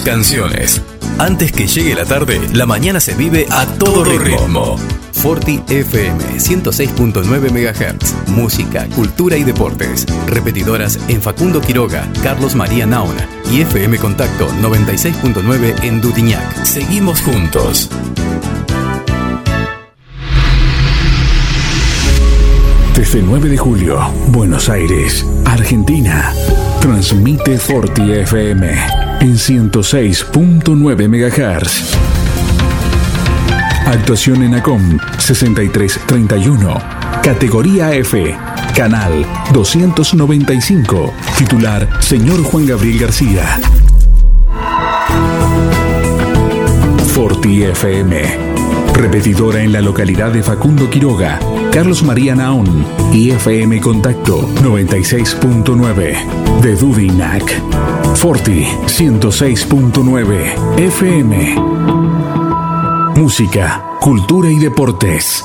canciones. Antes que llegue la tarde, la mañana se vive a todo ritmo. Forti FM 106.9 MHz. Música, cultura y deportes. Repetidoras en Facundo Quiroga, Carlos María Naona y FM Contacto 96.9 en Dutiñac. Seguimos juntos. Desde 9 de julio, Buenos Aires, Argentina. Transmite Forti FM en 106.9 MHz. Actuación en ACOM 6331. Categoría F. Canal 295. Titular Señor Juan Gabriel García. Forti FM. Repetidora en la localidad de Facundo Quiroga, Carlos María Naón y FM Contacto 96.9 de Dudinac. Forti 106.9 FM. Música, cultura y deportes.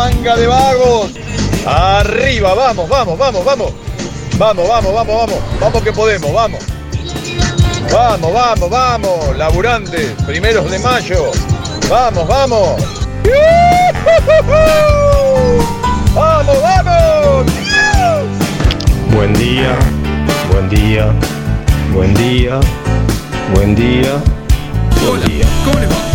Manga de vagos! ¡Arriba! ¡Vamos, vamos, vamos, vamos! Vamos, vamos, vamos, vamos. Vamos que podemos, vamos. Vamos, vamos, vamos. Laburantes, primeros de mayo. Vamos, vamos. ¡Vamos, vamos! Buen día, buen día, buen día, buen día, buen día. ¿Cómo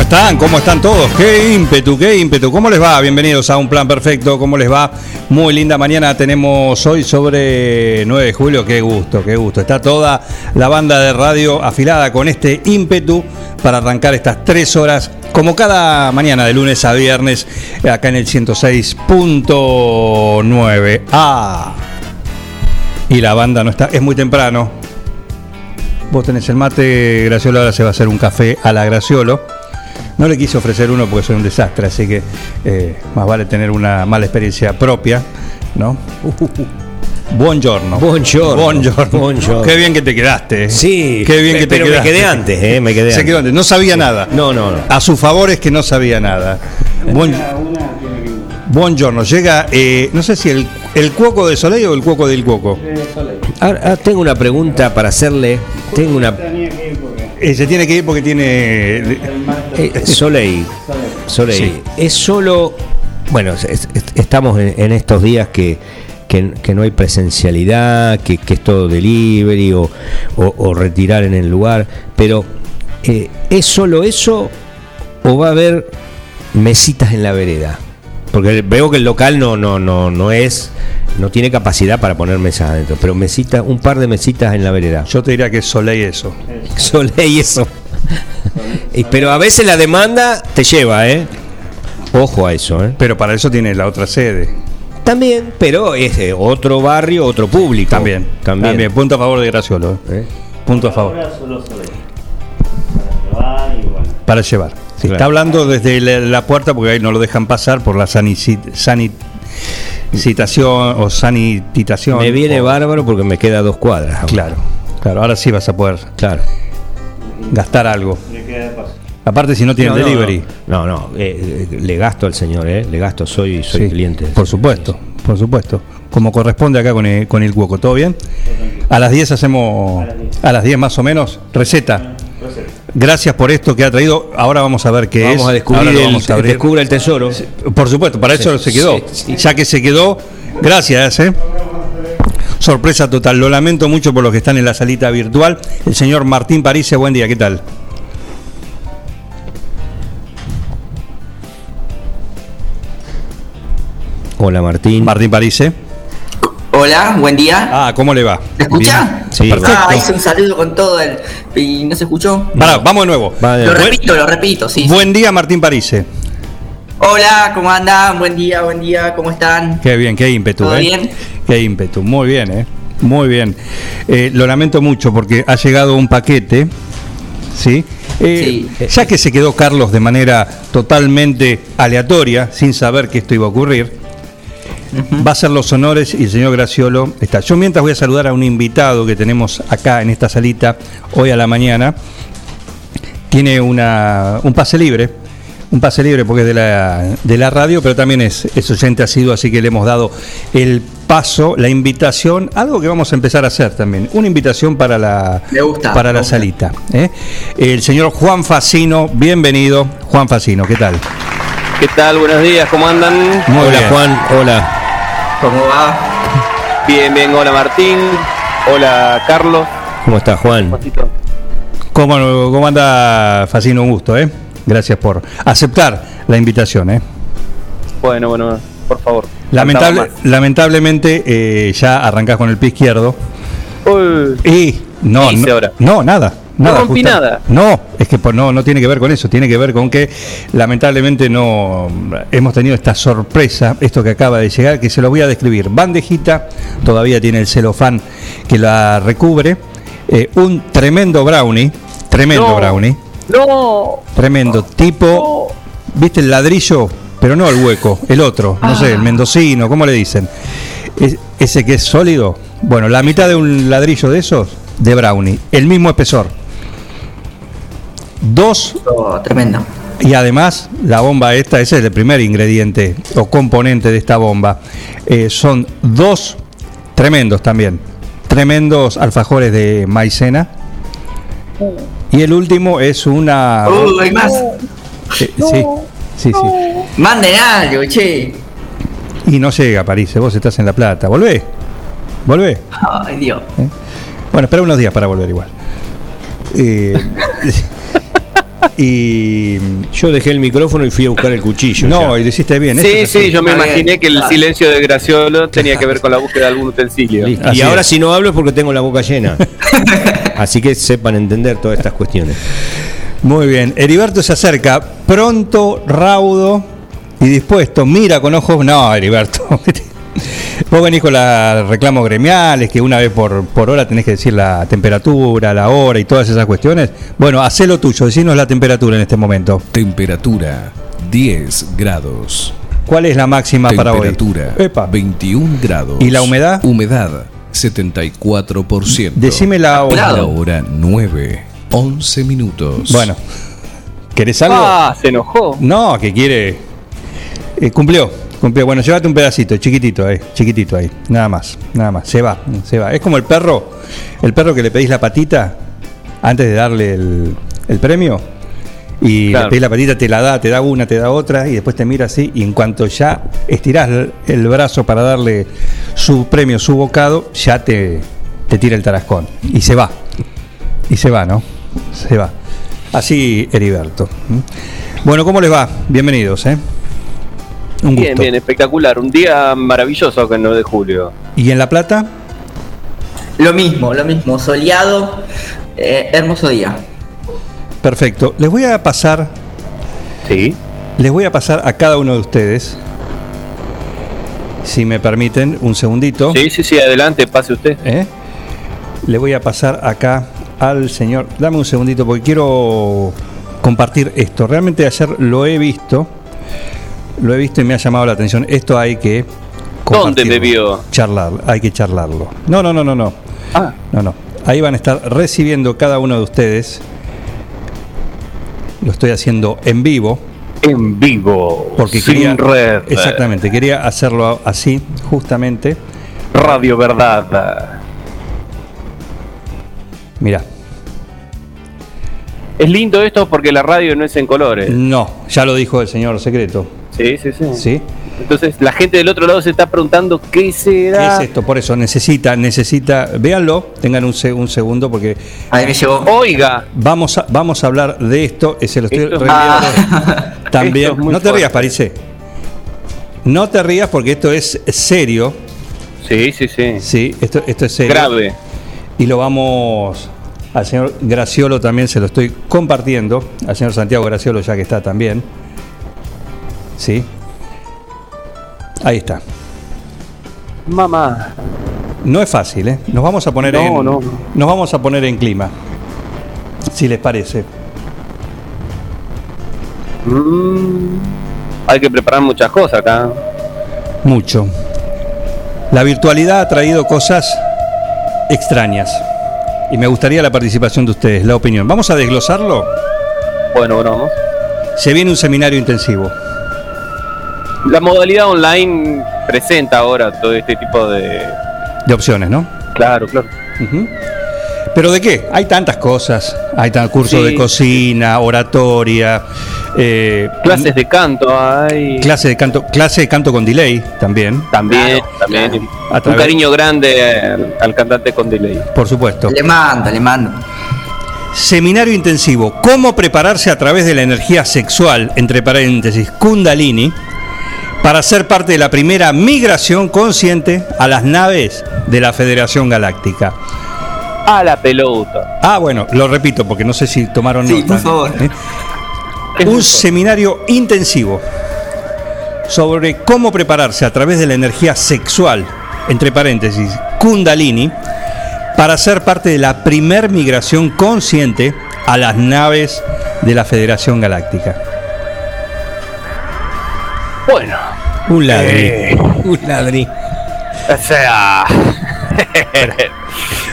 están? ¿Cómo están todos? ¡Qué ímpetu, qué ímpetu! ¿Cómo les va? Bienvenidos a Un Plan Perfecto. ¿Cómo les va? Muy linda mañana tenemos hoy sobre 9 de julio. Qué gusto, qué gusto. Está toda la banda de radio afilada con este ímpetu para arrancar estas tres horas, como cada mañana de lunes a viernes, acá en el 106.9. ¡Ah! Y la banda no está, es muy temprano. Vos tenés el mate, Graciolo ahora se va a hacer un café a la Graciolo. No le quise ofrecer uno porque soy un desastre, así que eh, más vale tener una mala experiencia propia, ¿no? Buongiorno. Buongiorno. Buongiorno. Buongiorno. Qué bien que te quedaste. ¿eh? Sí, Qué bien que te pero quedaste. me quedé antes, ¿eh? Me quedé Se antes. quedó antes. No sabía nada. No, no, no. A su favor es que no sabía nada. Buen- Buongiorno. Llega, eh, no sé si el, el cuoco de Soleil o el cuoco del cuoco. Ahora, ahora tengo una pregunta para hacerle. Tengo una. Eh, se tiene que ir porque tiene. Eh, Soleil. Soleil. Sí. Es solo. Bueno, es- es- estamos en, en estos días que, que, que no hay presencialidad, que, que es todo delivery o, o- o retirar en el lugar. Pero, eh, ¿es solo eso o va a haber mesitas en la vereda? Porque veo que el local no, no, no, no es. No tiene capacidad para poner mesas adentro, pero mesitas, un par de mesitas en la vereda. Yo te diría que es Soleil eso. Soleil eso. Pero a veces la demanda te lleva, ¿eh? Ojo a eso, ¿eh? Pero para eso tiene la otra sede. También, pero es de otro barrio, otro público. También. También. Punto a favor de Graciolo. ¿eh? ¿Eh? Punto a favor. Para llevar. Sí, Claro. Está hablando desde la, la puerta porque ahí no lo dejan pasar por la sanici- sanitación o sanitización. Me viene o- bárbaro porque me queda dos cuadras. Claro, claro. Ahora sí vas a poder Claro. Gastar algo. Aparte, si no tiene no, el no, delivery. No, no, eh, eh, le gasto al señor, ¿eh? Le gasto, soy, soy Sí, cliente. Por supuesto, por supuesto. Como corresponde acá con el, con el cuoco. ¿Todo bien? A las 10 hacemos, a las 10 más o menos, receta. Gracias por esto que ha traído. Ahora vamos a ver qué es. Vamos a descubrir Ahora lo el, vamos a abrir. descubra el tesoro. Por supuesto, para eso se quedó. sí, sí. Ya que se quedó, gracias. ¿eh? Sorpresa total. Lo lamento mucho por los que están en la salita virtual. El señor Martín París, buen día, ¿qué tal? Hola Martín. Martín París. Hola, buen día. Ah, ¿cómo le va? ¿Me escucha? Bien. Sí, Ah, perfecto. hice un saludo con todo el. y no se escuchó. Pará, vamos de nuevo. Va de- Lo repito, lo repito, sí. Buen día, Martín Parise. Hola, ¿cómo andan? Buen día, buen día, ¿cómo están? Qué bien, qué ímpetu, ¿Todo ¿eh? bien? Qué ímpetu, muy bien, ¿eh? Muy bien. Eh, lo lamento mucho porque ha llegado un paquete, ¿sí? Eh, Sí. Ya que se quedó Carlos de manera totalmente aleatoria, sin saber que esto iba a ocurrir, va a hacer los honores y el señor Graciolo está. Yo mientras voy a saludar a un invitado que tenemos acá en esta salita hoy a la mañana. Tiene una, un pase libre, un pase libre porque es de la, de la radio, pero también es, es oyente asiduo, así que le hemos dado el paso, la invitación, algo que vamos a empezar a hacer también, una invitación para la, Me gusta, para me la gusta. salita. ¿eh? El señor Juan Facino, bienvenido. Juan Facino, ¿qué tal? ¿Qué tal? Buenos días, ¿cómo andan? Muy hola bien. Juan, hola. ¿Cómo va? Bien, bien, hola Martín, hola Carlos. ¿Cómo estás Juan? ¿Cómo, cómo anda Facino? Un gusto, ¿eh? Gracias por aceptar la invitación, ¿eh? Bueno, bueno, por favor. Lamentable, lamentablemente eh, ya arrancás con el pie izquierdo. Uy, y no, ¿Qué hice no, ahora? no, nada. No rompí nada. No, es que no, no tiene que ver con eso, tiene que ver con que lamentablemente no hemos tenido esta sorpresa, esto que acaba de llegar, que se lo voy a describir. Bandejita, todavía tiene el celofán que la recubre, eh, un tremendo brownie, tremendo No. brownie, no, tremendo, tipo, ¿viste el ladrillo? Pero no el hueco, el otro, no sé, el mendocino, ¿cómo le dicen? Es- ese que es sólido, bueno, la mitad de un ladrillo de esos, de brownie, el mismo espesor. Dos Oh, tremendo. y además, la bomba esta, ese es el primer ingrediente o componente de esta bomba. Eh, son dos tremendos también. Tremendos alfajores de maicena. Y el último es una. Uh, hay más. Eh, sí, sí, sí. Manden algo, che. Y no llega a París, vos estás en La Plata. Volvé. Volvé. Ay, Dios. Bueno, espera unos días para volver igual. Eh, y. Yo dejé el micrófono y fui a buscar el cuchillo. No, ya. y lo hiciste bien. Sí, sí, así. yo me imaginé que el silencio de Graciolo tenía que ver con la búsqueda de algún utensilio. Listo. Así Y ahora es. si no hablo es porque tengo la boca llena. Así que sepan entender todas estas cuestiones. Muy bien. Heriberto se acerca pronto, raudo y dispuesto. Mira con ojos. No, Heriberto. Vos venís con los reclamos gremiales, que una vez por, por hora tenés que decir la temperatura, la hora y todas esas cuestiones. Bueno, hacé lo tuyo, decinos la temperatura en este momento. Temperatura 10 grados. ¿Cuál es la máxima para hoy? Temperatura Epa. 21 grados. ¿Y la humedad? Humedad 74%. Decime la hora. La hora 9, 11 minutos. Bueno, ¿querés algo? Ah, se enojó. No, que quiere. Eh, cumplió, cumplió. Bueno, llévate un pedacito, chiquitito ahí, chiquitito ahí. Nada más, nada más. Se va, se va. Es como el perro, el perro que le pedís la patita antes de darle el, el premio. Y Claro. le pedís la patita, te la da, te da una, te da otra, y después te mira así, y en cuanto ya estirás el, el brazo para darle su premio, su bocado, ya te, te tira el tarascón. Y se va. Y se va, ¿no? Se va. Así, Heriberto. ¿Mm? Bueno, ¿cómo les va? Bienvenidos, ¿eh? Un gusto. Bien, bien, espectacular. Un día maravilloso acá en 9 de julio. ¿Y en La Plata? Lo mismo, lo mismo. Soleado, eh, hermoso día. Perfecto. Les voy a pasar, Sí. les voy a pasar a cada uno de ustedes, si me permiten, un segundito. Sí, sí, sí, adelante, pase usted. ¿eh? Le voy a pasar acá al señor. Dame un segundito porque quiero compartir esto. Realmente ayer lo he visto. Lo he visto y me ha llamado la atención. Esto hay que. ¿Dónde me vio? Charlar, hay que charlarlo. No, no, no, no, no. Ah, No, no. Ahí van a estar recibiendo cada uno de ustedes. Lo estoy haciendo en vivo. en vivo. Porque sin quería. red. Exactamente, quería hacerlo así, justamente. Radio Verdad. Mira, Es lindo esto porque la radio no es en colores. no, ya lo dijo el señor secreto. Sí, sí, sí. ¿Sí? Entonces la gente del otro lado se está preguntando qué ¿Qué será. es esto? Por eso necesita, necesita, véanlo, tengan un, se- un segundo porque Ahí me llegó. Oiga, vamos a, vamos a hablar de esto, ese lo estoy Esto es- también. esto es muy no te rías. Parise. No te rías porque esto es serio. Sí, sí, sí. Sí, esto, esto es serio. Grave. Y lo vamos al señor Graciolo también, se lo estoy compartiendo. Al señor Santiago Graciolo, ya que está también. Sí. Ahí está. Mamá. No es fácil, ¿eh? Nos vamos a poner No, en. no. Nos vamos a poner en clima. Si les parece. Mm, hay que preparar muchas cosas acá. Mucho. La virtualidad ha traído cosas extrañas. Y me gustaría la participación de ustedes, la opinión. Vamos a desglosarlo. Bueno, bueno, vamos. Se viene un seminario intensivo. La modalidad online presenta ahora todo este tipo de... De opciones, ¿no? Claro, claro. ¿Pero de qué? Hay tantas cosas. Hay tan cursos Sí. de cocina, oratoria, eh, Clases de canto hay. clase de canto, clase de canto con delay también, También, también. A Un través- cariño grande al, al cantante con delay. por supuesto. Le mando, le mando. Seminario intensivo. ¿Cómo prepararse a través de la energía sexual, entre paréntesis, Kundalini, para ser parte de la primera migración consciente a las naves de la Federación Galáctica? A la pelota. Ah, bueno, lo repito porque no sé si tomaron Sí, nota. por favor. ¿Eh? Un seminario intensivo sobre cómo prepararse a través de la energía sexual, entre paréntesis, Kundalini, para ser parte de la primer migración consciente a las naves de la Federación Galáctica. Un ladri. Eh. Un ladri. O sea.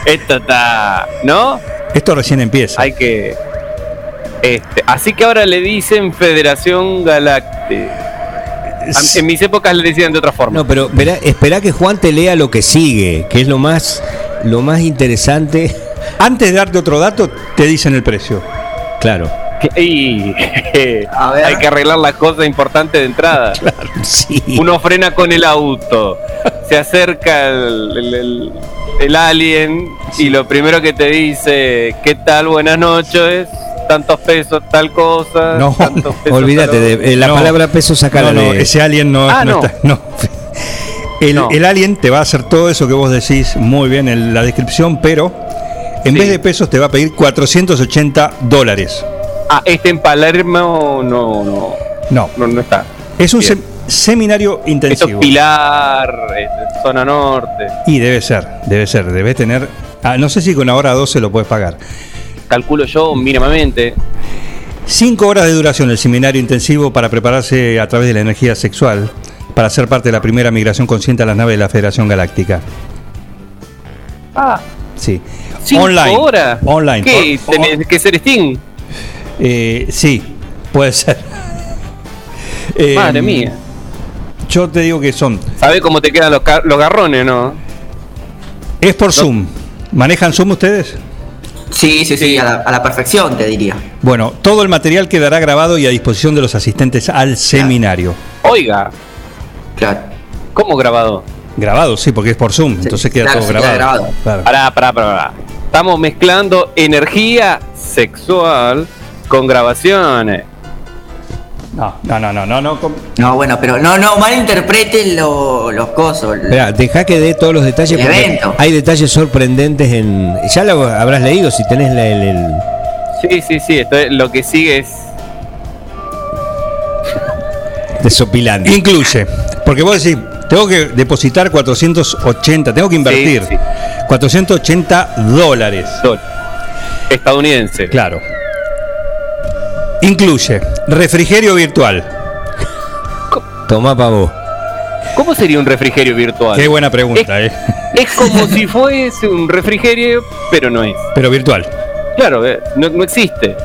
Esto está. ¿No? Esto recién empieza. Hay que. Este, así que ahora le dicen Federación Galáctica. En mis épocas le decían de otra forma. No, pero verá, espera que Juan te lea lo que sigue, que es lo más, lo más interesante. Antes de darte otro dato, te dicen el precio. Claro. Y A ver. hay que arreglar las cosas importantes de entrada. Sí. Uno frena con el auto, se acerca el, el- el- el alien y lo primero que te dice, ¿qué tal? Buenas noches, tantos pesos, tal cosa. No, pesos, Olvídate de eh, la No. palabra peso sacala no, no, de- ese alien no, Ah, no no. está. No. El, No. el alien te va a hacer todo eso que vos decís muy bien en la descripción, pero en Sí. vez de pesos te va a pedir 480 dólares. Ah, este en Palermo no, no, No, no, no está. es un sem- seminario Esto intensivo. es Pilar, este, zona norte. Y debe ser, debe ser, debe tener. ah, no sé si con ahora 12 lo puedes pagar. Calculo yo mínimamente. Cinco horas de duración el seminario intensivo para prepararse a través de la energía sexual para ser parte de la primera migración consciente a las naves de la Federación Galáctica. Ah, Sí. cinco Online. horas. Online. ¿Qué? ¿Tenés que ser Sting? Eh, sí, puede ser. Eh, Madre mía. Yo te digo que son. ¿Sabés cómo te quedan los, garrones, no? Es por Zoom. ¿Manejan Zoom ustedes? Sí, sí, sí, a la, a la perfección te diría. Bueno, todo el material quedará grabado y a disposición de los asistentes al seminario. Oiga, Claro. ¿cómo grabado? Grabado, sí, porque es por Zoom, entonces queda claro, todo se queda grabado. grabado. Claro. Pará, pará, pará, pará. Estamos mezclando energía sexual con grabaciones. No, no, no, no, no, no. No, bueno, pero no, no, malinterpreten lo- los cosos. Espera, deja que dé todos los detalles El evento. hay detalles sorprendentes en. Ya lo habrás leído si tenés la- el, el- Sí, sí, sí. Esto es- lo que sigue es. desopilante. Incluye, porque vos decís, tengo que depositar 480, tengo que invertir Sí, sí. 480 dólares. sol. Estadounidense. Claro. Incluye refrigerio virtual. Tomá pa' vos. ¿Cómo sería un refrigerio virtual? Qué buena pregunta, ¿eh? Es como si fuese un refrigerio, pero no es. Pero virtual. Claro, eh, no, no existe.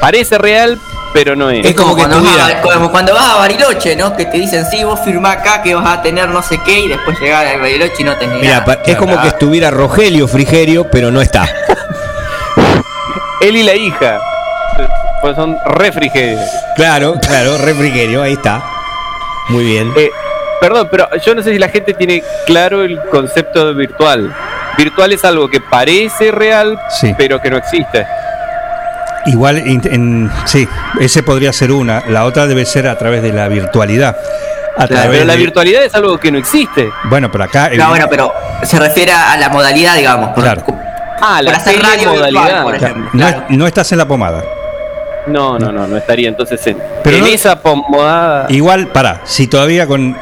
Parece real, pero no es. Es como que cuando, vas a, como cuando vas a Bariloche, ¿no? Que te dicen, sí, vos firmá acá que vas a tener no sé qué y después llegás a Bariloche y no tenés Mira, nada. pa- es como que estuviera Rogelio Frigerio, pero no está. Él y la hija. Pues son refrigerios. Claro, claro, refrigerio, ahí está. Muy bien. Eh, perdón, pero yo no sé si la gente tiene claro el concepto de virtual. Virtual es algo que parece real, Sí. pero que no existe. Igual, en, en- sí, ese podría ser una. La otra debe ser a través de la virtualidad. A través Pero la de- virtualidad es algo que no existe. Bueno, pero acá. No, bueno, pero se refiere a la modalidad, digamos. Por, Claro. Ah, por la hacer radio virtual, modalidad. por Claro, ejemplo. Claro. no estás en la pomada. No, no, no, no estaría entonces en, Pero en no- esa pomada. Igual, pará, si todavía con.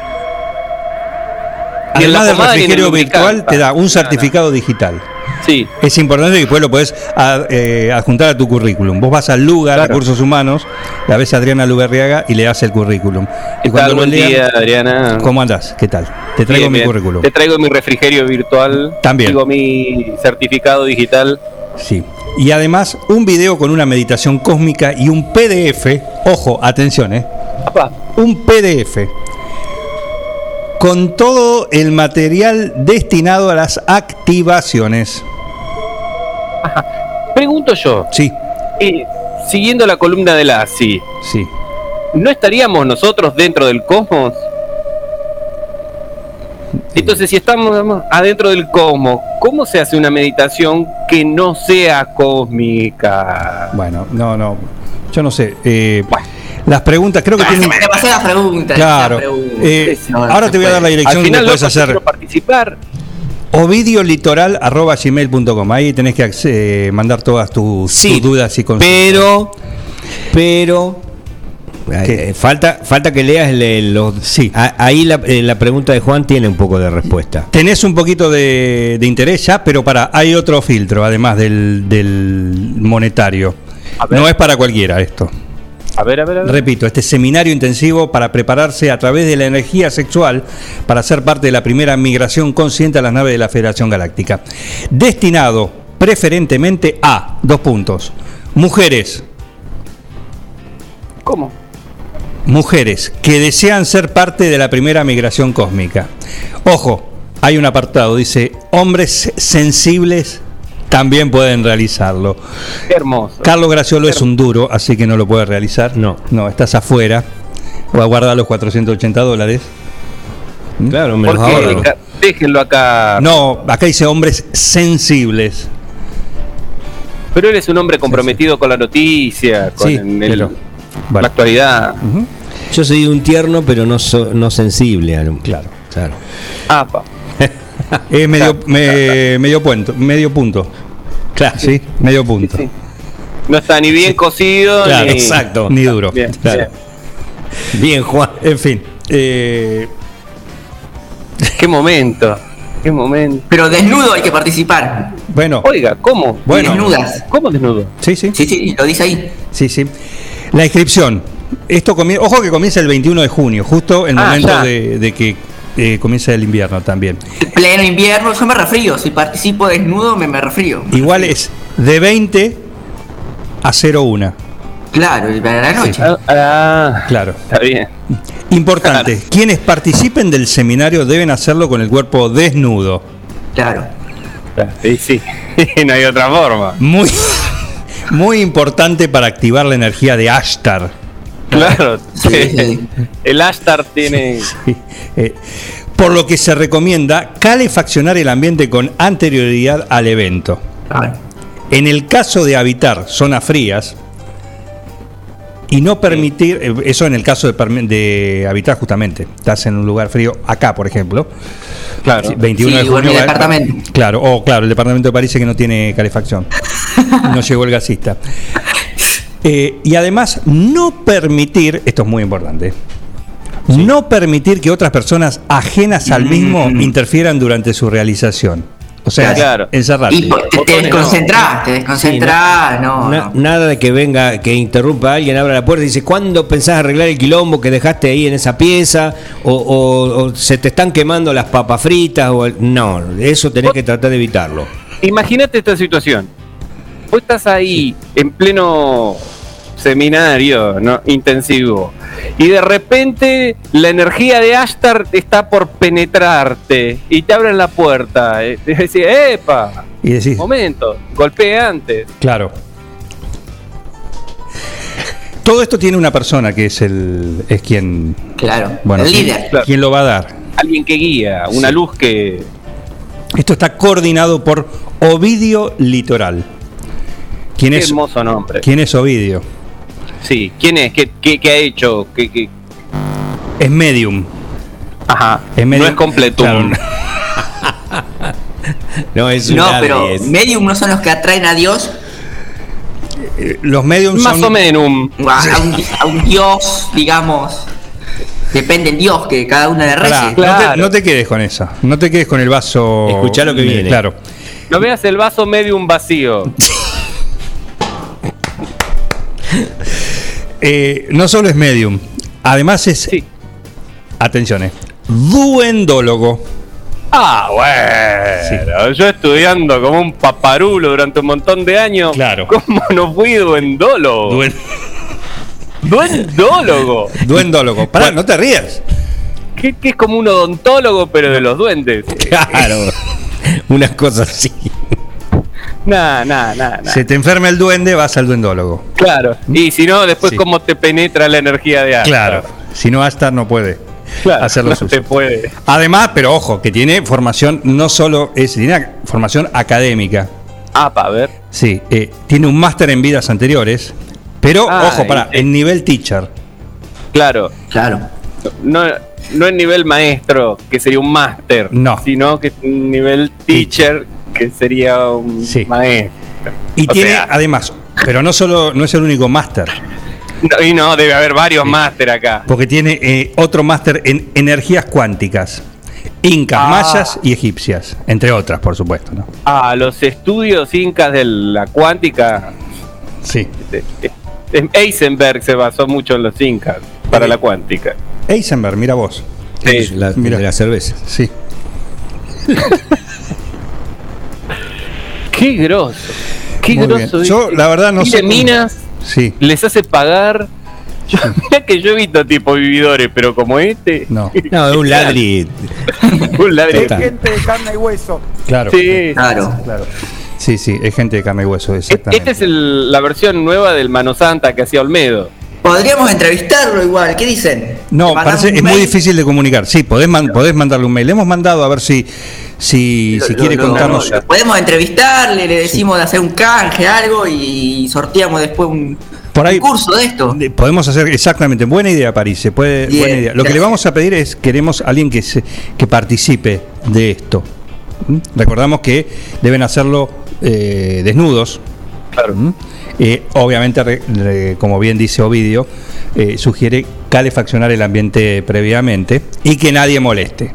Además del refrigerio virtual, te da un certificado digital. Sí, Es importante que después lo podés a- eh, adjuntar a tu currículum. Vos vas al lugar, Claro. Recursos Humanos, la ves a Adriana Lugarriaga y le das el currículum. Y ¿Qué tal? lo Buen lean, día, Adriana. ¿Cómo andás? ¿Qué tal? Te traigo Bien, mi bien. currículum. Te traigo mi refrigerio virtual. También. Digo mi certificado digital. Sí. Y además, un video con una meditación cósmica y un PDF. Ojo, atención, ¿eh? Un PDF. Con todo el material destinado a las activaciones. pregunto yo, Sí, eh, siguiendo la columna de la ASI, sí. ¿no estaríamos nosotros dentro del cosmos? Entonces, si estamos adentro del cosmos, ¿cómo se hace una meditación que no sea cósmica? Bueno, no, no. Yo no sé. eh, las preguntas, creo que tienen. Demasiadas preguntas. Claro. preguntas. Eh, No, no ahora te voy a dar la dirección Al que final, puedes loco, yo hacer. quiero participar. ovidiolitoral.gmail.com. Ahí tenés que eh, mandar todas tus, Sí, tus dudas y consultas. Pero, pero. ¿Qué? eh, falta, falta que leas el- los. Sí. A- Ahí la, eh, la pregunta de Juan tiene un poco de respuesta. Tenés un poquito de, de interés ya, pero para hay otro filtro, además del, del monetario. No es para cualquiera esto. A ver, a ver, a ver. Repito, este seminario intensivo para prepararse a través de la energía sexual para ser parte de la primera migración consciente a las naves de la Federación Galáctica. Destinado preferentemente a, dos puntos, mujeres, ¿Cómo? Mujeres que desean ser parte de la primera migración cósmica. Ojo, hay un apartado, dice, hombres sensibles también pueden realizarlo. Qué hermoso. Carlos Graciolo es un duro, así que no lo puede realizar. No. No, estás afuera. O a guardar los 480 dólares. Claro, me ¿Por los Déjenlo acá. No, acá dice hombres sensibles. Pero él es un hombre comprometido con la noticia, con Sí, el- la actualidad. Ujú. Yo soy un tierno, pero no, so- no sensible. a lo- Claro. claro. Ah, pa. Es medio, me- medio, punto, medio punto. Claro. Sí, medio punto. Sí. No está ni bien cocido Claro, ni. exacto. Ni duro. Bien, Claro. Bien, Juan. En fin. eh. Qué momento. Qué momento. Pero desnudo hay que participar. bueno, Oiga, ¿cómo? Bueno. Desnudas. ¿Cómo desnudo? sí, sí. Sí, sí, lo dice ahí. Sí, sí. La inscripción. Esto comie- Ojo que comienza el 21 de junio, justo el Ah, momento de, de que eh, comienza el invierno también. Pleno invierno, yo me refrío. Si participo desnudo, me, me refrío. Me Igual refrío. es de 20 a 01. Claro, y para la noche. Ah, ah, Claro. está bien. Importante, quienes participen del seminario deben hacerlo con el cuerpo desnudo. Claro. Sí, sí. no hay otra forma. Muy, muy importante para activar la energía de Ashtar. Claro. Sí. El Ashtar tiene. Eh, por lo que se recomienda calefaccionar el ambiente con anterioridad al evento. En el caso de habitar zonas frías y no permitir, eh, eso en el caso de, de habitar justamente, estás en un lugar frío, acá por ejemplo, Claro. Sí, 21 Sí, de junio. mi va- departamento. Claro, o claro, el departamento de París que no tiene calefacción. no llegó el gasista. Eh, y además, no permitir, esto es muy importante, no permitir que otras personas ajenas al mismo interfieran durante su realización. O sea, Claro. encerrarte. Y te, desconcentrás, te desconcentrás, no. Na- no. Nada de que venga, que interrumpa a alguien, abra la puerta y dice, ¿cuándo pensás arreglar el quilombo que dejaste ahí en esa pieza? O, o- o se te están quemando las papas fritas. O el- No, eso tenés que tratar de evitarlo. Imagínate esta situación. Vos estás ahí en pleno seminario ¿no? intensivo y de repente la energía de Ashtar está por penetrarte y te abren la puerta. eh, Y decís, ¡epa! Y decís, Momento, golpee antes. claro. Todo esto tiene una persona que es el es quien Claro, bueno, el quien- líder. Quien lo va a dar. Alguien que guía, una Sí. luz que. Esto está coordinado por Ovidio Litoral. ¿Quién Qué es, hermoso nombre. ¿Quién es Ovidio? Sí, ¿quién es? ¿Qué, qué- qué ha hecho? ¿Qué, qué- Es medium. Ajá. Es medio- no es completo. Claro. No, es un No, pero es- medium no son los que atraen a Dios, Eh, Los mediums Más son- o menos. a, a un, a un Dios, digamos. Depende del Dios que cada Pará, rece. no, Claro. te, no te quedes con eso. No te quedes con el vaso. Escuchá lo que viene. Claro. No veas el vaso medium vacío. Eh, no solo es medium, además es. Sí. Atención, eh, duendólogo. Ah, bueno. Yo estudiando como un paparulo durante un montón de años. Claro. ¿Cómo no fui duendólogo? Duen- Duendólogo. duendólogo. Pará, no te rías. Que, que es como un odontólogo, pero de los duendes. Claro. Unas cosas así. Nah, nah, nah, nah. Se te enferma el duende, vas al duendólogo. Claro. Y si no, después Sí. cómo te penetra la energía de Astar. Claro. Si no, hasta no puede Claro, hacerlo no te puede. Además, pero ojo, que tiene formación, no solo es, tiene formación académica. Ah, para ver. Sí, eh, tiene un máster en vidas anteriores. Pero, Ah, ojo, para, en nivel teacher. Claro. Claro. No, no en nivel maestro, que sería un máster. No. Sino que en nivel teacher, que sería un Sí. maestro. Y O tiene, sea- además, pero no solo, no es el único máster. No, y no, debe haber varios máster acá. Porque tiene eh, otro máster en energías cuánticas. Incas, Ah. mayas y egipcias, entre otras, por supuesto. ¿no? Ah, los estudios incas de la cuántica. Sí. eh, eh, Eisenberg se basó mucho en los incas para la cuántica. Eisenberg, mira vos. Sí. La, Mira. de la cerveza. Sí. Qué grosso. Qué Muy bien. Yo, la verdad, no Y sé cómo- minas Sí. les hace pagar. Yo, mirá que yo he visto tipo vividores, pero como este. No. No, es un ladri. un ladrillo. Total. gente de carne y hueso. Claro. Sí. Claro. Claro. Sí, sí, es gente de carne y hueso, exactamente. Esta es el- la versión nueva del Mano Santa que hacía Olmedo. Podríamos entrevistarlo igual, ¿qué dicen? No, ¿Le parece, es muy difícil de comunicar. Sí, podés, man- podés mandarle un mail. Hemos mandado a ver si, si, si Lo- quiere lo- contarnos. lo- podemos entrevistarle, le decimos de hacer un canje, algo y sorteamos después un, Por ahí- un curso de esto. De- Podemos hacer exactamente, buena idea París, se puede, Bien, buena idea. Lo que le vamos a pedir es, queremos a alguien que, se, que participe de esto. ¿Mm? Recordamos que deben hacerlo eh, desnudos. Claro. ¿Mm? Eh, obviamente, re- re- como bien dice Ovidio, eh, sugiere calefaccionar el ambiente previamente y que nadie moleste.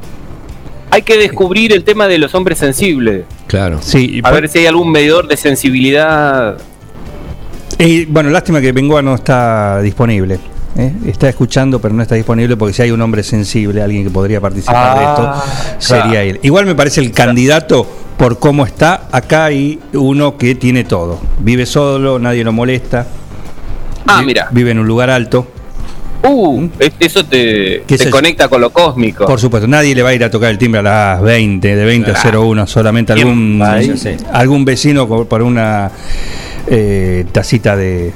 Hay que descubrir el tema de los hombres sensibles. Claro. Sí, A ver si hay algún medidor de sensibilidad. Eh, bueno, lástima que Bengoa no está disponible. ¿eh? Está escuchando, pero no está disponible porque si hay un hombre sensible, alguien que podría participar de Ah, esto, sería claro. él. Igual me parece el candidato por cómo está. Acá hay uno que tiene todo. Vive solo, nadie lo molesta. Ah, mira. Vive en un lugar alto. Uh, es- eso te, conecta con lo cósmico. Por supuesto, nadie le va a ir a tocar el timbre a las 20, de 20 a 01, solamente ¿Quién algún, algún vecino por una eh, tacita de,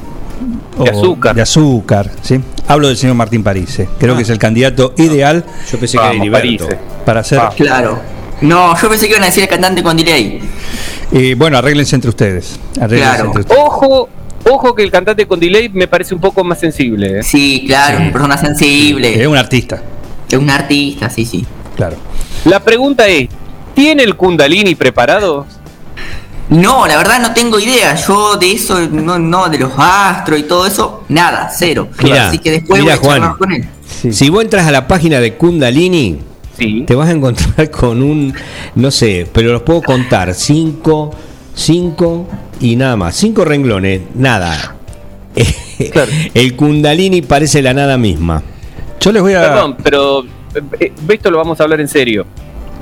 azúcar. de azúcar, ¿sí? Hablo del señor Martín Parise. Creo Ah. que es el candidato ideal Yo pensé que Vamos. París. para hacer. Ah. Claro. No, yo pensé que iban a decir el cantante con delay. Eh, bueno, arréglense entre ustedes. arréglense Claro. entre ustedes. Ojo, ojo que el cantante con delay me parece un poco más sensible. ¿eh? Sí, claro, Sí. una persona sensible. Es un artista, Es un artista, sí, sí. claro. La pregunta es, ¿tiene el Kundalini preparado? No, la verdad no tengo idea. Yo de eso, no, no, de los astros y todo eso, nada, cero. Mirá, Así que después mirá, voy a charlar Juan. con él. Si vos entras a la página de Kundalini, Sí. te vas a encontrar con un, no sé, pero los puedo contar, cinco, cinco y nada más, cinco renglones, nada. Claro. El Kundalini parece la nada misma. Yo les voy a. Perdón, pero eh, esto lo vamos a hablar en serio.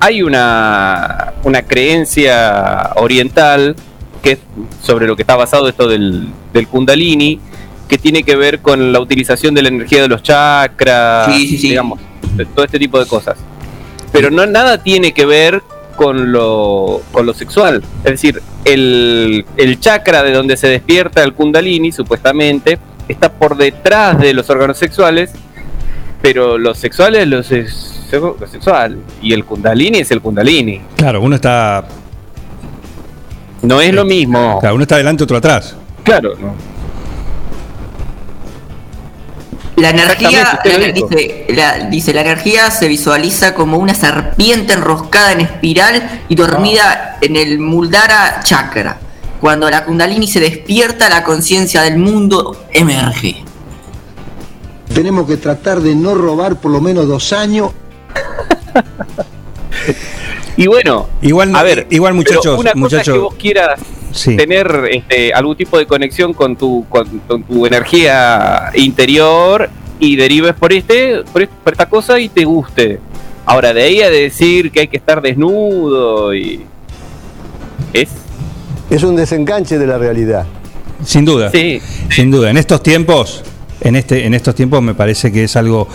Hay una, una creencia oriental que es sobre lo que está basado esto del, del Kundalini, que tiene que ver con la utilización de la energía de los chakras, Sí, sí, sí. digamos, todo este tipo de cosas. Pero no nada tiene que ver con lo, con lo sexual. Es decir, el, el chakra de donde se despierta el Kundalini, supuestamente, está por detrás de los órganos sexuales pero lo sexual es lo, sex- lo sexual y el kundalini es el kundalini. Claro, uno está. No es lo mismo. Claro, uno está adelante, otro atrás. Claro, no. La energía, la- dice, la, dice, la energía se visualiza como una serpiente enroscada en espiral y dormida en el Muldara Chakra. Cuando la Kundalini se despierta, la conciencia del mundo emerge. Tenemos que tratar de no robar por lo menos dos años. Y bueno, Igual, a ver, igual muchachos, una cosa muchachos. es que vos quieras Sí. tener este, algún tipo de conexión con tu, con, con tu energía interior y derives por este, por, est- por esta cosa y te guste. Ahora, de ahí a decir que hay que estar desnudo y es Es un desenganche de la realidad. Sin duda. Sí. Sin duda. En estos tiempos, en este, en estos tiempos me parece que es algo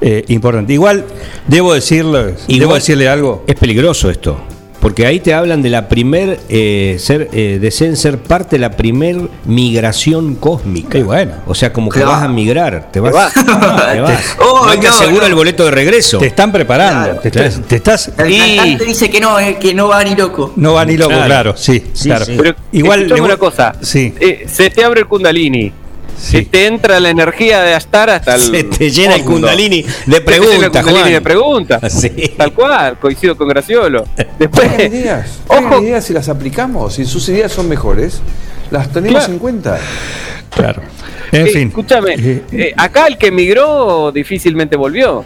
eh, importante. Igual, debo decirle, debo decirle algo. Es peligroso esto. Porque ahí te hablan de la primer eh, ser, eh, deseen ser parte de la primer migración cósmica. Y bueno. O sea, como que Claro. vas a migrar, te vas. vas. te vas. Oh, no te no, asegura no. el boleto de regreso. Te están preparando. Claro. te, estás- te estás. El Y- cantante dice que no, eh, que no va ni loco. No va ni loco, Claro. claro, sí, Sí, claro. sí. Pero Igual le- una cosa. Sí, Eh, se te abre el kundalini. Sí. Se te entra la energía de Astar hasta el. Se te llena el kundalini de Se te llena el preguntas, de preguntas. Sí. Tal cual, coincido con Graciolo. Después, ideas, Ojo. traigan ideas y las aplicamos. Si sus ideas son mejores, las tenemos Claro. en cuenta. claro. En eh, fin. escúchame, Eh, eh, acá el que emigró difícilmente volvió.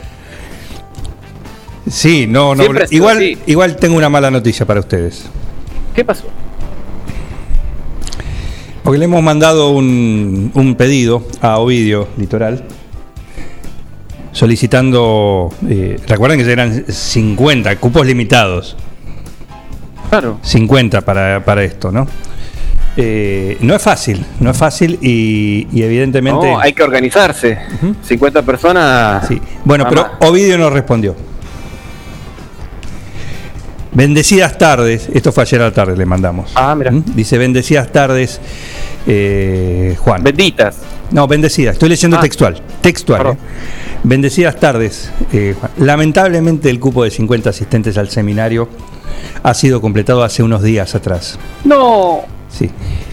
Sí, no, no. Igual, así. igual tengo una mala noticia para ustedes. ¿Qué pasó? Porque le hemos mandado un, un pedido a Ovidio Litoral solicitando, eh, recuerden que eran 50 cupos limitados, Claro. 50 para, para esto, ¿no? Eh, no es fácil, no es fácil y, y evidentemente... No, hay que organizarse. 50 personas. Sí. Bueno, pero más. Ovidio nos respondió. Bendecidas tardes, esto fue ayer a la tarde, le mandamos. Ah, mira. ¿Mm? Dice bendecidas tardes, eh, Juan. Benditas. No, bendecida, estoy leyendo Ah. textual. Textual. Eh. Bendecidas tardes. eh, Juan. Lamentablemente el cupo de 50 asistentes al seminario ha sido completado hace unos días atrás. No. Sí.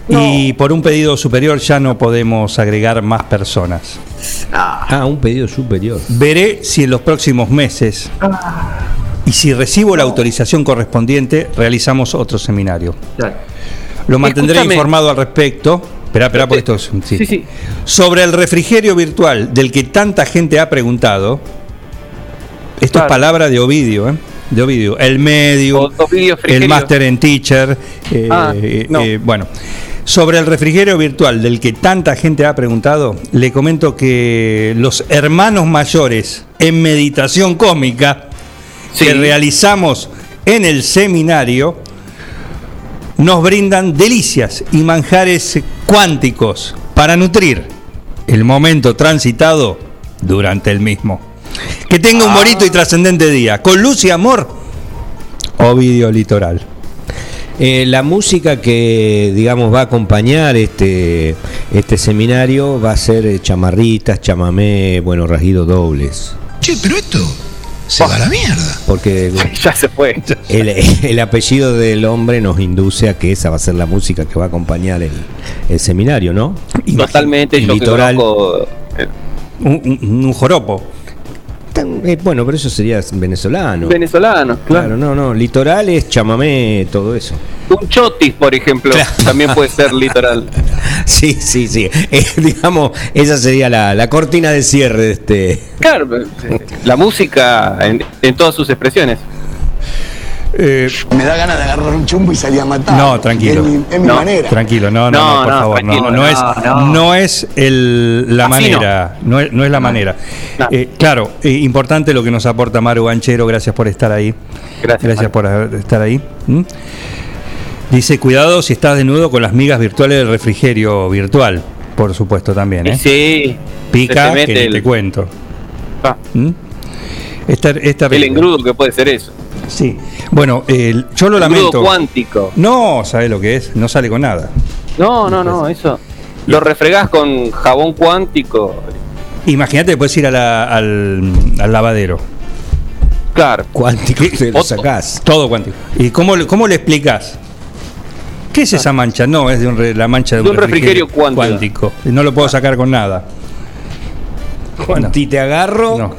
Y por un pedido superior ya no podemos agregar más personas. Ah, un pedido superior. Veré si en los próximos meses y si recibo la autorización correspondiente realizamos otro seminario. Lo mantendré Escúchame. informado al respecto. Espera, espera, porque esto es. sí. Sí, sí. Sobre el refrigerio virtual del que tanta gente ha preguntado. Esto Claro. es palabra de Ovidio, ¿eh? De Ovidio. El medium, O- Ovidio el. Master en Teacher. eh, Ah, eh, no. eh, bueno. Sobre el refrigerio virtual del que tanta gente ha preguntado, le comento que los hermanos mayores en meditación cósmica Sí. que realizamos en el seminario nos brindan delicias y manjares cuánticos para nutrir el momento transitado durante el mismo. Que tenga un bonito y trascendente día. Con luz y amor, Ovidio Litoral. Eh, la música que, digamos, va a acompañar este, este seminario va a ser eh, chamarritas, chamamé, bueno, rasguidos dobles. Che, pero esto se va a la mierda. Porque Ya se fue. el, el apellido del hombre nos induce a que esa va a ser la música que va a acompañar el, el seminario, ¿no? Totalmente. Yo que Litoral. conozco, eh, Un, un- un joropo. Tan- eh, bueno, pero eso sería venezolano. venezolanos, Claro, claro. no, no. Litoral es chamamé, todo eso. Un chotis, por ejemplo, Claro. también puede ser litoral. Sí, sí, sí. Eh, digamos, esa sería la, la cortina de cierre de este. Claro, eh, la música en, en todas sus expresiones. Eh, Me da ganas de agarrar un chumbo y salir a matar. No, tranquilo. Es mi, es mi No, manera. Tranquilo, no, no, No, no, por no, favor, no, no, es, no. no es el, la Así manera, no. es, no es la manera. No. Eh, claro, eh, importante lo que nos aporta Maru Ganchero, gracias por estar ahí. Gracias. Gracias Maru. por estar ahí. ¿Mm? Dice, cuidado si estás desnudo con las migas virtuales del refrigerio virtual, por supuesto también. ¿eh? sí. Pica, que el- te cuento. Ah, ¿Mm? Esta, esta el engrudo que puede ser eso. Sí. Bueno, el- yo lo Engrudo lamento. cuántico. No, ¿sabes lo que es? No sale con nada. No, no, no, eso. Lo refregás con jabón cuántico. Imagínate puedes ir a la- al, al lavadero. Claro. Cuántico te lo sacás. Todo cuántico. ¿Y cómo, le- cómo le explicas? ¿Qué es esa mancha? No, es de un re- la mancha de un, De un refrigerio cuántico. No lo puedo sacar con nada. Juanti, te agarro. No.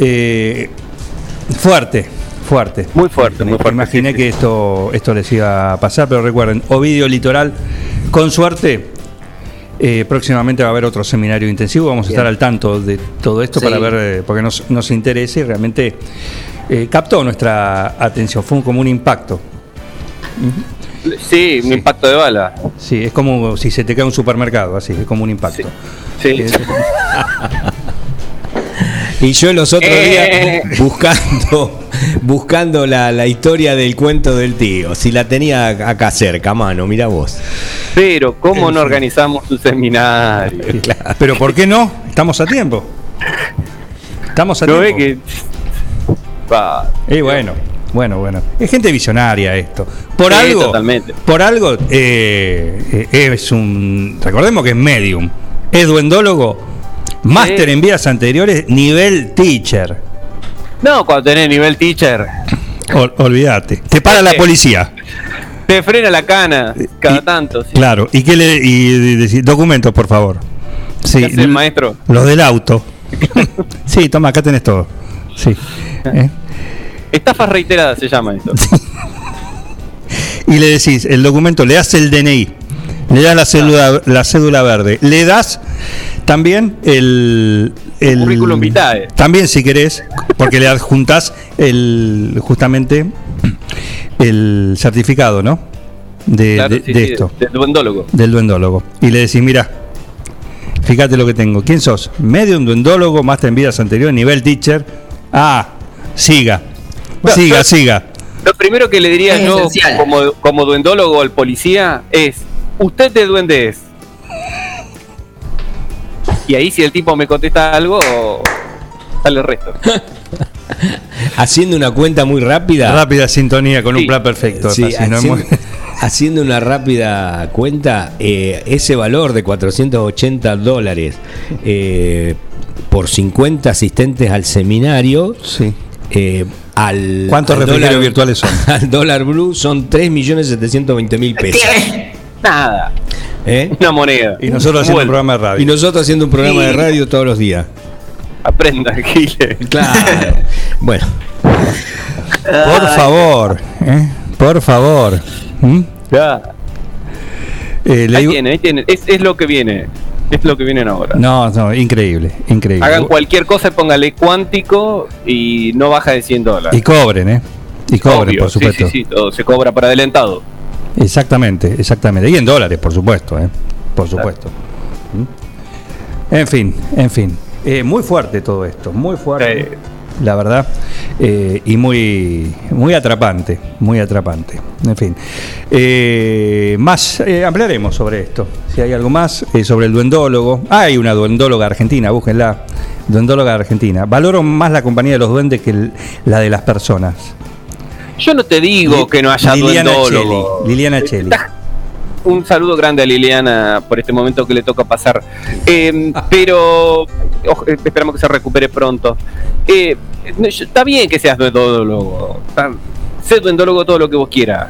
Eh, fuerte, fuerte. Muy fuerte, muy fuerte. Imaginé que esto, esto les iba a pasar, pero recuerden, Ovidio Litoral, con suerte, eh, próximamente va a haber otro seminario intensivo. Vamos a estar al tanto de todo esto Sí. para ver, eh, porque nos, nos interesa y realmente eh, captó nuestra atención. Fue un- como un impacto. Sí, un impacto de bala. Sí, es como si se te cae un supermercado, así, es como un impacto. Sí. Eh, Y yo los otros Eh. días buscando, buscando la, la historia del cuento del tío. Si la tenía acá cerca, mano, mira vos. Pero, ¿cómo no organizamos un seminario? Pero ¿por qué no? Estamos a tiempo. Estamos a ¿No ve tiempo. que.? Va. Y bueno, bueno, bueno. Es gente visionaria esto. Por Sí, algo. totalmente. Por algo eh, eh, es un. Recordemos que es medium. Es duendólogo. Máster en vidas anteriores, nivel teacher. No, cuando tenés nivel teacher, Ol- olvídate. Te para la policía. te frena la cana cada tanto. ¿sí? Claro. ¿Y qué le y, decir? Documentos, por favor. Sí. ¿Qué hace el maestro? Los del auto. sí, toma, acá tenés todo. Sí. ¿Eh? Estafa reiterada se llama esto. y le decís el documento, le das el DNI, le das la cédula, la cédula verde, le das también el, el Currículum vitae. También si querés, porque le adjuntás el justamente el certificado, ¿no? De, Claro, de- sí, de sí, esto, Del duendólogo. del duendólogo. Y le decís, mira, fíjate lo que tengo. ¿Quién sos? Medium, duendólogo, máster en vidas anteriores, nivel teacher. Ah, siga. Siga, siga. Lo primero que le diría Es yo esencial. como, como duendólogo al policía es, ¿usted de duende es? Y ahí si el tipo me contesta algo, sale el resto. Haciendo una cuenta muy rápida. Rápida sintonía con un plan perfecto. Sí, así, no haciendo, haciendo una rápida cuenta, eh, ese valor de 480 dólares eh, por 50 asistentes al seminario, Sí. eh, al, ¿Cuántos al refrigerios dólar- virtuales son? Al dólar blue son 3.720.000 pesos. Nada, ¿eh? una moneda. Y nosotros haciendo un programa de radio. Y nosotros haciendo un programa Sí. de radio todos los días. Aprenda, Gile. Claro. bueno, Por favor, ¿eh? por favor. ¿Mm? Ya. Eh, le Ahí digo- tiene, ahí tiene. Es, es lo que viene. Es lo que vienen ahora. No, no, increíble, increíble. Hagan cualquier cosa y póngale cuántico y no baja de 100 dólares. Y cobren, ¿eh? Y cobren, Obvio, por supuesto. Sí, sí, sí, todo se cobra por adelantado. Exactamente, exactamente. Y en dólares, por supuesto, ¿eh? Por supuesto. ¿Mm? En fin, en fin. Eh, muy fuerte todo esto, muy fuerte. La verdad. eh, y muy, muy atrapante, muy atrapante. En fin. Eh, más, eh, ampliaremos sobre esto. Si hay algo más eh, sobre el duendólogo. Hay una duendóloga argentina, búsquenla. Duendóloga argentina. Valoro más la compañía de los duendes que el- la de las personas. Yo no te digo que no haya Liliana duendólogo. Liliana Cheli. Un saludo grande a Liliana por este momento que le toca pasar. Eh, pero eh, esperamos que se recupere pronto. Eh, está bien que seas duendólogo. Está- Sé duendólogo todo lo que vos quieras.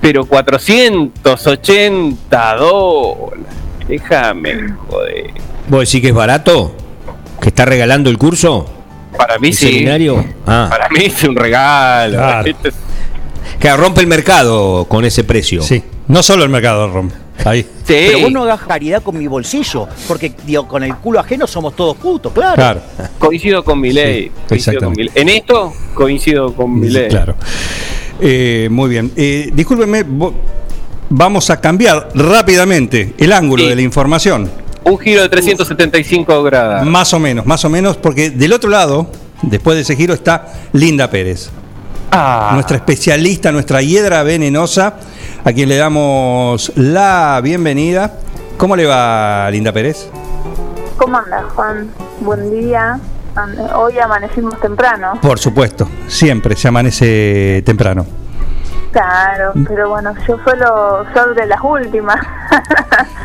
Pero 480 dólares. Déjame, joder. ¿vos decís que es barato? ¿Que está regalando el curso? Para mí ¿El sí. seminario? Ah, Para mí es un regalo. Claro. Que rompe el mercado con ese precio. Sí, no solo el mercado rompe. Ahí. Sí. Pero vos no hagas caridad con mi bolsillo, porque digo, con el culo ajeno somos todos putos, claro. Claro. Coincido con mi ley. Sí. En esto coincido con mi ley. Claro. Eh, muy bien. Eh, vamos a cambiar rápidamente el ángulo Sí. de la información. Un giro de 375 grados. Más o menos, más o menos, porque del otro lado, después de ese giro, está Linda Pérez. Ah, Nuestra especialista, nuestra hiedra venenosa, a quien le damos la bienvenida. ¿Cómo le va, Linda Pérez? ¿Cómo andas, Juan? Buen día. Hoy amanecimos temprano. Por supuesto, siempre se amanece temprano. Claro, pero bueno, yo suelo ser de las últimas.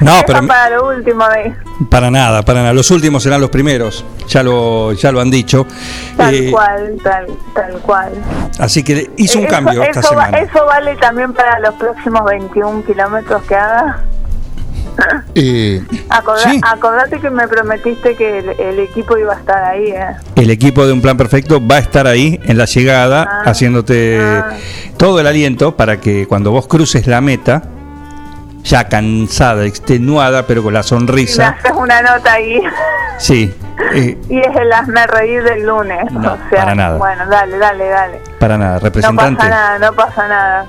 No, pero para lo último de para nada, para nada. Los últimos serán los primeros, ya lo, ya lo han dicho. tal Eh, cual, tal, tal cual. Así que hizo un Eso- cambio esta eso, va- semana. eso vale también para los próximos 21 kilómetros que haga. Eh, Acorda- Sí. Acordate que me prometiste que el, el equipo iba a estar ahí, ¿eh? El equipo de Un Plan Perfecto va a estar ahí en la llegada, Ah. haciéndote todo el aliento para que cuando vos cruces la meta, ya cansada, extenuada, pero con la Y me sonrisa, haces una nota ahí. sí, eh, y es el hazme reír del lunes. No, o sea, para nada. Bueno, dale, dale, dale. para nada, No representante. pasa nada, no pasa nada.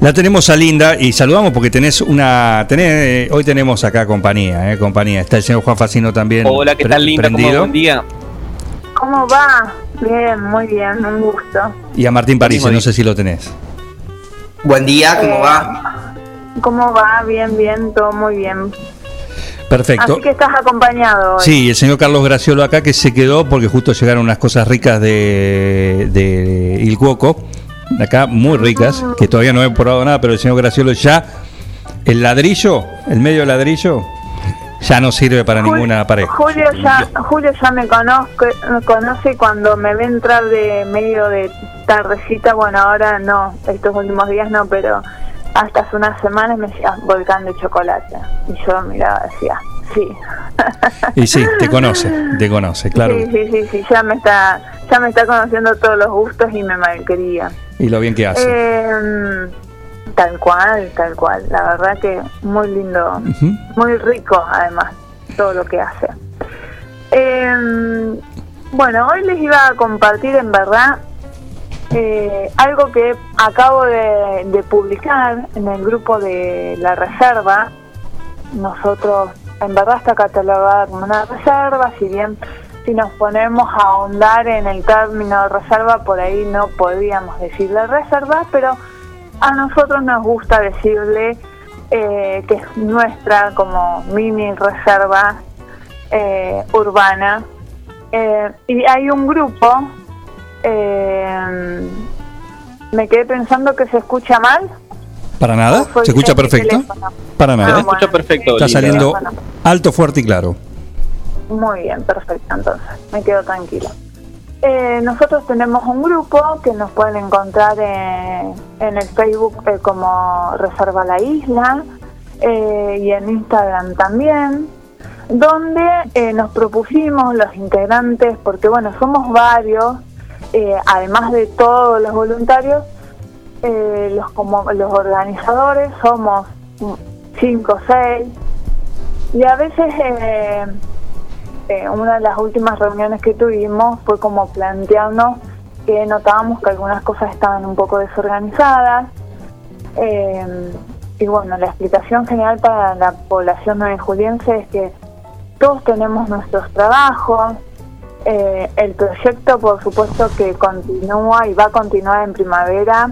La tenemos a Linda y saludamos porque tenés una. Tenés, hoy tenemos acá compañía, eh, compañía. Está el señor Juan Facino también. Hola, ¿qué tal, Linda? ¿Cómo buen día? ¿Cómo va? Bien, muy bien, un gusto. Y a Martín París, no sé si lo tenés. Buen día, ¿cómo va? ¿Cómo va? Bien, bien, todo muy bien. Perfecto. Así que estás acompañado hoy. Sí, el señor Carlos Graciolo acá que se quedó porque justo llegaron unas cosas ricas de, de Il Acá muy ricas, que todavía no he probado nada, pero el señor Graciolo ya, el ladrillo, el medio ladrillo, ya no sirve para ninguna pared. Julio ya, Julio ya me conozco, me conoce cuando me ve entrar de medio de tardecita, bueno ahora no, estos últimos días no, pero hasta hace unas semanas me decía volcán de chocolate. Y yo miraba y decía, sí. Y sí, te conoce, te conoce, claro. Sí, sí, sí, sí, ya me está, ya me está conociendo todos los gustos y me malquería. Y lo bien que hace. Eh, tal cual, tal cual. La verdad que muy lindo, muy rico además, todo lo que hace. Eh, bueno, hoy les iba a compartir en verdad eh, algo que acabo de, publicar en el grupo de la reserva. Nosotros, en verdad está catalogada como una reserva, si bien si nos ponemos a ahondar en el término reserva, por ahí no podríamos decirle reserva, pero a nosotros nos gusta decirle eh, que es nuestra como mini reserva eh, urbana. Eh, y hay un grupo, eh, me quedé pensando que se escucha mal. ¿Para nada? ¿Se escucha perfecto? teléfono? Para nada. Bueno. Escucha perfecto, Está saliendo alto, fuerte y claro. Muy bien, perfecto, entonces me quedo tranquila. Eh, nosotros tenemos un grupo que nos pueden encontrar en, en el Facebook eh, como Reserva la Isla eh, y en Instagram también, donde eh, nos propusimos los integrantes, porque bueno, somos varios, eh, además de todos los voluntarios, eh, los, como, los organizadores somos mm, cinco o seis, y a veces... Eh, una de las últimas reuniones que tuvimos fue como plantearnos que notábamos que algunas cosas estaban un poco desorganizadas. Y bueno, la explicación general para la población nuevejuliense es que todos tenemos nuestros trabajos. Eh, el proyecto, por supuesto, que continúa y va a continuar en primavera.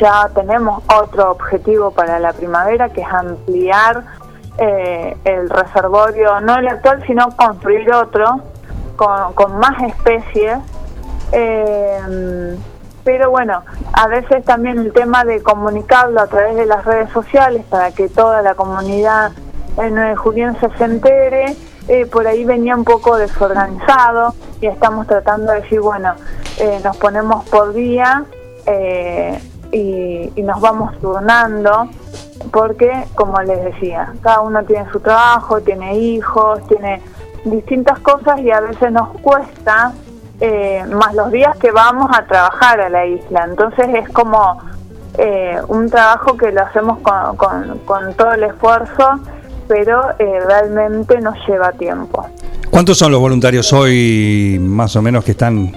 Ya tenemos otro objetivo para la primavera, que es ampliar eh, el reservorio, no el actual, sino construir otro con, más especies. Eh, pero bueno, a veces también el tema de comunicarlo a través de las redes sociales para que toda la comunidad en Nueve Juliense se entere, eh, por ahí venía un poco desorganizado y estamos tratando de decir, bueno, eh, nos ponemos por día eh, y, y nos vamos turnando porque, como les decía, cada uno tiene su trabajo, tiene hijos, tiene distintas cosas y a veces nos cuesta eh, más los días que vamos a trabajar a la isla. Entonces es como un trabajo que lo hacemos con- con todo el esfuerzo, pero eh, realmente nos lleva tiempo. ¿Cuántos son los voluntarios hoy, más o menos, que están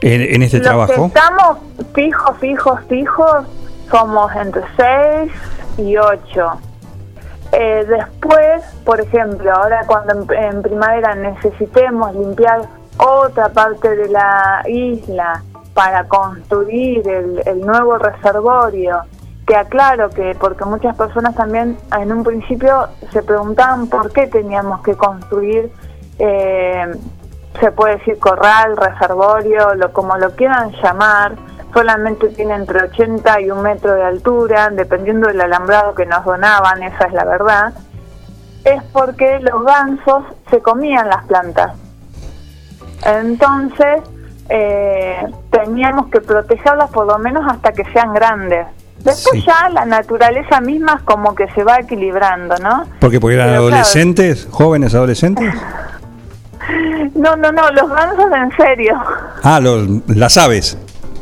en, en este Los trabajo? que estamos fijos, fijos, fijos, somos entre 6 y 8. Eh, después, por ejemplo, ahora cuando en, en primavera necesitemos limpiar otra parte de la isla para construir el, el nuevo reservorio, que aclaro que porque muchas personas también en un principio se preguntaban por qué teníamos que construir, eh, se puede decir corral, reservorio, lo como lo quieran llamar, solamente tiene entre 80 y un metro de altura, dependiendo del alambrado que nos donaban, esa es la verdad, es porque los gansos se comían las plantas. Entonces, eh, teníamos que protegerlas por lo menos hasta que sean grandes. Después ya la naturaleza misma es como que se va equilibrando, ¿no? Porque porque eran Pero adolescentes, jóvenes adolescentes. No, no, no, los gansos en serio. Ah, los, las aves,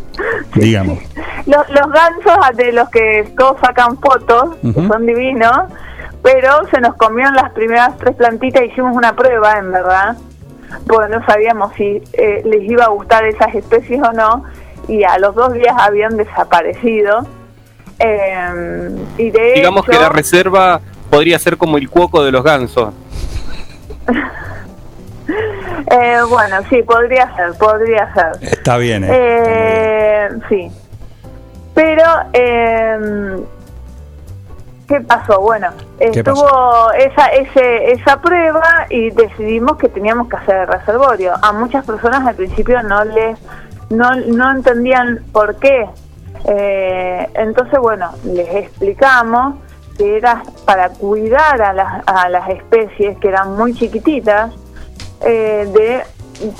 digamos. Los, los gansos de los que todos sacan fotos, que son divinos, pero se nos comieron las primeras tres plantitas, hicimos una prueba, en verdad, porque no sabíamos si eh, les iba a gustar esas especies o no, y a los dos días habían desaparecido. Eh, y de Digamos hecho, que la reserva podría ser como el cuoco de los gansos. eh, bueno, sí, podría ser, podría ser. Está bien, ¿eh? Eh, sí. Pero, eh, ¿qué pasó? Bueno, ¿Qué estuvo esa, ese, esa prueba y decidimos que teníamos que hacer el reservorio. A muchas personas al principio no les, no, no entendían por qué. Eh, entonces, bueno, les explicamos que era para cuidar a las, a las especies que eran muy chiquititas, eh, de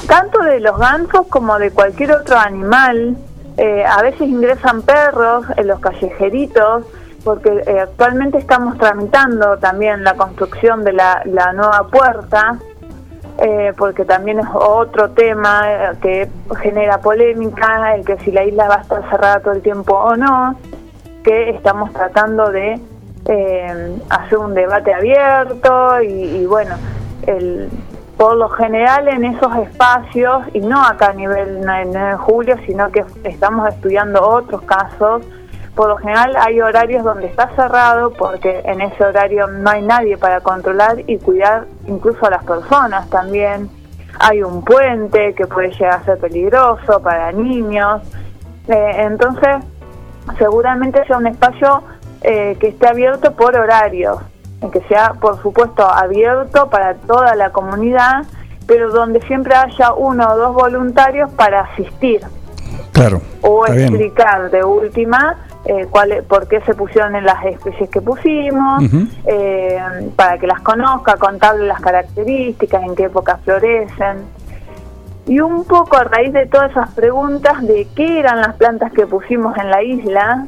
tanto de los gansos como de cualquier otro animal. Eh, a veces ingresan perros en los callejeritos, porque eh, actualmente estamos tramitando también la construcción de la, la nueva puerta, eh, porque también es otro tema eh, que genera polémica, el que si la isla va a estar cerrada todo el tiempo o no, que estamos tratando de eh, hacer un debate abierto y, y bueno, el, por lo general en esos espacios, y no acá a nivel 9 de julio, sino que estamos estudiando otros casos, por lo general hay horarios donde está cerrado porque en ese horario no hay nadie para controlar y cuidar incluso a las personas también. Hay un puente que puede llegar a ser peligroso para niños. Eh, entonces, seguramente sea un espacio eh, que esté abierto por horarios, que sea, por supuesto, abierto para toda la comunidad, pero donde siempre haya uno o dos voluntarios para asistir Claro. o bien. explicar de última eh, cuál, por qué se pusieron en las especies que pusimos, eh, para que las conozca, contarle las características, en qué época florecen. Y un poco a raíz de todas esas preguntas de qué eran las plantas que pusimos en la isla,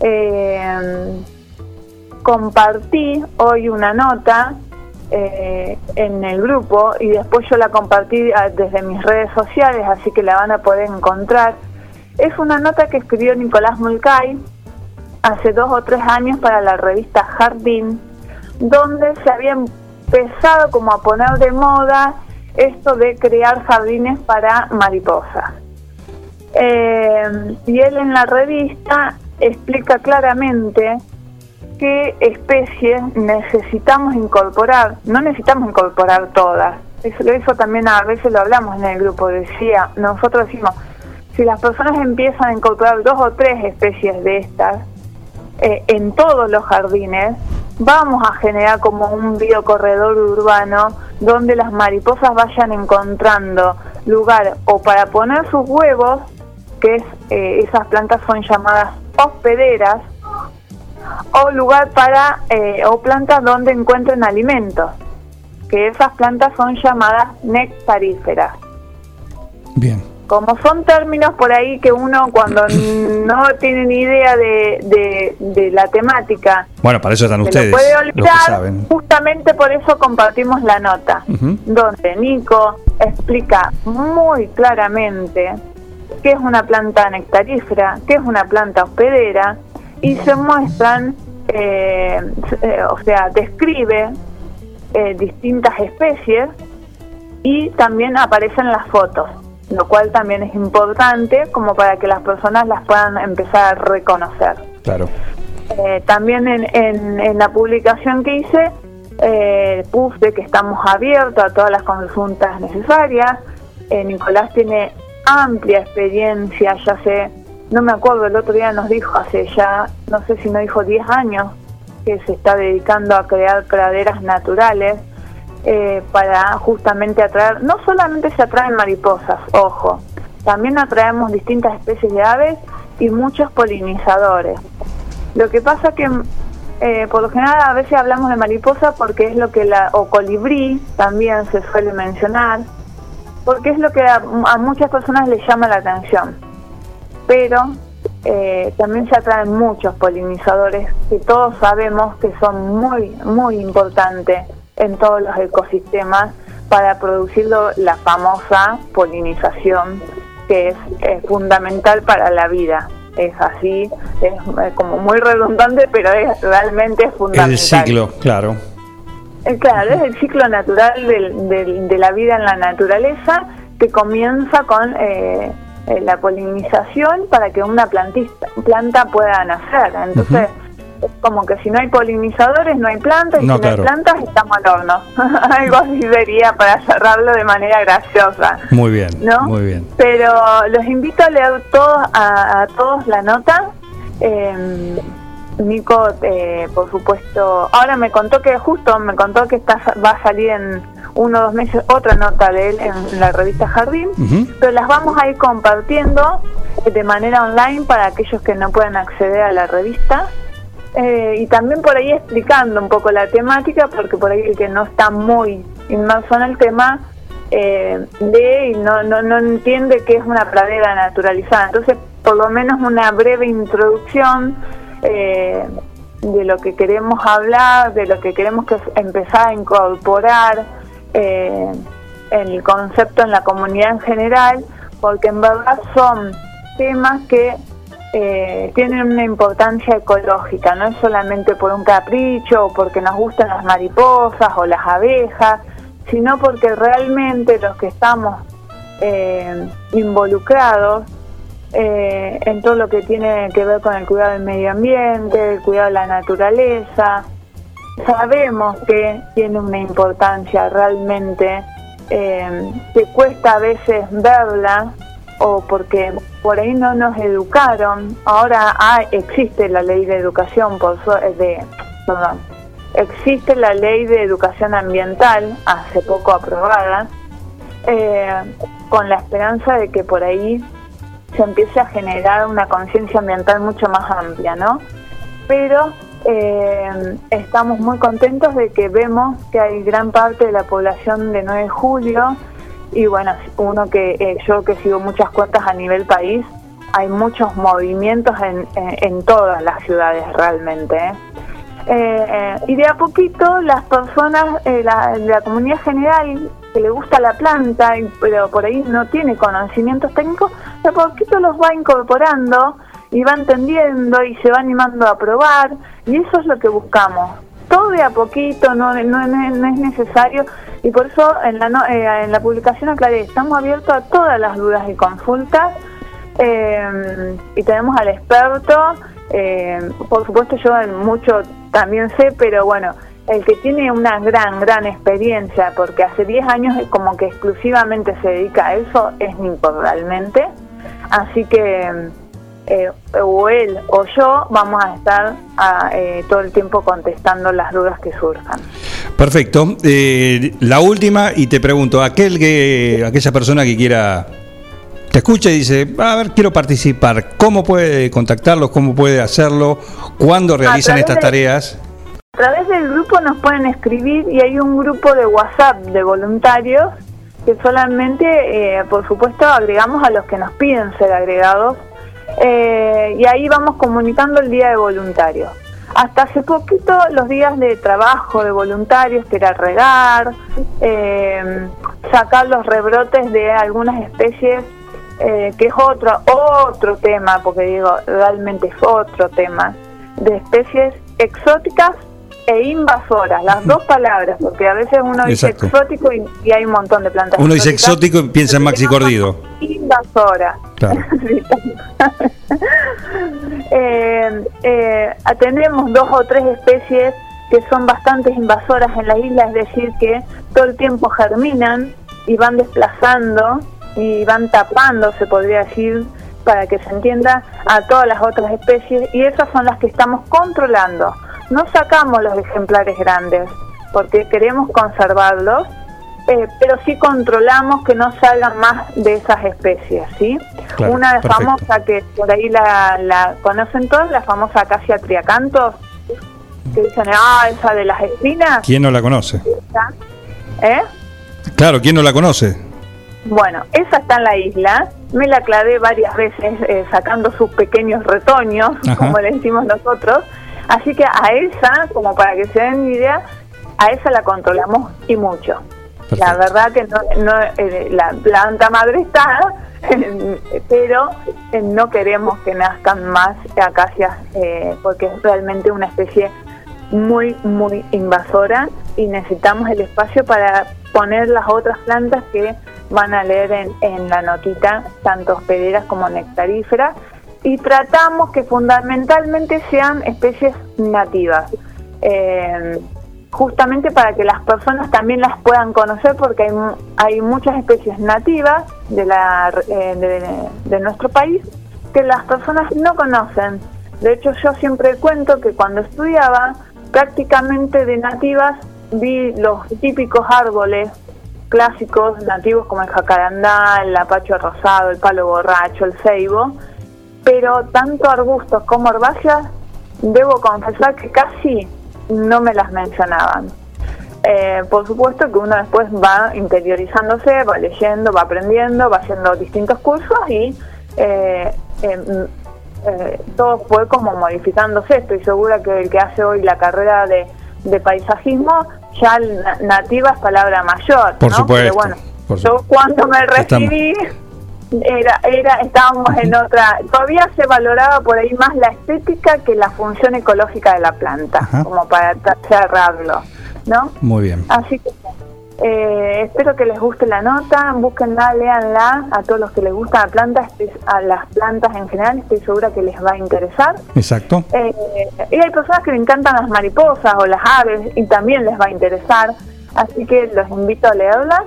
eh, compartí hoy una nota eh, en el grupo y después yo la compartí ah, desde mis redes sociales, así que la van a poder encontrar. Es una nota que escribió Nicolás Mulcay hace dos o tres años para la revista Jardín, donde se había empezado como a poner de moda esto de crear jardines para mariposas. Eh, y él en la revista explica claramente qué especies necesitamos incorporar. No necesitamos incorporar todas. Eso, eso también a veces lo hablamos en el grupo. Decía, nosotros decimos, si las personas empiezan a incorporar dos o tres especies de estas eh, en todos los jardines, vamos a generar como un biocorredor urbano donde las mariposas vayan encontrando lugar o para poner sus huevos, que es, eh, esas plantas son llamadas hospederas, o lugar para, eh, o plantas donde encuentren alimentos, que esas plantas son llamadas nectaríferas. Bien. Como son términos por ahí que uno cuando no tiene ni idea de, de, de la temática Bueno, para eso están se ustedes, lo puede que olvidar, saben. justamente por eso compartimos la nota, donde Nico explica muy claramente qué es una planta nectarífera, qué es una planta hospedera, y se muestran, eh, eh, o sea, describe eh, distintas especies y también aparecen las fotos, lo cual también es importante como para que las personas las puedan empezar a reconocer. Claro. Eh, también en, en- en la publicación que hice eh, puse que estamos abiertos a todas las consultas necesarias. Eh, Nicolás tiene amplia experiencia, ya sé, no me acuerdo, el otro día nos dijo, hace ya, no sé si nos dijo 10 años, que se está dedicando a crear praderas naturales eh, para justamente atraer, no solamente se atraen mariposas, ojo, también atraemos distintas especies de aves y muchos polinizadores. Lo que pasa que eh, por lo general a veces hablamos de mariposa porque es lo que la, o colibrí también se suele mencionar, porque es lo que a, muchas personas les llama la atención. Pero eh, también se atraen muchos polinizadores que todos sabemos que son muy, muy importantes en todos los ecosistemas para producir la famosa polinización que es fundamental para la vida. Es así, es eh, como muy redundante, pero es realmente fundamental. El ciclo, claro. Eh, Claro, es el ciclo natural del- del- de la vida en la naturaleza que comienza con eh, eh, la polinización para que una plantista, planta pueda nacer. Entonces, es como que si no hay polinizadores no hay plantas y No, si claro. no hay plantas estamos al horno. Algo así sería para cerrarlo de manera graciosa. Muy bien, ¿No? muy bien. Pero los invito a leer todos, a, a todos la nota. Eh, Nico, eh, por supuesto, ahora me contó que justo me contó que está, va a salir en uno o dos meses otra nota de él en la revista Jardín, pero las vamos a ir compartiendo de manera online para aquellos que no pueden acceder a la revista. Eh, y también por ahí explicando un poco la temática, porque por ahí el que no está muy inmerso en el tema eh, y no, no, no entiende qué es una pradera naturalizada. Entonces, por lo menos una breve introducción eh, de lo que queremos hablar, de lo que queremos que empezar a incorporar eh, el concepto en la comunidad en general, porque en verdad son temas que eh, tienen una importancia ecológica, no es solamente por un capricho o porque nos gustan las mariposas o las abejas, sino porque realmente los que estamos eh, involucrados eh, en todo lo que tiene que ver con el cuidado del medio ambiente, el cuidado de la naturaleza, sabemos que tiene una importancia realmente eh, que cuesta a veces verla o porque por ahí no nos educaron. Ahora hay- existe la ley de educación, por su- eh, de, perdón, existe la ley de educación ambiental, hace poco aprobada, eh, con la esperanza de que por ahí se empiece a generar una conciencia ambiental mucho más amplia, ¿no? Pero eh, estamos muy contentos de que vemos que hay gran parte de la población de 9 de julio y bueno, uno que eh, yo que sigo muchas cuentas a nivel país, hay muchos movimientos en, en- todas las ciudades realmente. ¿eh? Eh, y de a poquito las personas, la, la comunidad general que le gusta la planta, pero por ahí no tiene conocimientos técnicos, de a poquito los va incorporando y va entendiendo y se va animando a probar y eso es lo que buscamos. Todo de a poquito, no, no, no- es necesario. Y por eso en la, eh, en la publicación aclaré, estamos abiertos a todas las dudas y consultas eh, y tenemos al experto, eh, por supuesto yo en mucho también sé, pero bueno, el que tiene una gran, gran experiencia, porque hace 10 años como que exclusivamente se dedica a eso, es Nico realmente, así que eh, o él o yo vamos a estar eh, todo el tiempo contestando las dudas que surjan. Perfecto. Eh, la última, y te pregunto, aquel que, aquella persona que quiera, te escucha y dice, a ver, quiero participar, ¿cómo puede contactarlos? ¿Cómo puede hacerlo? ¿Cuándo realizan estas de- tareas? A través del grupo nos pueden escribir y hay un grupo de WhatsApp de voluntarios que solamente, eh, por supuesto, agregamos a los que nos piden ser agregados eh, y ahí vamos comunicando el día de voluntarios. Hasta hace poquito los días de trabajo de voluntarios, que era regar, eh, sacar los rebrotes de algunas especies, eh, que es otro, otro tema, porque digo, realmente es otro tema, de especies exóticas e invasoras, las dos palabras, porque a veces uno dice Exacto. exótico y, y hay un montón de plantas. Uno dice exótico y piensa en Maxi Cordido. Invasora. Claro. Eh, eh, tenemos dos o tres especies que son bastante invasoras en la isla, es decir, que todo el tiempo germinan y van desplazando y van tapando, se podría decir, para que se entienda, a todas las otras especies y esas son las que estamos controlando. No sacamos los ejemplares grandes porque queremos conservarlos, eh, pero sí controlamos que no salgan más de esas especies, ¿sí? Claro, Una perfecto. famosa que por ahí la, la conocen todos, la famosa acacia triacantos, que dicen, ah, esa de las espinas, ¿Quién no la conoce? ¿eh? Claro, ¿quién no la conoce? Bueno, esa está en la isla me la clavé varias veces eh, sacando sus pequeños retoños, Ajá. como le decimos nosotros. Así que a esa, como para que se den idea, a esa la controlamos y mucho. La verdad que no, no, eh, la planta madre está, pero eh, no queremos que nazcan más acacias eh, porque es realmente una especie muy, muy invasora y necesitamos el espacio para poner las otras plantas que van a leer en, en la notita, tanto hospederas como nectaríferas, y tratamos que fundamentalmente sean especies nativas. Eh, justamente para que las personas también las puedan conocer porque hay, hay muchas especies nativas de, la, eh, de, de nuestro país que las personas no conocen. De hecho, yo siempre cuento que cuando estudiaba, prácticamente de nativas vi los típicos árboles clásicos nativos como el jacarandá, el apacho rosado, el palo borracho, el ceibo, pero tanto arbustos como herbáceas, debo confesar que casi no me las mencionaban. Eh, por supuesto que uno después va interiorizándose, va leyendo, va aprendiendo, va haciendo distintos cursos y eh, eh, mm, eh, todo fue como modificándose. Estoy segura que el que hace hoy la carrera de, de paisajismo, ya nativa es palabra mayor. Por ¿no? supuesto, Pero bueno, por yo cuando me Estamos- recibí era, era, estábamos en otra, todavía se valoraba por ahí más la estética que la función ecológica de la planta, como para cerrarlo, ¿no? Muy bien. Así que eh, espero que les guste la nota, búsquenla, léanla, a todos los que les gusta la planta, a las plantas en general, estoy segura que les va a interesar. Exacto. Eh, y hay personas que le encantan las mariposas o las aves y también les va a interesar, así que los invito a leerlas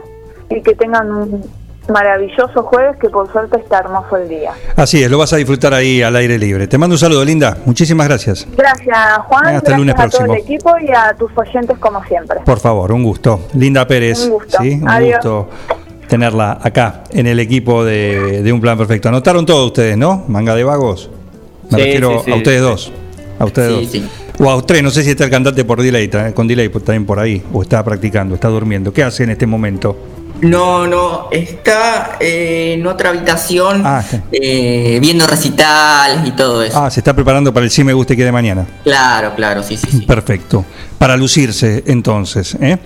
y que tengan un maravilloso jueves que por suerte está hermoso el día. Así es, lo vas a disfrutar ahí al aire libre. Te mando un saludo, Linda. Muchísimas gracias. Gracias Juan, Hasta el lunes a todo el próximo. equipo y a tus oyentes como siempre. Por favor, un gusto. Linda Pérez. Un gusto. ¿sí? Un Adiós. gusto tenerla acá en el equipo de, de Un Plan Perfecto. Anotaron todos ustedes, ¿no? Manga de vagos. Me Sí, refiero sí, sí, a ustedes sí. dos. A ustedes Sí, dos. sí. O a tres, no sé si está el cantante por delay, con delay pues, también por ahí, o está practicando, está durmiendo. ¿Qué hace en este momento? No, no, está eh, en otra habitación Ah, eh, viendo recitales y todo eso. Ah, se está preparando para el sí me guste que de mañana. Claro, claro, sí, sí, sí. Perfecto. Para lucirse, entonces. ¿eh?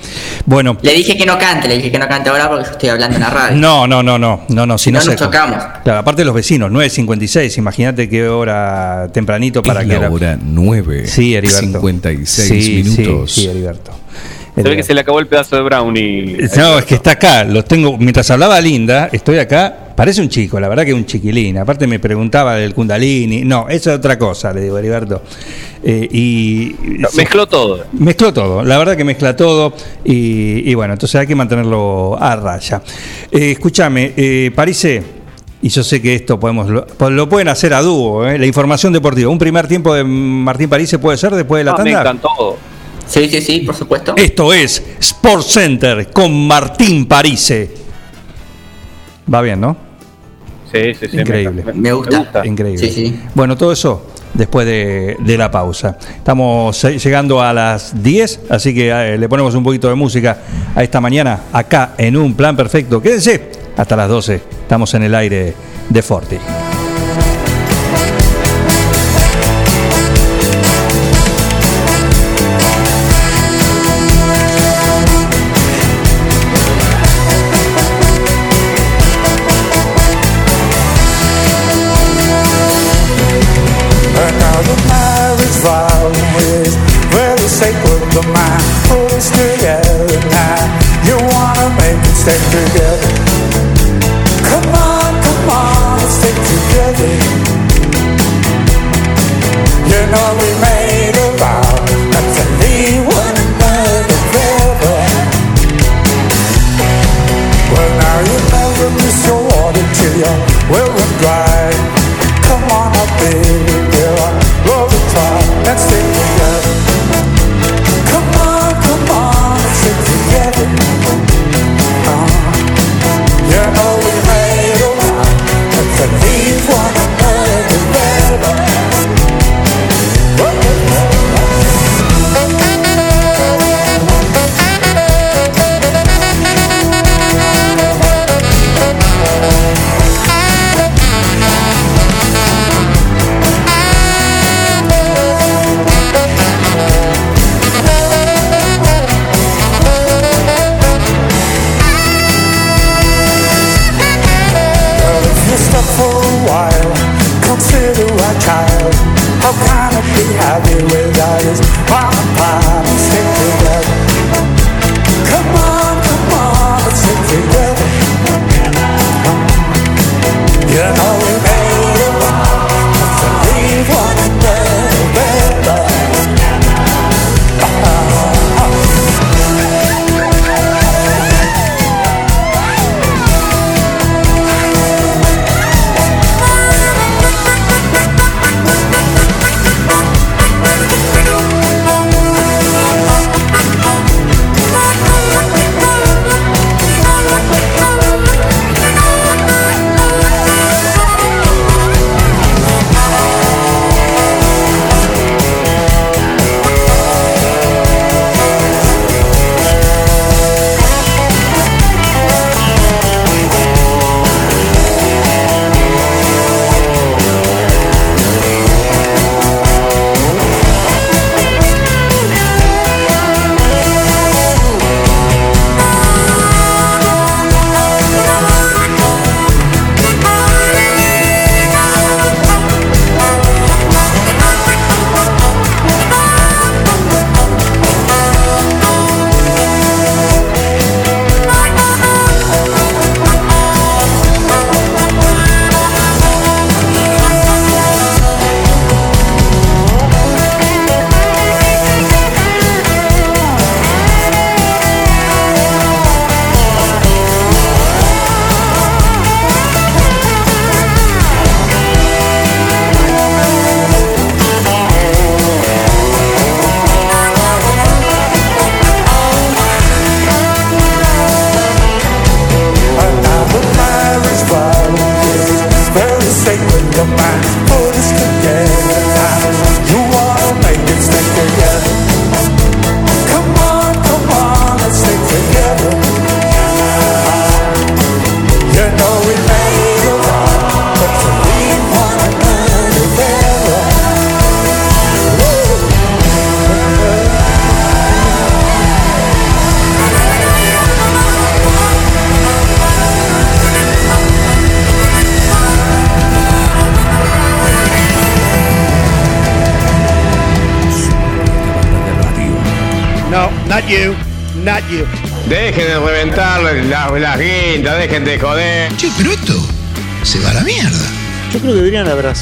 Bueno. Le dije que no cante, le dije que no cante ahora porque yo estoy hablando en la radio. No, no, no, no, no, no, si no, no se nos chocamos. Claro, aparte de los vecinos, 9.56, imagínate qué hora tempranito para Es que la era- hora 9. Sí, Heriberto. 56 Sí, sí, minutos. Sí, Heriberto. Se ve que se le acabó el pedazo de brownie. No, es que está acá, los tengo, mientras hablaba Linda, estoy acá, parece un chico, la verdad que un chiquilín, aparte me preguntaba del Kundalini, no, eso es otra cosa, le digo, Heriberto. Eh, y mezcló todo. Mezcló todo, la verdad que mezcla todo y, y bueno, entonces hay que mantenerlo a raya. Eh, escúchame, eh, Parise, y yo sé que esto podemos lo, lo pueden hacer a dúo, eh, la información deportiva. Un primer tiempo de Martín Parise puede ser después de la Ah, me tanda. encantó. Sí, sí, sí, por supuesto. Esto es Sports Center con Martín Parise. Va bien, ¿no? Sí, sí, sí. Increíble. Me gusta. Increíble. Sí, sí. Bueno, todo eso después de, de la pausa. Estamos llegando a las 10, así que eh, le ponemos un poquito de música a esta mañana acá en un plan perfecto. Quédense hasta las 12. Estamos en el aire de Forti.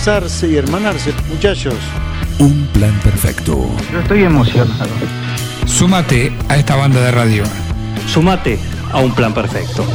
Abrazarse y hermanarse, muchachos. Un plan perfecto. Yo estoy emocionado. Súmate a esta banda de radio. Sumate a un plan perfecto.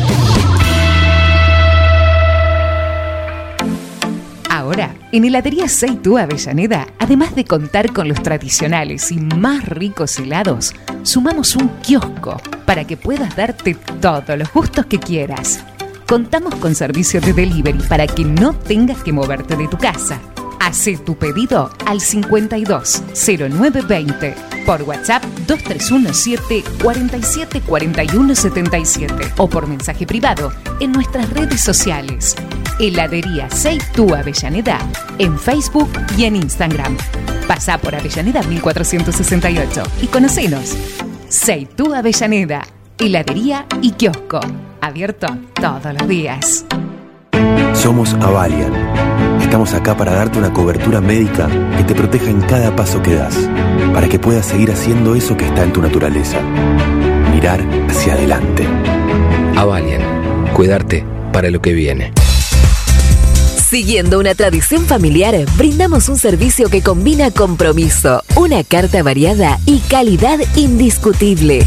Ahora, en Heladería Seitú Avellaneda, además de contar con los tradicionales y más ricos helados, sumamos un kiosco para que puedas darte todos los gustos que quieras. Contamos con servicio de delivery para que no tengas que moverte de tu casa. Hacé tu pedido al 52 0920 por WhatsApp 2317 47 41 77 o por mensaje privado en nuestras redes sociales. Heladería Seitú Avellaneda en Facebook y en Instagram. Pasa por Avellaneda 1468 y conocenos. Seitú Avellaneda, heladería y kiosco. Abierto todos los días. Somos Avalian. Estamos acá para darte una cobertura médica que te proteja en cada paso que das, para que puedas seguir haciendo eso que está en tu naturaleza. Mirar hacia adelante. Avalian, cuidarte para lo que viene. Siguiendo una tradición familiar, brindamos un servicio que combina compromiso, una carta variada y calidad indiscutible.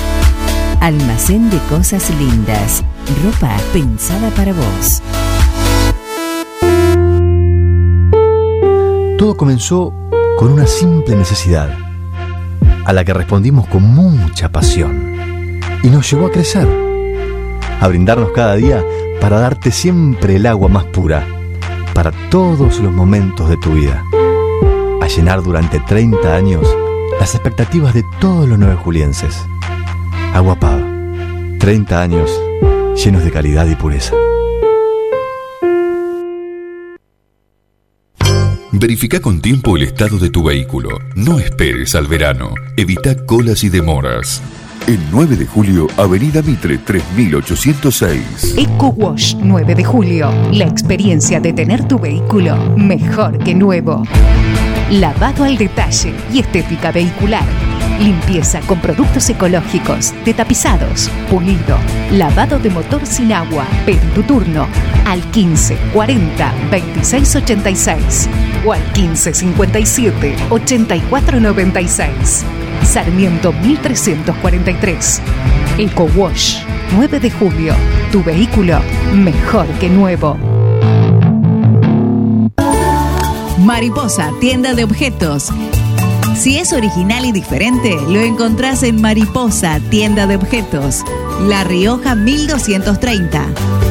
Almacén de Cosas Lindas. Ropa pensada para vos. Todo comenzó con una simple necesidad, a la que respondimos con mucha pasión, y nos llevó a crecer, a brindarnos cada día para darte siempre el agua más pura, para todos los momentos de tu vida, a llenar durante 30 años las expectativas de todos los nueve julienses. Agua Pava, 30 años llenos de calidad y pureza. Verifica con tiempo el estado de tu vehículo. No esperes al verano. Evita colas y demoras. El 9 de julio, Avenida Mitre 3806. Eco Wash 9 de julio. La experiencia de tener tu vehículo mejor que nuevo. Lavado al detalle y estética vehicular. Limpieza con productos ecológicos, de tapizados, pulido, lavado de motor sin agua. Pedí tu turno al 15 40 26 86 o al 15 57 84 96. Sarmiento 1343. Eco Wash 9 de julio. Tu vehículo mejor que nuevo. Mariposa, tienda de objetos. Si es original y diferente, lo encontrás en Mariposa, tienda de objetos. La Rioja 1230.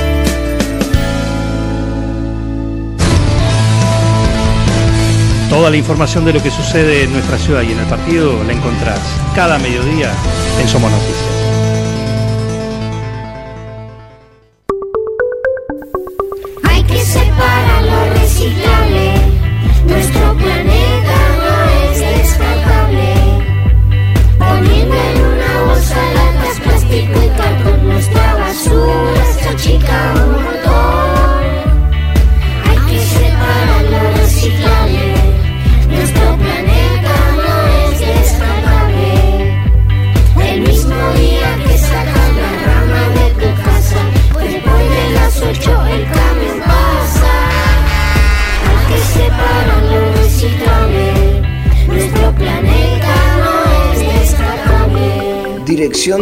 Toda la información de lo que sucede en nuestra ciudad y en el partido la encontrás cada mediodía en Somos Noticias.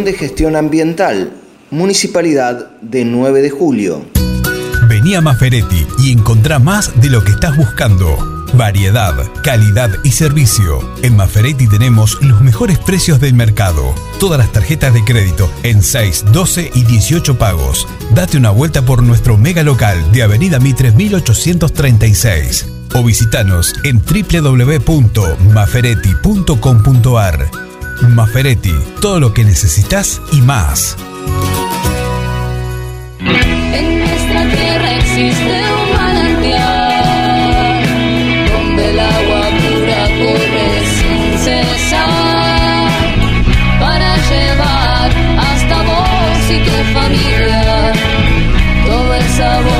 De Gestión Ambiental, Municipalidad de 9 de Julio. Vení a Maferetti y encontrá más de lo que estás buscando. Variedad, calidad y servicio. En Maferetti tenemos los mejores precios del mercado. Todas las tarjetas de crédito en 6, 12 y 18 pagos. Date una vuelta por nuestro mega local de Avenida Mitre 1836 o visitanos en www.maferetti.com.ar. Maferetti, todo lo que necesitas y más. En nuestra tierra existe un manantial donde el agua pura corre sin cesar para llevar hasta vos y tu familia todo el sabor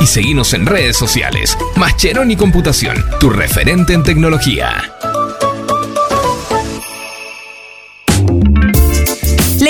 y seguinos en redes sociales. Mascheroni Computación, tu referente en tecnología.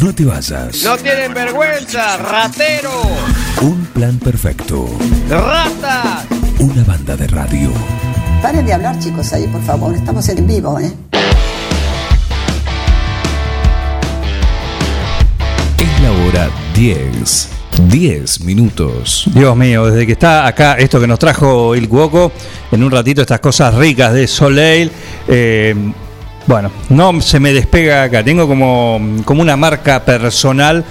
No te vayas. No tienen vergüenza, ratero. Un plan perfecto. Rata. Una banda de radio. Paren de hablar, chicos, ahí, por favor. Estamos en vivo, ¿eh? Es la hora 10. 10 minutos. Dios mío, desde que está acá esto que nos trajo Il Cuoco, en un ratito estas cosas ricas de Soleil. eh, bueno, no se me despega acá, tengo como, como una marca personal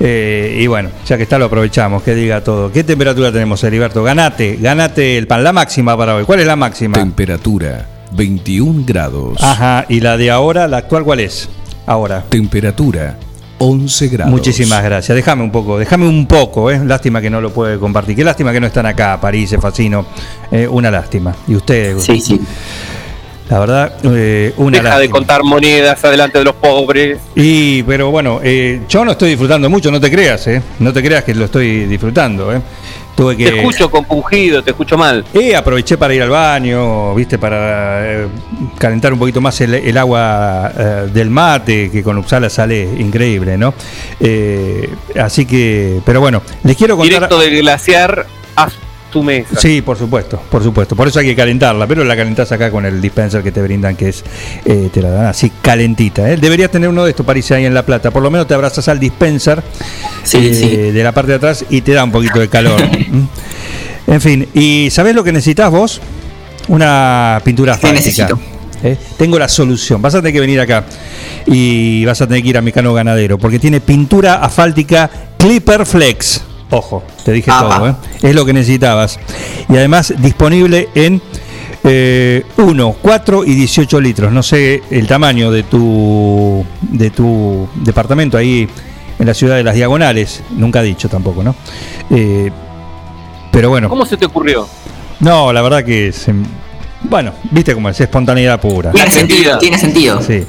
eh, y bueno, ya que está lo aprovechamos, que diga todo. ¿Qué temperatura tenemos, Heriberto? Ganate, ganate el pan, la máxima para hoy. ¿Cuál es la máxima? Temperatura 21 grados. Ajá, y la de ahora, la actual, ¿cuál es? Ahora. Temperatura 11 grados. Muchísimas gracias. Déjame un poco, déjame un poco, ¿eh? Lástima que no lo puede compartir. Qué lástima que no están acá, París, Facino. Eh, una lástima. Y ustedes. Sí, sí. La verdad, eh, una Deja de contar monedas adelante de los pobres. Y, pero bueno, eh, yo no estoy disfrutando mucho, no te creas, ¿eh? No te creas que lo estoy disfrutando, ¿eh? Tuve que. Te escucho compungido, te escucho mal. Y aproveché para ir al baño, viste, para eh, calentar un poquito más el, el agua eh, del mate, que con Uppsala sale increíble, ¿no? Eh, así que, pero bueno, les quiero contar. Directo del glaciar a tu mesa. Sí, por supuesto, por supuesto. Por eso hay que calentarla, pero la calentás acá con el dispenser que te brindan, que es, eh, te la dan así calentita. ¿eh? Deberías tener uno de estos, París, ahí en La Plata. Por lo menos te abrazas al dispenser Sí, eh, sí. de la parte de atrás y te da un poquito de calor. En fin, ¿y sabés lo que necesitas vos? Una pintura. ¿eh? Tengo la solución. Vas a tener que venir acá y vas a tener que ir a Mecano Ganadero porque tiene pintura asfáltica Clipper Flex. Ojo, te dije Apa. todo, ¿eh? es lo que necesitabas. Y además disponible en 1, 4 y 18 litros. No sé el tamaño de tu, de tu departamento ahí en la ciudad de las Diagonales. Nunca he dicho tampoco, ¿no? Eh, pero bueno. ¿Cómo se te ocurrió? No, la verdad que es. em, Bueno, viste cómo es, espontaneidad pura. Tiene sentido, tiene sentido. Sí.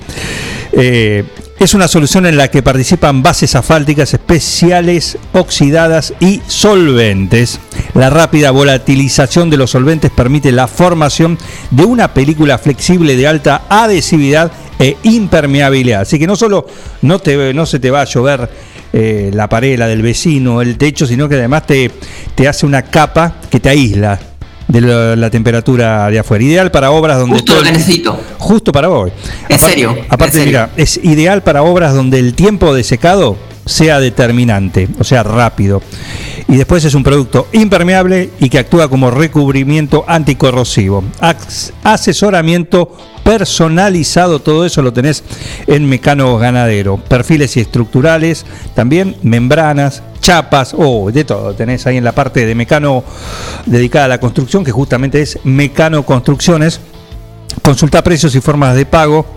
Eh, es una solución en la que participan bases asfálticas especiales, oxidadas y solventes. La rápida volatilización de los solventes permite la formación de una película flexible de alta adhesividad e impermeabilidad. Así que no solo no, te, no se te va a llover eh, la pared, la del vecino, el techo, sino que además te, te hace una capa que te aísla de la, la temperatura de afuera. Ideal para obras donde... Justo todo lo que necesito. Justo para hoy. ¿En serio? Aparte, ¿En serio? mira, es ideal para obras donde el tiempo de secado sea determinante, o sea, rápido. Y después es un producto impermeable y que actúa como recubrimiento anticorrosivo. Asesoramiento personalizado, todo eso lo tenés en Mecano Ganadero. Perfiles y estructurales, también membranas, chapas, oh, de todo. Tenés ahí en la parte de Mecano dedicada a la construcción, que justamente es Mecano Construcciones. Consulta precios y formas de pago.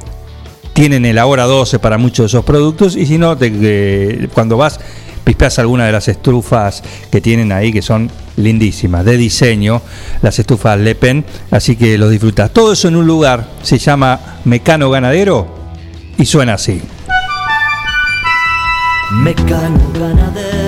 Tienen el ahora 12 para muchos de esos productos. Y si no, te- eh, cuando vas, pispeas alguna de las estrufas que tienen ahí, que son lindísimas, de diseño, las estufas Le Pen. Así que los disfrutas. Todo eso en un lugar se llama Mecano Ganadero y suena así. Mecano ganadero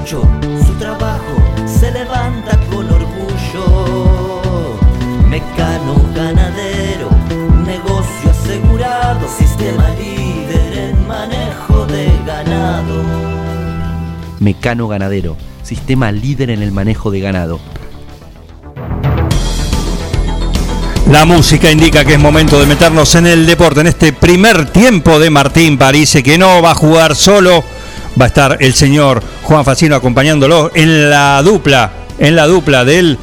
mucho, su trabajo se levanta con orgullo. Mecano ganadero, negocio asegurado, sistema líder en manejo de ganado. Mecano Ganadero, sistema líder en el manejo de ganado. La música indica que es momento de meternos en el deporte. En este primer tiempo de Martín Parece que no va a jugar solo. Va a estar el señor Juan Facino acompañándolo en la dupla, en la dupla del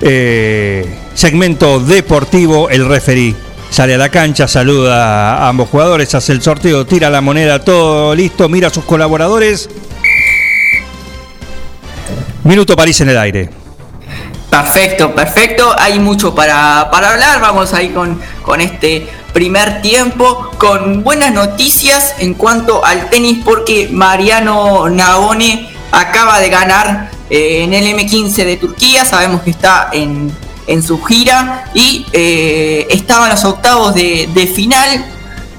eh, segmento deportivo. El referí sale a la cancha, saluda a ambos jugadores, hace el sorteo, tira la moneda, todo listo, mira a sus colaboradores. Minuto París en el aire. Perfecto, perfecto. Hay mucho para, para hablar. Vamos ahí con, con este primer tiempo, con buenas noticias en cuanto al tenis, porque Mariano Navone acaba de ganar eh, en el M15 de Turquía. Sabemos que está en, en su gira y eh, estaba en los octavos de, de final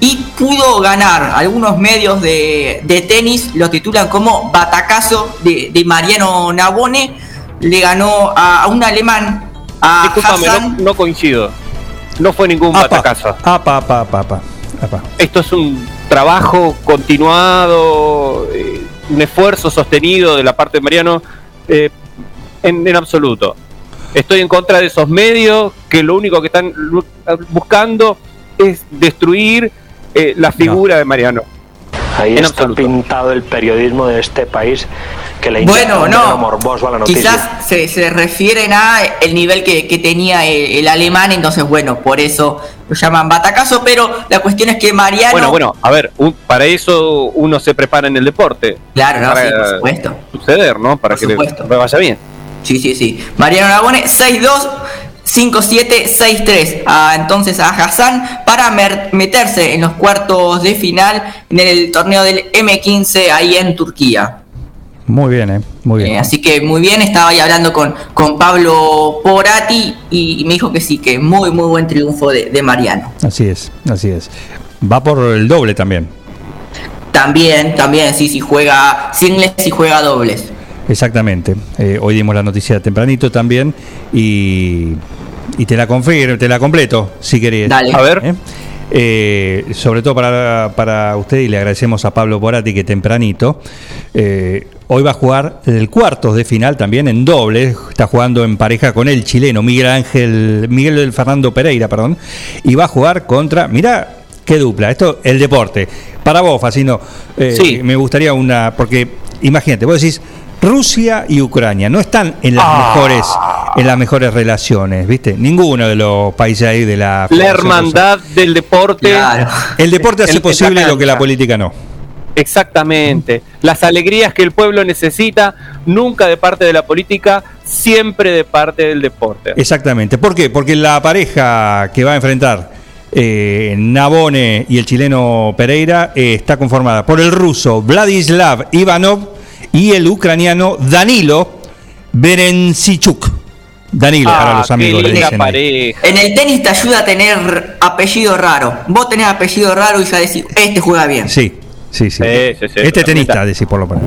y pudo ganar. Algunos medios de, de tenis lo titulan como batacazo de, de Mariano Navone. Le ganó a, a un alemán, a Disculpame, no coincido. No fue ningún batacazo. Apa, apa, apa, apa, apa. Esto es un trabajo continuado, eh, un esfuerzo sostenido de la parte de Mariano, eh, en, en absoluto. Estoy en contra de esos medios que lo único que están buscando es destruir eh, la figura de Mariano. Ahí En está absoluto. pintado el periodismo de este país que le Bueno, no. morboso a la noticia. Quizás se, se refieren a el nivel que, que tenía el, el alemán, entonces bueno, por eso lo llaman batacazo, pero la cuestión es que Mariano... Bueno, bueno, a ver, un- para eso uno se prepara en el deporte. Claro, no, para sí, por supuesto. suceder, ¿no? Para que le- le vaya bien. Sí, sí, sí. Mariano Navone, 6-2. 5-7-6-3 a, entonces a Hassan para meterse en los cuartos de final en el torneo del M15 ahí en Turquía. Muy bien, eh. Muy bien. Eh, así que muy bien, estaba ahí hablando con, con Pablo Porati y, y me dijo que sí, que muy, muy buen triunfo de, de Mariano. Así es, así es. Va por el doble también. También, también, sí, sí juega singles y juega dobles. Exactamente. Eh, hoy dimos la noticia tempranito también y, y te la confirmo, te la completo si querés. Dale. A ver. ¿Eh? Eh, sobre todo para, para usted y le agradecemos a Pablo Porati que tempranito. Eh, hoy va a jugar el cuartos de final también en doble. Está jugando en pareja con el chileno Miguel Ángel, Miguel del Fernando Pereira, perdón. Y va a jugar contra, mirá qué dupla, esto el deporte. Para vos, Facino, eh, Sí. me gustaría una, porque imagínate, vos decís Rusia y Ucrania no están en las Ah. mejores en las mejores relaciones, ¿viste? Ninguno de los países ahí de la La hermandad del deporte. El deporte hace posible lo que la política no. Exactamente. Las alegrías que el pueblo necesita, nunca de parte de la política, siempre de parte del deporte. Exactamente. ¿Por qué? Porque la pareja que va a enfrentar eh, Nabone y el chileno Pereira eh, está conformada por el ruso Vladislav Ivanov y el ucraniano Danilo Berencichuk. Danilo, Ah, para los amigos le dicen ahí. En el tenis te ayuda a tener apellido raro. Vos tenés apellido raro y ya decís, este juega bien. Sí, sí, sí. sí, sí, este tenista, decís por lo menos.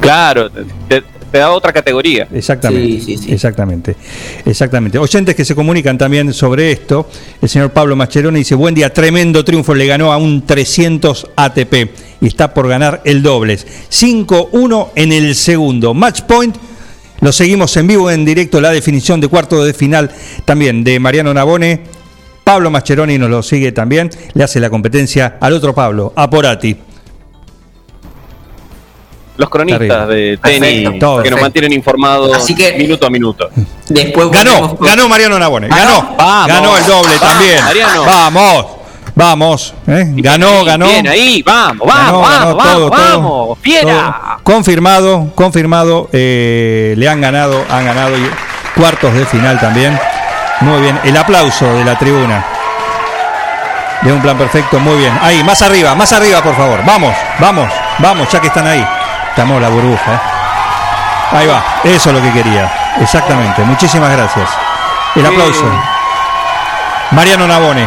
Claro, te, te da otra categoría. Exactamente. Exactamente. Exactamente. Oyentes que se comunican también sobre esto. El señor Pablo Mascheroni dice, buen día, tremendo triunfo, le ganó a un 300 ATP y está por ganar el dobles. 5-1 en el segundo. Match point. Lo seguimos en vivo, en directo, la definición de cuarto de final también de Mariano Navone. Pablo Mascheroni nos lo sigue también, le hace la competencia al otro Pablo, a Porati. Los cronistas de tenis Perfecto. Que nos mantienen informados Así que- minuto a minuto. Después Ganó, ganó Mariano Navone, ganó, Vamos. ganó el doble Vamos, también. Mariano. Vamos, vamos, ¿eh? ganó, ganó. Bien ahí, vamos, Ganó, vamos, ganó vamos, todo, vamos, todo, vamos, fiera. todo. Confirmado, confirmado. eh, le han ganado, han ganado y cuartos de final también. Muy bien, el aplauso de la tribuna. De un plan perfecto, muy bien. Ahí, más arriba, más arriba, por favor. Vamos, vamos. Vamos, ya que están ahí. Estamos la burbuja. ¿eh? Ahí va, eso es lo que quería. Exactamente. Muchísimas gracias. El aplauso. Mariano Navone,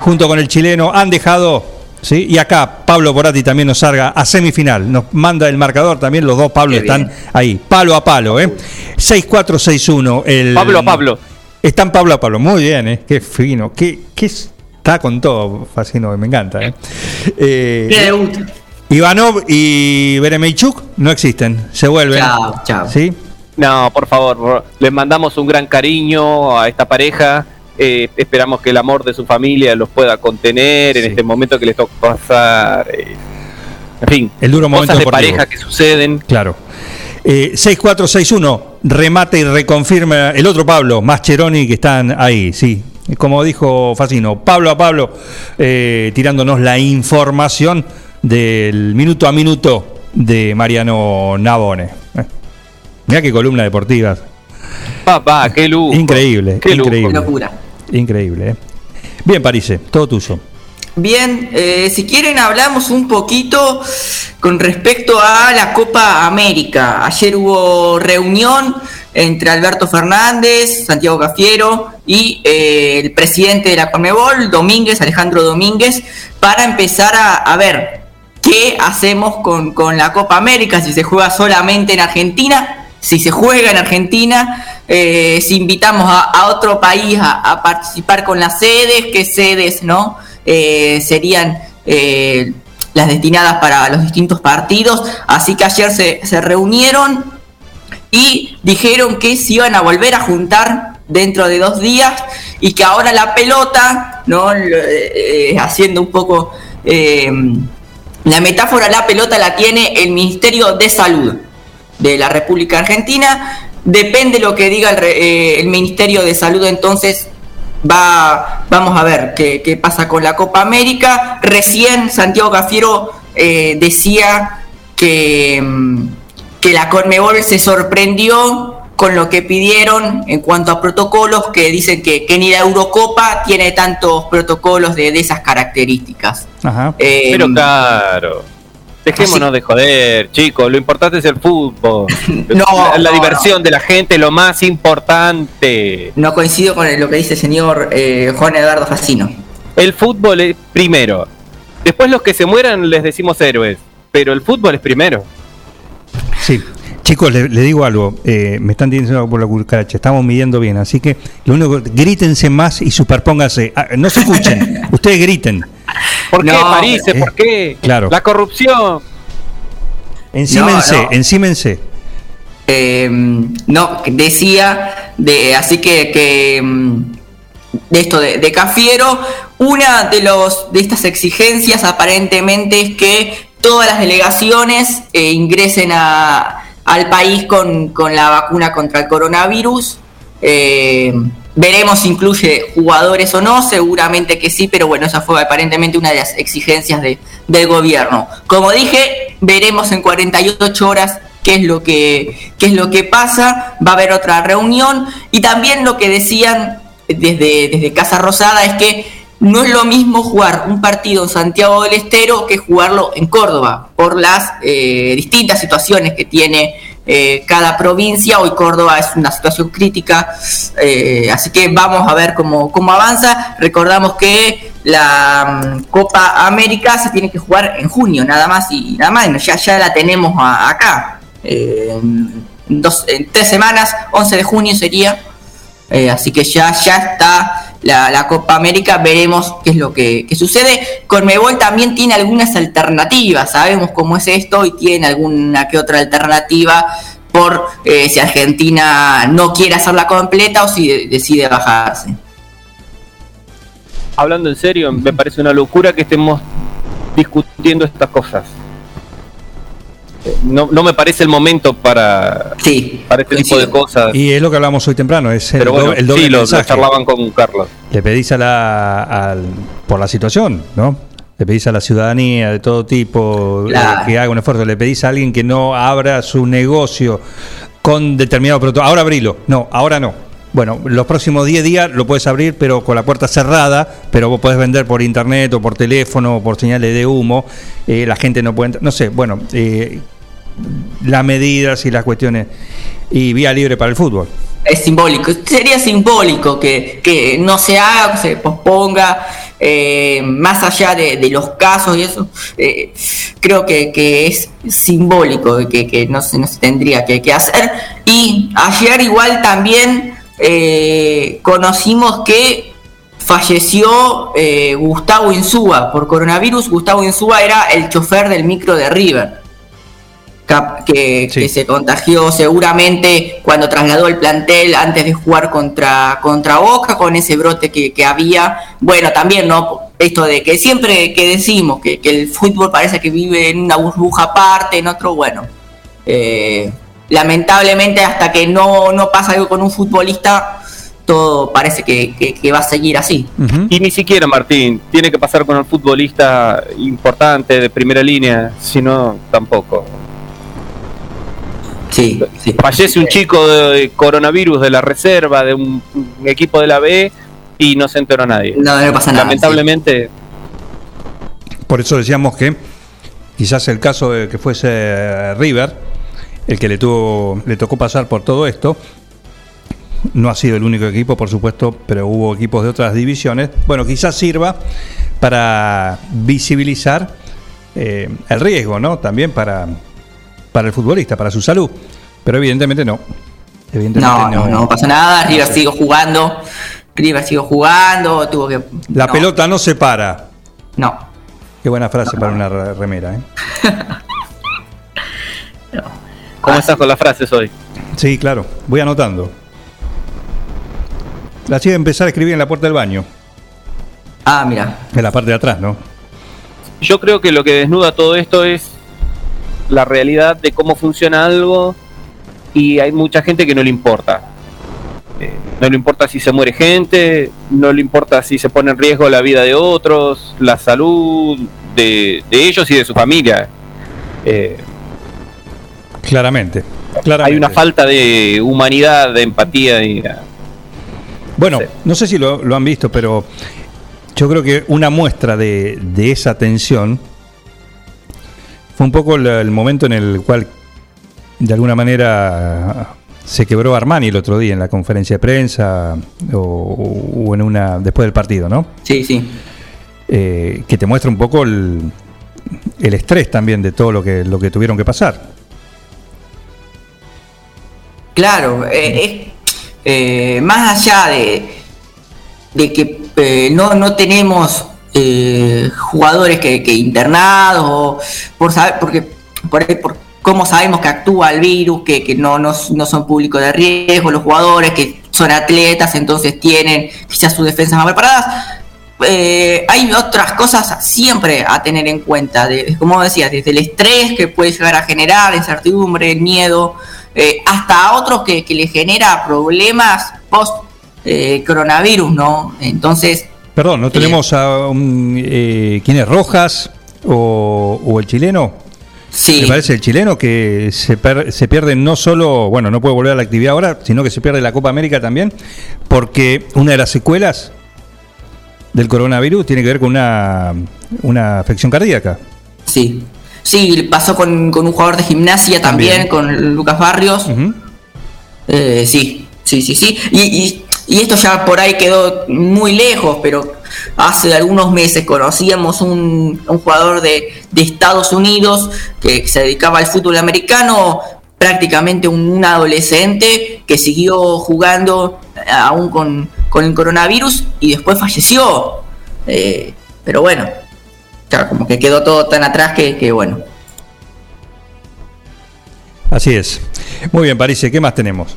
junto con el chileno, han dejado, ¿sí? y acá Pablo Borati también nos salga a semifinal. Nos manda el marcador también, los dos Pablo están ahí, palo a palo. ¿eh? 6-4-6-1. El, Pablo a Pablo. Están Pablo a Pablo, muy bien, ¿eh? qué fino, qué, qué está con todo, fascino, me encanta. ¿eh? Eh, Ivanov y Beremeychuk no existen, se vuelven. Chao, chao. ¿Sí? No, por favor, les mandamos un gran cariño a esta pareja. Eh, esperamos que el amor de su familia los pueda contener en este momento que les toca pasar. eh, en fin, El duro momento cosas de deportivo. pareja que suceden. Claro. Eh, 6-4-6-1, remate y reconfirma el otro Pablo, Mascheroni, que están ahí, sí. Como dijo Facino, Pablo a Pablo, eh, tirándonos la información del minuto a minuto de Mariano Navone. Eh, Mirá qué columna deportiva. Papá, qué lujo. Increíble, Qué lujo. increíble. Qué locura. Increíble. eh. Bien, Parise, todo tuyo. Bien, eh, si quieren hablamos un poquito con respecto a la Copa América. Ayer hubo reunión entre Alberto Fernández, Santiago Cafiero y eh, el presidente de la Conmebol, Domínguez, Alejandro Domínguez, para empezar a, a ver qué hacemos con, con la Copa América, si se juega solamente en Argentina, si se juega en Argentina, eh, si invitamos a, otro país a, participar con las sedes, qué sedes no Eh, serían eh, las destinadas para los distintos partidos. Así que ayer se, se reunieron y dijeron que se iban a volver a juntar dentro de dos días y que ahora la pelota, ¿no? Haciendo un poco eh, la metáfora, la pelota la tiene el Ministerio de Salud de la República Argentina. Depende lo que diga el, re- eh, el Ministerio de Salud, entonces va, vamos a ver qué, qué pasa con la Copa América. Recién Santiago Cafiero eh, decía que, mm, que la Conmebol se sorprendió con lo que pidieron en cuanto a protocolos, que dicen que, que ni la Eurocopa tiene tantos protocolos de, de esas características. Ajá. Eh, Pero claro. Dejémonos de joder, chicos. Lo importante es el fútbol. No, la, la no, diversión de la gente, lo más importante. No coincido con lo que dice el señor eh, Juan Eduardo Facino. El fútbol es primero. Después los que se mueran les decimos héroes. Pero el fútbol es primero. Sí. Chicos, le, le digo algo, eh, me están diciendo por la cucaracha, estamos midiendo bien, así que lo único que grítense más y superpónganse, Ah, no se escuchen, ustedes griten. ¿Por qué, No, París? eh, ¿Por qué? claro. La corrupción. Encímense, No, no. encímense. Eh, no, decía, de, así que, que mm, de esto de, de Cafiero, una de los de estas exigencias aparentemente es que todas las delegaciones eh, ingresen a- al país con, con la vacuna contra el coronavirus. Eh, veremos si incluye jugadores o no, seguramente que sí, pero bueno, esa fue aparentemente una de las exigencias de- del gobierno. Como dije, veremos en 48 horas qué es lo que qué es lo que pasa, va a haber otra reunión y también lo que decían desde, desde Casa Rosada es que no es lo mismo jugar un partido en Santiago del Estero que jugarlo en Córdoba, por las eh, distintas situaciones que tiene eh, cada provincia. Hoy Córdoba es una situación crítica, eh, así que vamos a ver cómo, cómo avanza. Recordamos que la mm, Copa América se tiene que jugar en junio, nada más y nada más, ya, ya la tenemos acá. Eh, dos, en tres semanas, 11 de junio sería. Eh, así que ya, ya está la, Copa América, veremos qué es lo que, que sucede. Conmebol también tiene algunas alternativas, sabemos cómo es esto y tiene alguna que otra alternativa por eh, si Argentina no quiere hacerla completa o si de- decide bajarse. Hablando en serio, me parece una locura que estemos discutiendo estas cosas. No, no me parece el momento para, para este tipo de cosas. Y es lo que hablamos hoy temprano, es el, Pero bueno, do- el doble sí, lo, charlaban con Carlos. Le pedís a la, al- por la situación, ¿no? Le pedís a la ciudadanía de todo tipo eh, que haga un esfuerzo. Le pedís a alguien que no abra su negocio con determinado producto. Ahora abrilo. No, ahora no. Bueno, los próximos 10 días lo puedes abrir, pero con la puerta cerrada, pero vos podés vender por internet o por teléfono o por señales de humo. eh, la gente no puede entrar. No sé, bueno, eh, las medidas y las cuestiones. Y vía libre para el fútbol. Es simbólico, sería simbólico que, que no se haga, se posponga, eh, más allá de, de los casos y eso, eh, creo que, que es simbólico, que, que no, se, no se tendría que, que hacer. Y ayer igual también eh, conocimos que falleció eh, Gustavo Insúa por coronavirus. Gustavo Insúa era el chofer del micro de River que, que se contagió seguramente cuando trasladó el plantel antes de jugar contra, contra Boca con ese brote que, que había. Bueno, también, ¿no? Esto de que siempre que decimos que, que el fútbol parece que vive en una burbuja aparte, en otro, bueno. eh, lamentablemente hasta que no, no pasa algo con un futbolista, todo parece que, que- que va a seguir así. Y ni siquiera, Martín, tiene que pasar con el futbolista importante de primera línea, sino tampoco. Sí, Fallece un chico de coronavirus de la reserva, de un, un equipo de la B, y no se enteró nadie. No, no pasa nada, Lamentablemente, Por eso decíamos que quizás el caso de que fuese eh, River, el que le tuvo, le tocó pasar por todo esto, no ha sido el único equipo, por supuesto, pero hubo equipos de otras divisiones. Bueno, quizás sirva para visibilizar eh, el riesgo, ¿no? También para, para el futbolista, para su salud. Pero evidentemente no. Evidentemente No, no, no pasa nada. River sigo jugando. River sigo jugando. Tuvo que. La no. pelota no se para. No. Qué buena frase para una re- remera, ¿eh? ¿cómo estás con las frases hoy? Sí, claro. Voy anotando. La chica empezar a escribir en la puerta del baño. Ah, mira. En la parte de atrás, ¿no? Yo creo que lo que desnuda todo esto es la realidad de cómo funciona algo y hay mucha gente que no le importa. Eh, no le importa si se muere gente, no le importa si se pone en riesgo la vida de otros, la salud de, de ellos y de su familia. Eh, Claramente. hay una falta de humanidad, de empatía y Bueno, no sé si lo, lo han visto, pero yo creo que una muestra de, de esa tensión fue un poco el, el momento en el cual, de alguna manera, se quebró Armani el otro día en la conferencia de prensa o, o en una después del partido, ¿no? Sí, sí. Eh, que te muestra un poco el, el estrés también de todo lo que, lo que tuvieron que pasar. Claro, eh, eh, más allá de, de que eh, no, no tenemos eh, jugadores que, internados, por saber, porque por, cómo sabemos que actúa el virus, que, que no, no, no son públicos de riesgo, los jugadores que son atletas, entonces tienen quizás sus defensas más preparadas. Eh, hay otras cosas siempre a tener en cuenta, como decías, desde el estrés que puede llegar a generar, incertidumbre, miedo, eh, hasta otros que, que le genera problemas post coronavirus, ¿no? Entonces, Perdón, ¿no tenemos a un, eh, quién es Rojas o, o el chileno? Sí. Me parece el chileno que se, per- se pierde no solo, bueno, no puede volver a la actividad ahora, sino que se pierde la Copa América también, porque una de las secuelas del coronavirus tiene que ver con una, una afección cardíaca. sí. Sí, pasó con, con un jugador de gimnasia también, con Lucas Barrios. Eh, sí, sí, sí, sí. Y, y- y esto ya por ahí quedó muy lejos, pero hace algunos meses conocíamos un, jugador de, de Estados Unidos que se dedicaba al fútbol americano, prácticamente un, un adolescente que siguió jugando eh, aún con, con el coronavirus y después falleció. Eh, pero bueno, claro, como que quedó todo tan atrás que, que bueno. Así es. Muy bien, París, ¿qué más tenemos?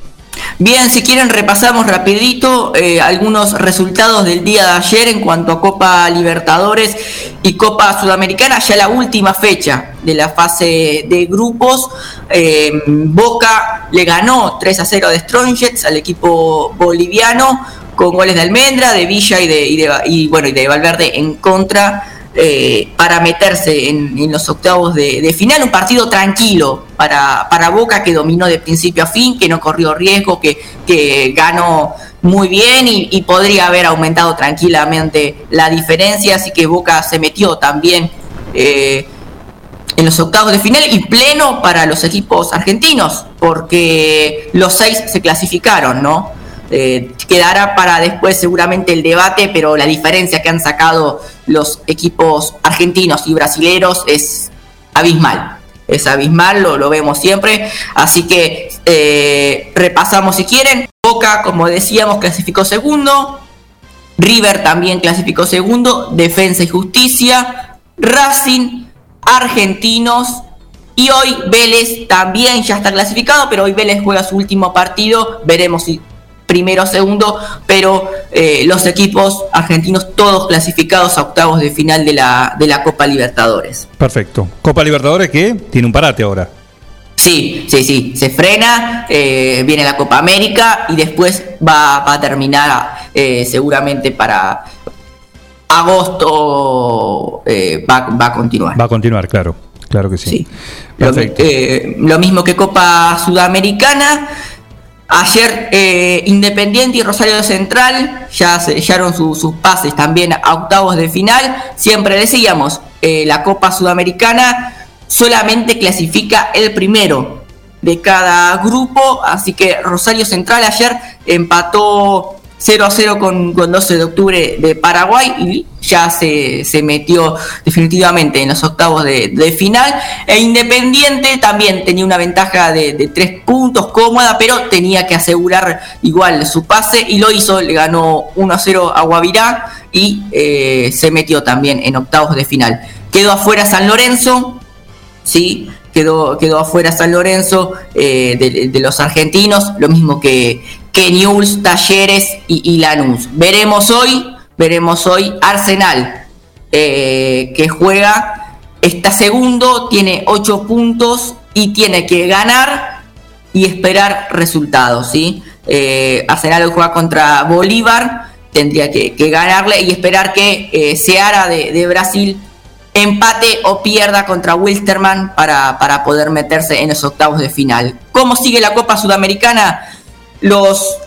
Bien, si quieren repasamos rapidito eh, algunos resultados del día de ayer en cuanto a Copa Libertadores y Copa Sudamericana, ya la última fecha de la fase de grupos. Eh, Boca le ganó 3 a 0 de Strongets al equipo boliviano con goles de Almendra, de Villa y de, y de- y, bueno, y de Valverde en contra eh, para meterse en, los octavos de, final. Un partido tranquilo para, para Boca que dominó de principio a fin, que no corrió riesgo, que, que ganó muy bien y, y podría haber aumentado tranquilamente la diferencia, así que Boca se metió también eh, en los octavos de final y pleno para los equipos argentinos, porque los seis se clasificaron, ¿no? Eh, quedará para después seguramente el debate, pero la diferencia que han sacado los equipos argentinos y brasileros es abismal. Es abismal, lo, lo vemos siempre. Así que eh, repasamos si quieren. Boca, como decíamos, clasificó segundo. River también clasificó segundo. Defensa y Justicia. Racing, Argentinos. Y hoy Vélez también ya está clasificado, pero hoy Vélez juega su último partido. Veremos si primero o segundo, pero eh, los equipos argentinos todos clasificados a octavos de final de la, de la Copa Libertadores. Perfecto. Copa Libertadores que tiene un parate ahora. Sí, sí, sí, se frena, eh, viene la Copa América y después va, va a terminar eh, seguramente para agosto, eh, va, va a continuar. Va a continuar, claro. Claro que sí. Perfecto. eh, lo mismo que Copa Sudamericana. Ayer eh, Independiente y Rosario Central ya sellaron su- sus pases también a octavos de final. Siempre decíamos, eh, la Copa Sudamericana solamente clasifica el primero de cada grupo, así que Rosario Central ayer empató 0 a 0 con, con 12 de octubre de Paraguay y ya se, se metió definitivamente en los octavos de, final. E Independiente también tenía una ventaja de, 3 puntos cómoda, pero tenía que asegurar igual su pase y lo hizo, le ganó 1 a 0 a Guavirá y eh, se metió también en octavos de final. Quedó afuera San Lorenzo, sí, quedó, quedó afuera San Lorenzo eh, de, los argentinos, lo mismo que, que Newell's, Talleres y, Lanús. Veremos hoy, veremos hoy Arsenal, eh, que juega, está segundo, tiene 8 puntos y tiene que ganar y esperar resultados, ¿sí? Eh, Arsenal juega contra Bolívar, tendría que, ganarle y esperar que Seara de, de Brasil empate o pierda contra Wilstermann para, para poder meterse en los octavos de final. ¿Cómo sigue la Copa Sudamericana? Los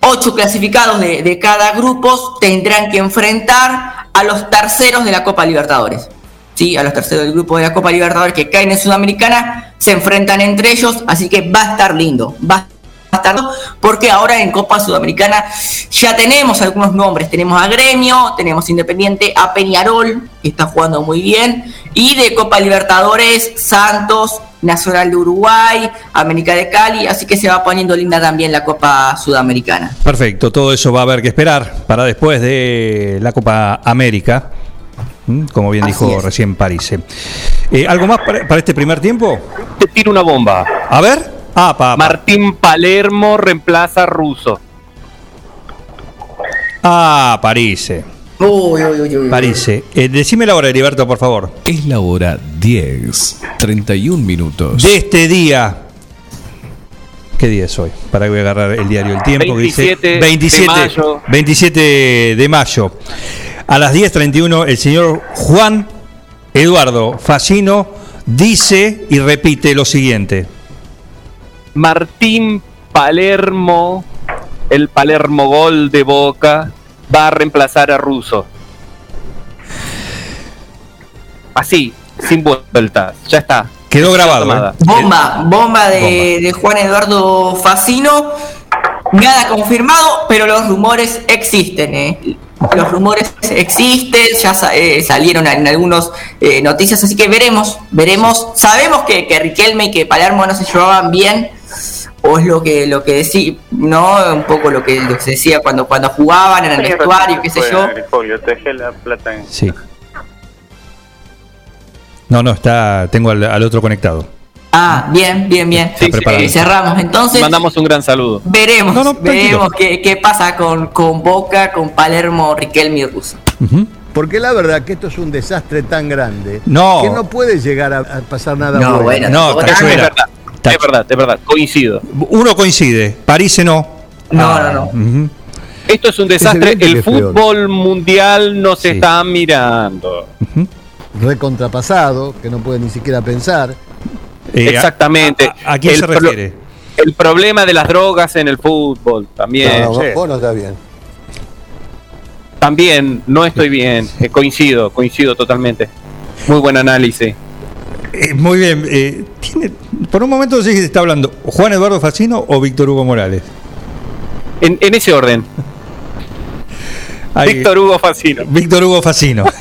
ocho clasificados de, de cada grupo tendrán que enfrentar a los terceros de la Copa Libertadores. Sí, a los terceros del grupo de la Copa Libertadores que caen en Sudamericana, se enfrentan entre ellos, así que va a estar lindo. Va estar lindo porque ahora en Copa Sudamericana ya tenemos algunos nombres. Tenemos a Gremio, tenemos Independiente, a Peñarol, que está jugando muy bien, y de Copa Libertadores, Santos, Nacional de Uruguay, América de Cali, así que se va poniendo linda también la Copa Sudamericana. Perfecto, todo eso va a haber que esperar para después de la Copa América, como bien Así dijo es. recién París. Eh, ¿Algo más para, para este primer tiempo? Te tiro una bomba. A ver. Ah, pa, pa. Martín Palermo reemplaza a Russo. Ah, París. Uy, uy, uy. París. Eh, decime la hora, Heriberto, por favor. Es la hora 10, 31 minutos. De este día. ¿Qué día es hoy? Para que voy a agarrar el diario El Tiempo. que dice 27 de 27, mayo. 27 de mayo. A las 10.31, el señor Juan Eduardo Facino dice y repite lo siguiente. Martín Palermo, el Palermo Gol de Boca, va a reemplazar a Russo. Así, sin vueltas. Ya está. Quedó grabado. ¿eh? Bomba, bomba de, de Juan Eduardo Facino. Nada confirmado, pero los rumores existen. ¿eh? Los rumores existen, ya sa- eh, salieron en algunas noticias, así que veremos, veremos. Sabemos que, que Riquelme y que Palermo no se llevaban bien, o es lo que lo que decía, no, un poco lo que, lo que se decía cuando cuando jugaban en el vestuario, qué sé yo. la plata en... Sí. No, no, está, tengo al, al otro conectado. Ah, bien, bien, bien. Sí, preparado. Eh, cerramos entonces. Mandamos un gran saludo. Veremos, No, no, tranquilo. veremos qué, qué pasa con, con Boca, con Palermo, Riquelme y Russo. Porque la verdad que esto es un desastre tan grande No. que no puede llegar a, a pasar nada No, bueno. bueno, No. Es verdad, es verdad, es verdad. Coincido. Uno coincide, París no. No, no, no. Ujú. Esto es un desastre. El peor. fútbol mundial no se Sí. está mirando. Recontrapasado, que no puede ni siquiera pensar. Eh, Exactamente. ¿A, a- a quién El se pro- refiere? el problema de las drogas en el fútbol también. No, no, Sí. vos no estás bien. También no estoy bien. Eh, coincido, coincido totalmente. Muy buen análisis. Eh, muy bien. eh, tiene- por un momento sí que está hablando Juan Eduardo Facino o Víctor Hugo Morales. En, en ese orden. Ahí- Víctor Hugo Facino. Víctor Hugo Facino.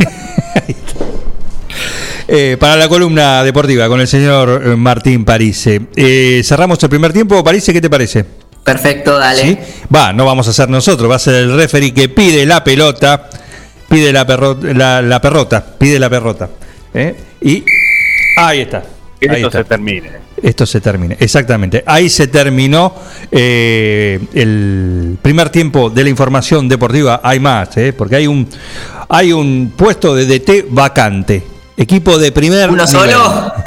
Eh, para la columna deportiva con el señor Martín Parise. Eh, cerramos el primer tiempo. Parise, ¿qué te parece? Perfecto, dale. ¿Sí? Va, no vamos a ser nosotros, va a ser el referee que pide la pelota, pide la, perro- la, la perrota, pide la perrota. ¿eh? Y ahí está. Ahí esto está. se termine. Esto se termine, exactamente. Ahí se terminó eh, el primer tiempo de la información deportiva. Hay más, ¿eh? porque hay un, hay un puesto de DT vacante. Equipo de primer ¿Uno nivel. solo?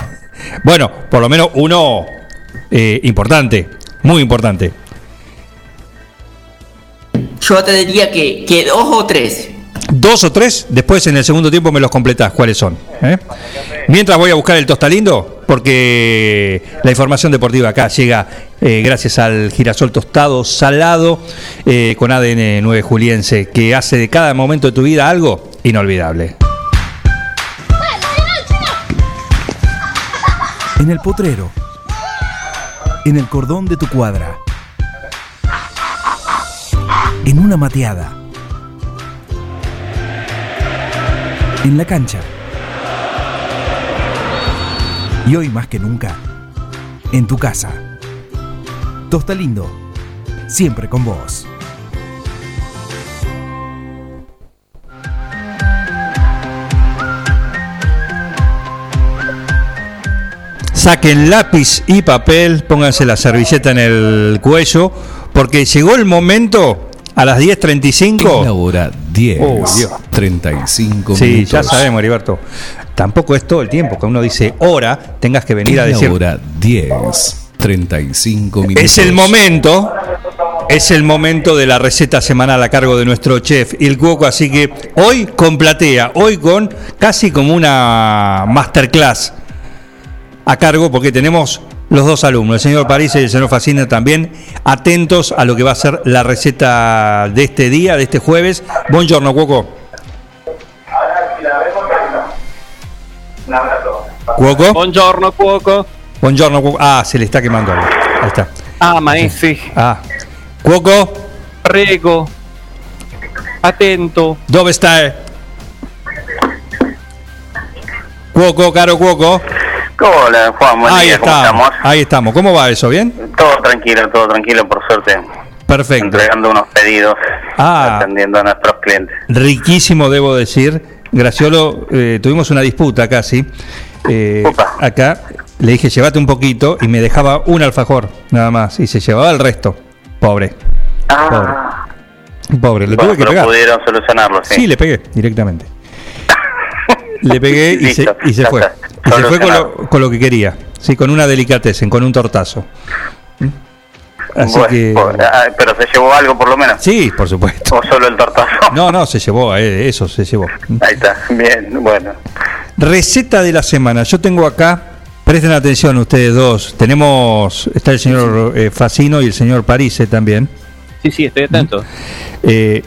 Bueno, por lo menos uno eh, importante, muy importante. Yo te diría que, que dos o tres. Dos o tres, después en el segundo tiempo me los completás cuáles son. ¿eh? Mientras voy a buscar el tostalindo, porque la información deportiva acá llega eh, gracias al girasol tostado salado eh, con ADN 9 Juliense, que hace de cada momento de tu vida algo inolvidable. En el potrero. En el cordón de tu cuadra. En una mateada. En la cancha. Y hoy más que nunca, en tu casa. Tosta Lindo, siempre con vos. Saquen lápiz y papel, pónganse la servilleta en el cuello, porque llegó el momento a las 10.35. Es la hora 10, Oh, Dios. 35 Sí, minutos. ya sabemos, Heriberto. Tampoco es todo el tiempo que uno dice hora, tengas que venir a decir. hora 10, 35 minutos. Es el momento, es el momento de la receta semanal a cargo de nuestro chef Il Cuoco, así que hoy con platea, hoy con casi como una masterclass a cargo, porque tenemos los dos alumnos, el señor París y el señor Facina también, atentos a lo que va a ser la receta de este día, de este jueves. Buongiorno, Cuoco. Cuoco. Buongiorno, Cuoco. Buongiorno, Cuoco. Ah, se le está quemando algo. Ahí está. Ah, maestri. Ah. Cuoco. Prego. Atento. Dove stai? Cuoco, caro Cuoco. Hola, Juan, buen Ahí día, ¿cómo estamos. estamos? Ahí estamos. ¿Cómo va eso? ¿Bien? Todo tranquilo, todo tranquilo, por suerte. Perfecto. Entregando unos pedidos, Ah. atendiendo a nuestros clientes. Riquísimo, debo decir. Graciolo, eh, tuvimos una disputa casi. Eh, acá le dije, llévate un poquito y me dejaba un alfajor, nada más. Y se llevaba el resto. Pobre. Ah, Pobre. Pobre, le bueno, tuve que pero pegar. pudieron solucionarlo, sí. Sí, le pegué directamente. Le pegué y se, y se fue. Y se fue con lo, con lo que quería. Sí, con una delicatessen, con un tortazo. ¿Mm? Así Bueno, que. ah, pero se llevó algo por lo menos. Sí, por supuesto. O solo el tortazo. No, no, se llevó, eh, eso se llevó. Ahí está, bien, bueno. Receta de la semana. Yo tengo acá, presten atención ustedes dos. Tenemos, está el señor eh, Facino y el señor Parise también. Sí, sí, estoy atento. Eh,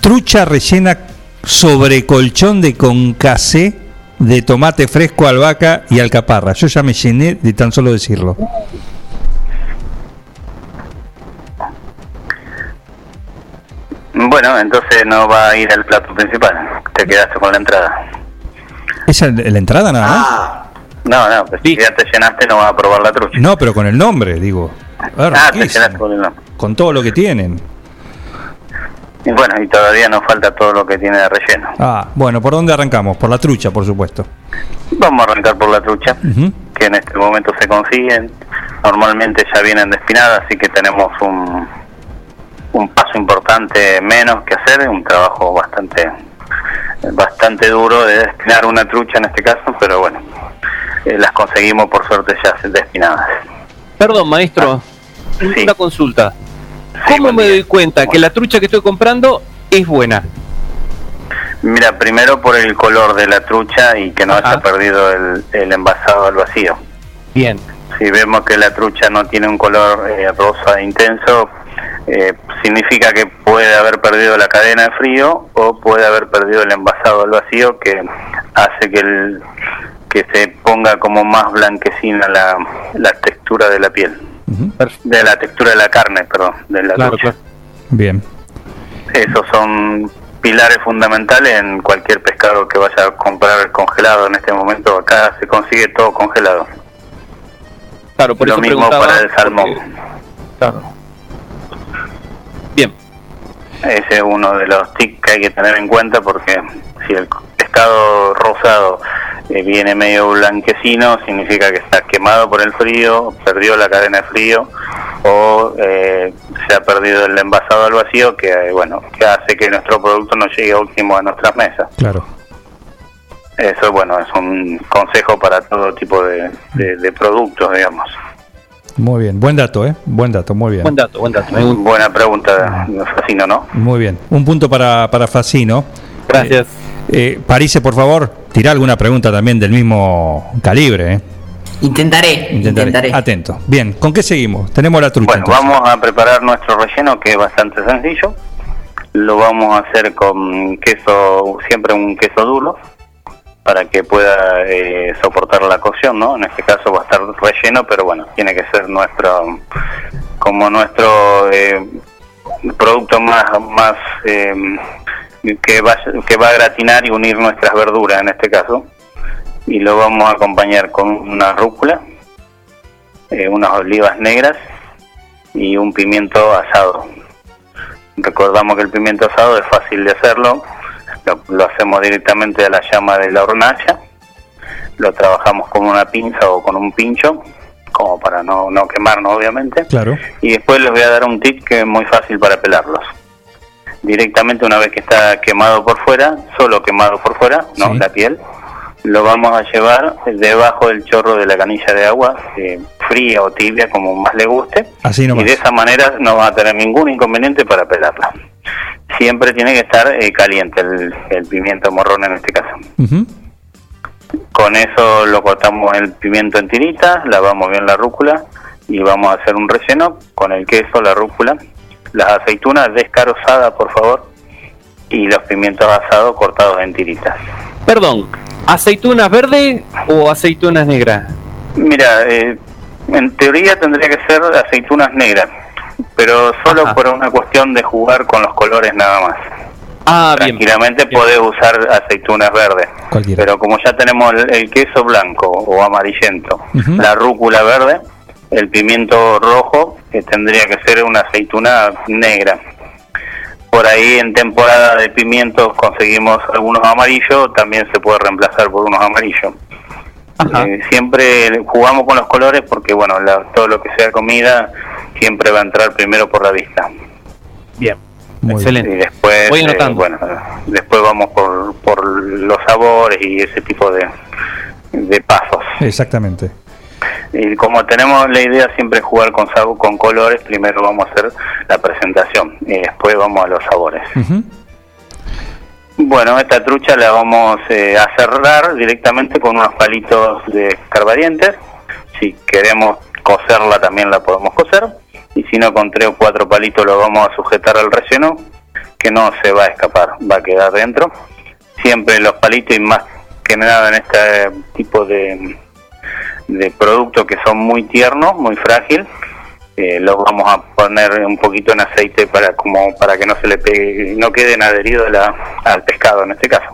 trucha rellena sobre colchón de concasé de tomate fresco, albahaca y alcaparra. Yo ya me llené de tan solo decirlo. Bueno, entonces no va a ir al plato principal. Te quedaste con la entrada. ¿Esa es la entrada nada más? No, no, pues si ya te llenaste no vas a probar la trucha. No, pero con el nombre, digo. Ah, Ah, te riquísimo. llenaste con el nombre. Con todo lo que tienen. Y bueno, y todavía nos falta todo lo que tiene de relleno. Ah, bueno, ¿por dónde arrancamos? Por la trucha, por supuesto. Vamos a arrancar por la trucha, que en este momento se consiguen. Normalmente ya vienen despinadas, así que tenemos un, un paso importante menos que hacer, un trabajo bastante bastante duro de despinar una trucha en este caso, pero bueno, eh, las conseguimos por suerte ya despinadas. Perdón, maestro. Una consulta. ¿Cómo me doy cuenta que la trucha que estoy comprando es buena? Mira, primero por el color de la trucha y que no haya perdido el, el envasado al vacío. Bien. Si vemos que la trucha no tiene un color eh, rosa intenso, eh, significa que puede haber perdido la cadena de frío o puede haber perdido el envasado al vacío que hace que el que se ponga como más blanquecina la, la textura de la piel, de la textura de la carne, perdón, de la trucha. Bien. Esos son pilares fundamentales en cualquier pescado que vaya a comprar congelado en este momento. Acá se consigue todo congelado. Claro, por Lo eso mismo para el salmón. Claro. Bien. Ese es uno de los tics que hay que tener en cuenta porque si el pescado rosado eh, viene medio blanquecino, significa que está quemado por el frío, perdió la cadena de frío o eh, se ha perdido el envasado al vacío que bueno que hace que nuestro producto no llegue óptimo a nuestras mesas. Claro. Eso bueno es un consejo para todo tipo de, de- de productos, digamos. Muy bien. Buen dato, ¿eh? Buen dato, muy bien. Buen dato, buen dato. Buena pregunta, Facino, ¿no? Muy bien. Un punto para, para Facino. Gracias. Eh, Parise, por favor, tira alguna pregunta también del mismo calibre. ¿eh? Intentaré, intentaré. Atento. Bien, ¿con qué seguimos? Tenemos la trucha. Bueno, entonces. vamos a preparar nuestro relleno que es bastante sencillo. Lo vamos a hacer con queso, siempre un queso duro, para que pueda eh, soportar la cocción, ¿no? En este caso va a estar relleno, pero bueno, tiene que ser nuestro, como nuestro eh, producto más, más eh, que, va, que va a gratinar y unir nuestras verduras en este caso. Y lo vamos a acompañar con una rúcula, eh, unas olivas negras y un pimiento asado. Recordamos que el pimiento asado es fácil de hacerlo, lo, lo hacemos directamente a la llama de la hornalla, lo trabajamos con una pinza o con un pincho, como para no, no quemarnos obviamente, Claro. y después les voy a dar un tip que es muy fácil para pelarlos. Directamente una vez que está quemado por fuera, solo quemado por fuera, no la piel, lo vamos a llevar debajo del chorro de la canilla de agua, eh, fría o tibia, como más le guste, Así y nomás. de esa manera no va a tener ningún inconveniente para pelarla. Siempre tiene que estar eh, caliente el, el pimiento morrón en este caso. Con eso lo cortamos el pimiento en tiritas, lavamos bien la rúcula y vamos a hacer un relleno con el queso, la rúcula, las aceitunas descarozadas, por favor, y los pimientos asados cortados en tiritas. Perdón, ¿aceitunas verdes o aceitunas negras? Mira, eh, en teoría tendría que ser aceitunas negras, pero solo por una cuestión de jugar con los colores nada más. Ah, Tranquilamente podés usar aceitunas verdes, Cualquiera. pero como ya tenemos el, el queso blanco o amarillento, la rúcula verde, el pimiento rojo, que tendría que ser una aceituna negra. Por ahí en temporada de pimientos conseguimos algunos amarillos, también se puede reemplazar por unos amarillos. Eh, siempre jugamos con los colores porque bueno, la- todo lo que sea comida siempre va a entrar primero por la vista. Bien. Muy Excelente. Y después, Voy eh, anotando. bueno, después vamos por, por los sabores y ese tipo de, de pasos. Exactamente. Y como tenemos la idea siempre jugar con con colores, primero vamos a hacer la presentación y después vamos a los sabores. Bueno, esta trucha la vamos eh, a cerrar directamente con unos palitos de escarbadientes. Si queremos coserla también la podemos coser. Y si no, con tres o cuatro palitos lo vamos a sujetar al relleno, que no se va a escapar, va a quedar dentro. Siempre los palitos y más que nada en este tipo de, de productos que son muy tiernos, muy frágil, eh, los vamos a poner un poquito en aceite para como para que no se le pegue, no queden adheridos al pescado en este caso.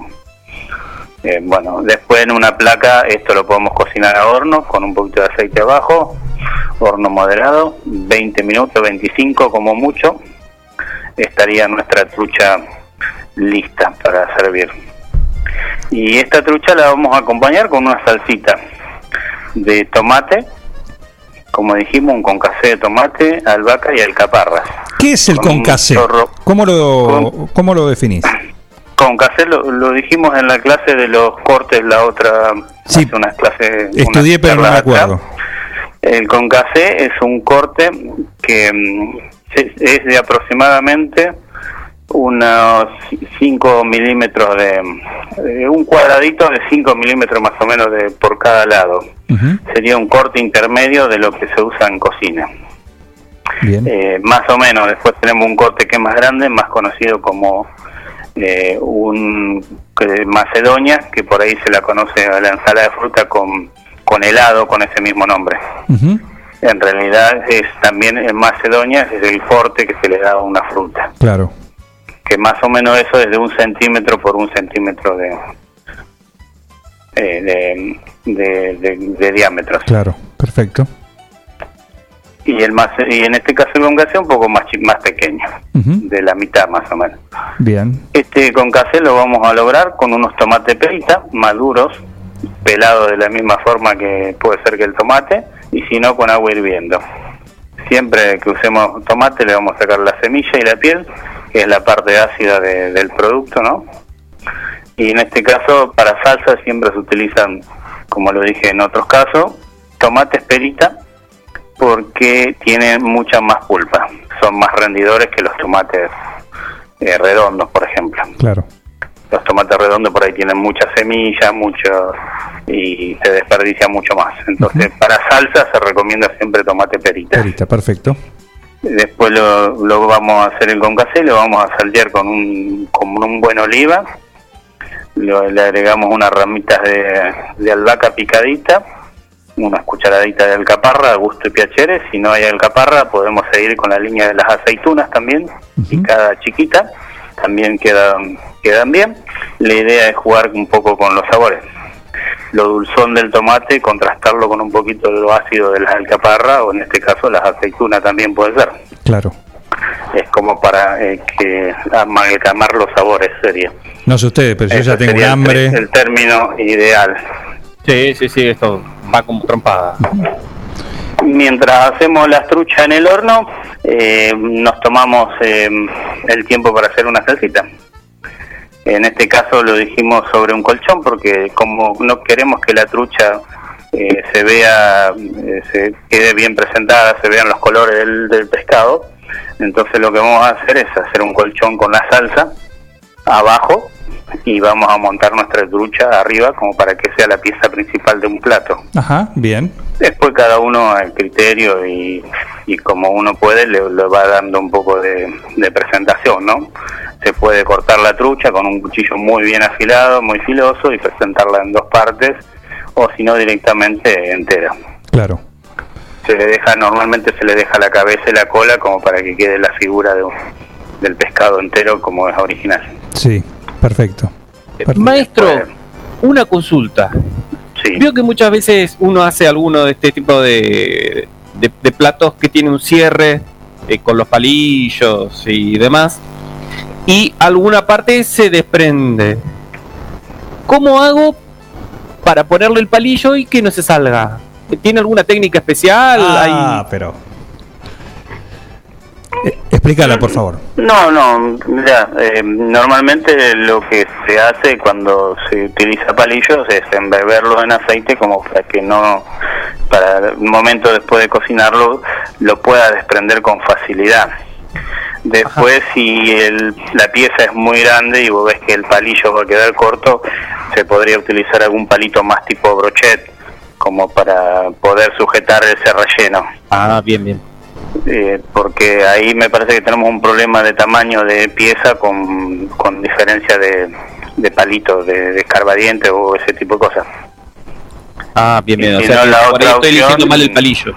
Eh, bueno, después en una placa esto lo podemos cocinar a horno con un poquito de aceite abajo, horno moderado, 20 minutos, 25 como mucho, estaría nuestra trucha lista para servir. Y esta trucha la vamos a acompañar con una salsita de tomate, como dijimos, un concasé de tomate, albahaca y alcaparras. ¿Qué es el Con concasé? chorro- ¿Cómo lo, ¿Cómo lo definís? Concasé lo, lo dijimos en la clase de los cortes, la otra, hace unas clases... Estudié, unas pero no me acá. acuerdo. El concasé es un corte que mm, es de aproximadamente unos 5 milímetros de, de un cuadradito de 5 milímetros más o menos de por cada lado sería un corte intermedio de lo que se usa en cocina. Bien. Eh, más o menos, después tenemos un corte que es más grande, más conocido como eh, un eh, macedonia, que por ahí se la conoce a la ensalada de fruta con, con helado, con ese mismo nombre. En realidad es también en macedonia, es el corte que se le da a una fruta, Claro. que más o menos eso es de un centímetro por un centímetro de, eh, de, de- de- de diámetro. Claro, perfecto. Y el mace- y en este caso el concassé un poco más más pequeño, de la mitad más o menos. Bien. Este concassé lo vamos a lograr con unos tomates perita maduros, pelados de la misma forma que puede ser que el tomate, y si no con agua hirviendo. Siempre que usemos tomate le vamos a sacar la semilla y la piel, que es la parte ácida de- del producto, ¿no? Y en este caso para salsa siempre se utilizan, como lo dije en otros casos, tomates perita porque tienen mucha más pulpa, son más rendidores que los tomates eh, redondos, por ejemplo. Claro. Los tomates redondos por ahí tienen muchas semillas, mucho y se desperdicia mucho más. Entonces, para salsa se recomienda siempre tomate perita. Perita, perfecto. Después lo, lo vamos a hacer el concassé, lo vamos a saltear con un, con un buen oliva. Le agregamos unas ramitas de, de albahaca picadita, unas cucharaditas de alcaparra a gusto y piacere. Si no hay alcaparra, podemos seguir con la línea de las aceitunas también, picada chiquita. También quedan, quedan bien. La idea es jugar un poco con los sabores. Lo dulzón del tomate, contrastarlo con un poquito de lo ácido de las alcaparra, o en este caso las aceitunas también puede ser. Claro. Es como para eh, que amalgamar los sabores sería. No sé ustedes, pero yo ya tengo un sería el- hambre. El, término ideal. Sí, sí, sí, esto va como trompada. Mientras hacemos las truchas en el horno, eh, nos tomamos eh, el tiempo para hacer una salsita. En este caso lo dijimos sobre un colchón porque como no queremos que la trucha eh, se vea, eh, se quede bien presentada, se vean los colores del, del pescado, entonces lo que vamos a hacer es hacer un colchón con la salsa abajo y vamos a montar nuestra trucha arriba como para que sea la pieza principal de un plato. Ajá, bien. Después cada uno al criterio y, y como uno puede le, le va dando un poco de, de presentación, ¿no? Se puede cortar la trucha con un cuchillo muy bien afilado, muy filoso y presentarla en dos partes o si no directamente entera. Claro. Se le deja, normalmente se le deja la cabeza y la cola como para que quede la figura de un- del pescado entero como es original. Sí, perfecto. Maestro, una consulta. Veo que muchas veces uno hace alguno de este tipo de, de- de platos que tiene un cierre eh, con los palillos y demás, y alguna parte se desprende. ¿Cómo hago para ponerle el palillo y que no se salga? ¿Tiene alguna técnica especial? Ah, Hay- pero. Eh, Explícala, por favor. No, no, mira, eh, normalmente lo que se hace cuando se utiliza palillos es embeberlos en aceite como para que no, para el momento después de cocinarlo, lo pueda desprender con facilidad. Después, si el- la pieza es muy grande y vos ves que el palillo va a quedar corto, se podría utilizar algún palito más tipo brochet, como para poder sujetar ese relleno. Ah, bien, bien. Eh, porque ahí me parece que tenemos un problema de tamaño de pieza con, con diferencia de, de palito, de, de o ese tipo de cosas. Ah, bien, bien. Y O si sea, no, la por ahí otra estoy eligiendo opción- mal el palillo.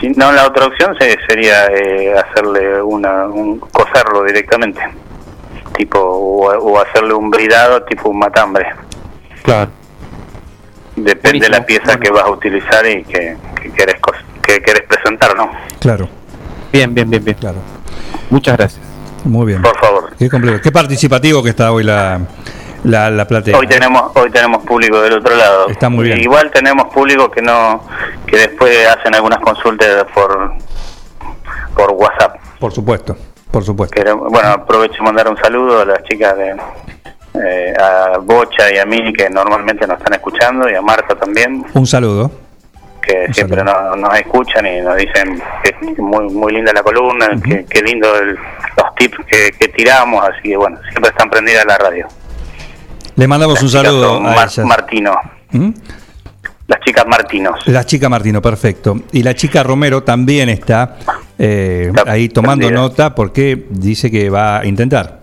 Si no, la otra opción se- sería eh, hacerle una, un, coserlo directamente, tipo o, o hacerle un bridado tipo un matambre. Claro. Depende de la pieza que vas a utilizar y que, que querés cos- que querés presentar, ¿no? Claro. Bien, bien, bien, bien. Claro. Muchas gracias. Muy bien. Por favor. Qué complejo. Qué participativo que está hoy la, la, la platea. Hoy tenemos hoy tenemos público del otro lado. Está muy bien. Igual tenemos público que no que después hacen algunas consultas por por WhatsApp. Por supuesto, por supuesto. Bueno, aprovecho y mandar un saludo a las chicas de eh, a Bocha y a mí que normalmente nos están escuchando y a Marta también Un saludo. Que siempre nos, nos escuchan y nos dicen que es muy muy linda la columna, que, que lindo el- los tips que, que tiramos, así que bueno, siempre están prendidas la radio. Le mandamos un Las chicas saludo a Mar- ellas. Martino. ¿Mm? las chicas Martinos. La chica Martino, perfecto. Y la chica Romero también está, eh, ahí tomando nota porque dice que va a intentar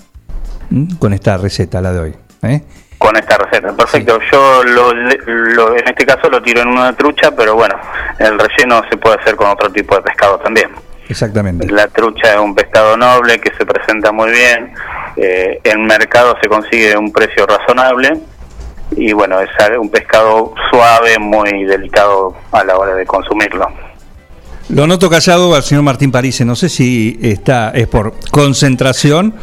con esta receta, la de hoy. ¿eh? Con esta receta. Perfecto, yo lo, lo- en este caso lo tiro en una trucha, pero bueno, el relleno se puede hacer con otro tipo de pescado también. Exactamente. La trucha es un pescado noble que se presenta muy bien, eh, en mercado se consigue un precio razonable y bueno, es un pescado suave, muy delicado a la hora de consumirlo. Lo noto callado al señor Martín Parise. No sé si está es por concentración,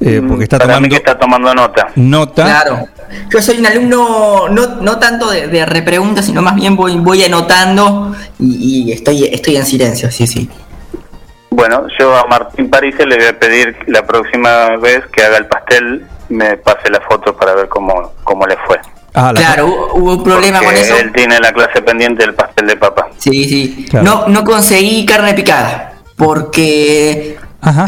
eh, porque está Mm, Para mí tomando que está tomando nota. nota. Claro. Yo soy un alumno no, no tanto de, de repreguntas, sino más bien voy, voy anotando y, y estoy, estoy en silencio, sí, sí. Bueno, yo a Martín París le voy a pedir la próxima vez que haga el pastel me pase la foto para ver cómo, cómo le fue. Ah, la- Claro, hubo, hubo un problema con eso. Él tiene la clase pendiente del pastel de papa. Sí, sí. Claro. No, no conseguí carne picada porque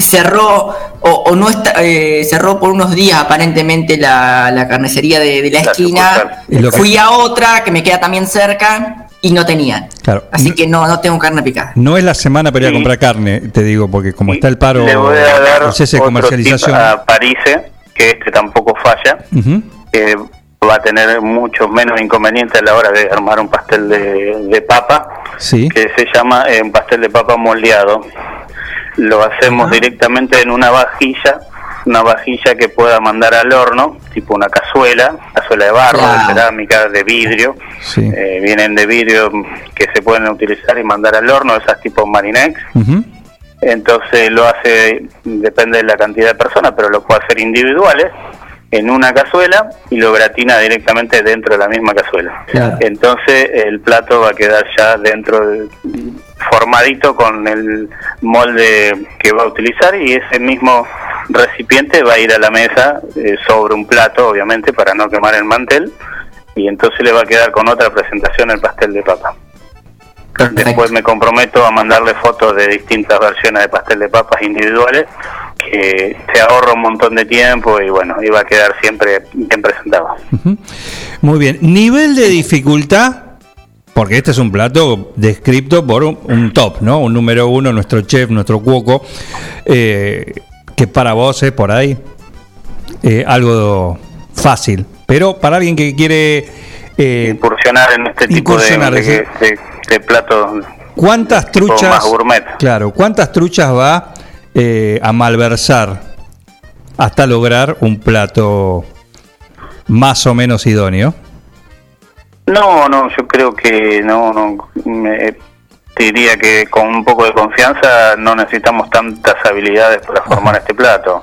cerró o, o no está, eh, cerró por unos días aparentemente la, la carnicería de, de la esquina. Fui a otra que me queda también cerca y no tenían. Claro. Así que no, no tengo carne picada. No es la semana para ir a comprar carne, te digo, porque como está el paro, Le voy a dar el cese de otro comercialización. tip a Parise, que este tampoco falla, que va a tener muchos menos inconvenientes a la hora de armar un pastel de, de papa, Sí. que se llama eh, un pastel de papa moldeado. Lo hacemos directamente en una vajilla, una vajilla que pueda mandar al horno, tipo una cazuela, cazuela de barro, de cerámica, de vidrio. Sí. Eh, vienen de vidrio que se pueden utilizar y mandar al horno, esas tipo Marinex. Entonces lo hace, depende de la cantidad de personas, pero lo puede hacer individuales en una cazuela y lo gratina directamente dentro de la misma cazuela. Claro. Entonces el plato va a quedar ya dentro, de- formadito con el molde que va a utilizar y ese mismo recipiente va a ir a la mesa eh, sobre un plato, obviamente, para no quemar el mantel y entonces le va a quedar con otra presentación el pastel de papa. Después me comprometo a mandarle fotos de distintas versiones de pastel de papas individuales, que se ahorra un montón de tiempo y bueno, iba a quedar siempre bien presentado. Muy bien. Nivel de dificultad, porque este es un plato descrito por un, un top, ¿no? Un número uno, nuestro chef, nuestro cuoco, eh, que para vos es por ahí eh, algo fácil. Pero para alguien que quiere... eh, Incursionar en este tipo de, Incursionar, de, sí. de- de platos ¿Cuántas truchas... más gourmet. Claro, ¿cuántas truchas va eh, a malversar hasta lograr un plato más o menos idóneo? No, no, yo creo que no, no, me- te diría que con un poco de confianza no necesitamos tantas habilidades para formar este plato.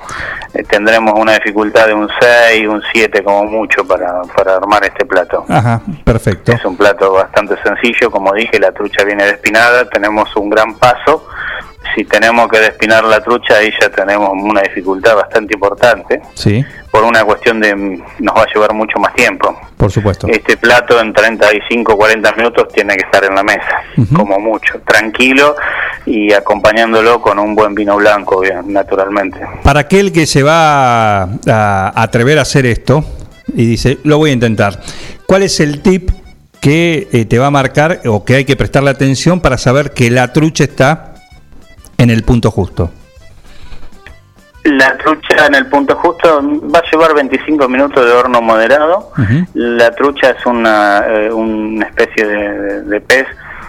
Eh, tendremos una dificultad de un 6, un 7 como mucho para, para armar este plato. Ajá, perfecto. Es un plato bastante sencillo, como dije, la trucha viene despinada, tenemos un gran paso. Si tenemos que despinar la trucha, ahí ya tenemos una dificultad bastante importante, Sí, por una cuestión de nos va a llevar mucho más tiempo. por supuesto. Este plato en 35, 40 minutos tiene que estar en la mesa, como mucho, tranquilo y acompañándolo con un buen vino blanco, bien, naturalmente. Para aquel que se va a, a atrever a hacer esto y dice, lo voy a intentar, ¿cuál es el tip que eh, te va a marcar o que hay que prestarle atención para saber que la trucha está en el punto justo? La trucha en el punto justo va a llevar 25 minutos de horno moderado. La trucha es una, eh, una especie de, de- pez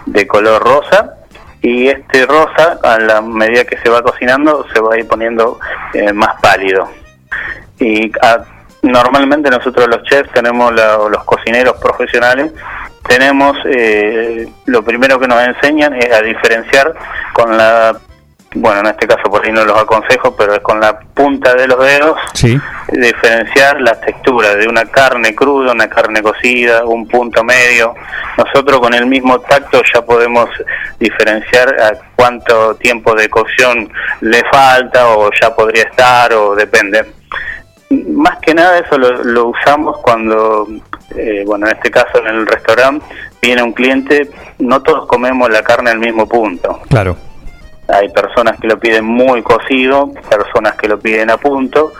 de color rosa y este rosa a la medida que se va cocinando se va a ir poniendo eh, más pálido. Y ah, normalmente nosotros los chefs tenemos la- o los cocineros profesionales tenemos eh, lo primero que nos enseñan es a diferenciar con la bueno en este caso por ahí no los aconsejo pero es con la punta de los dedos Sí. diferenciar las texturas de una carne cruda, una carne cocida, un punto medio. Nosotros con el mismo tacto ya podemos diferenciar a cuánto tiempo de cocción le falta o ya podría estar o depende. Más que nada eso lo, lo usamos cuando, eh, bueno, en este caso en el restaurante viene un cliente, no todos comemos la carne al mismo punto. Claro. Hay personas que lo piden muy cocido, personas que lo piden a punto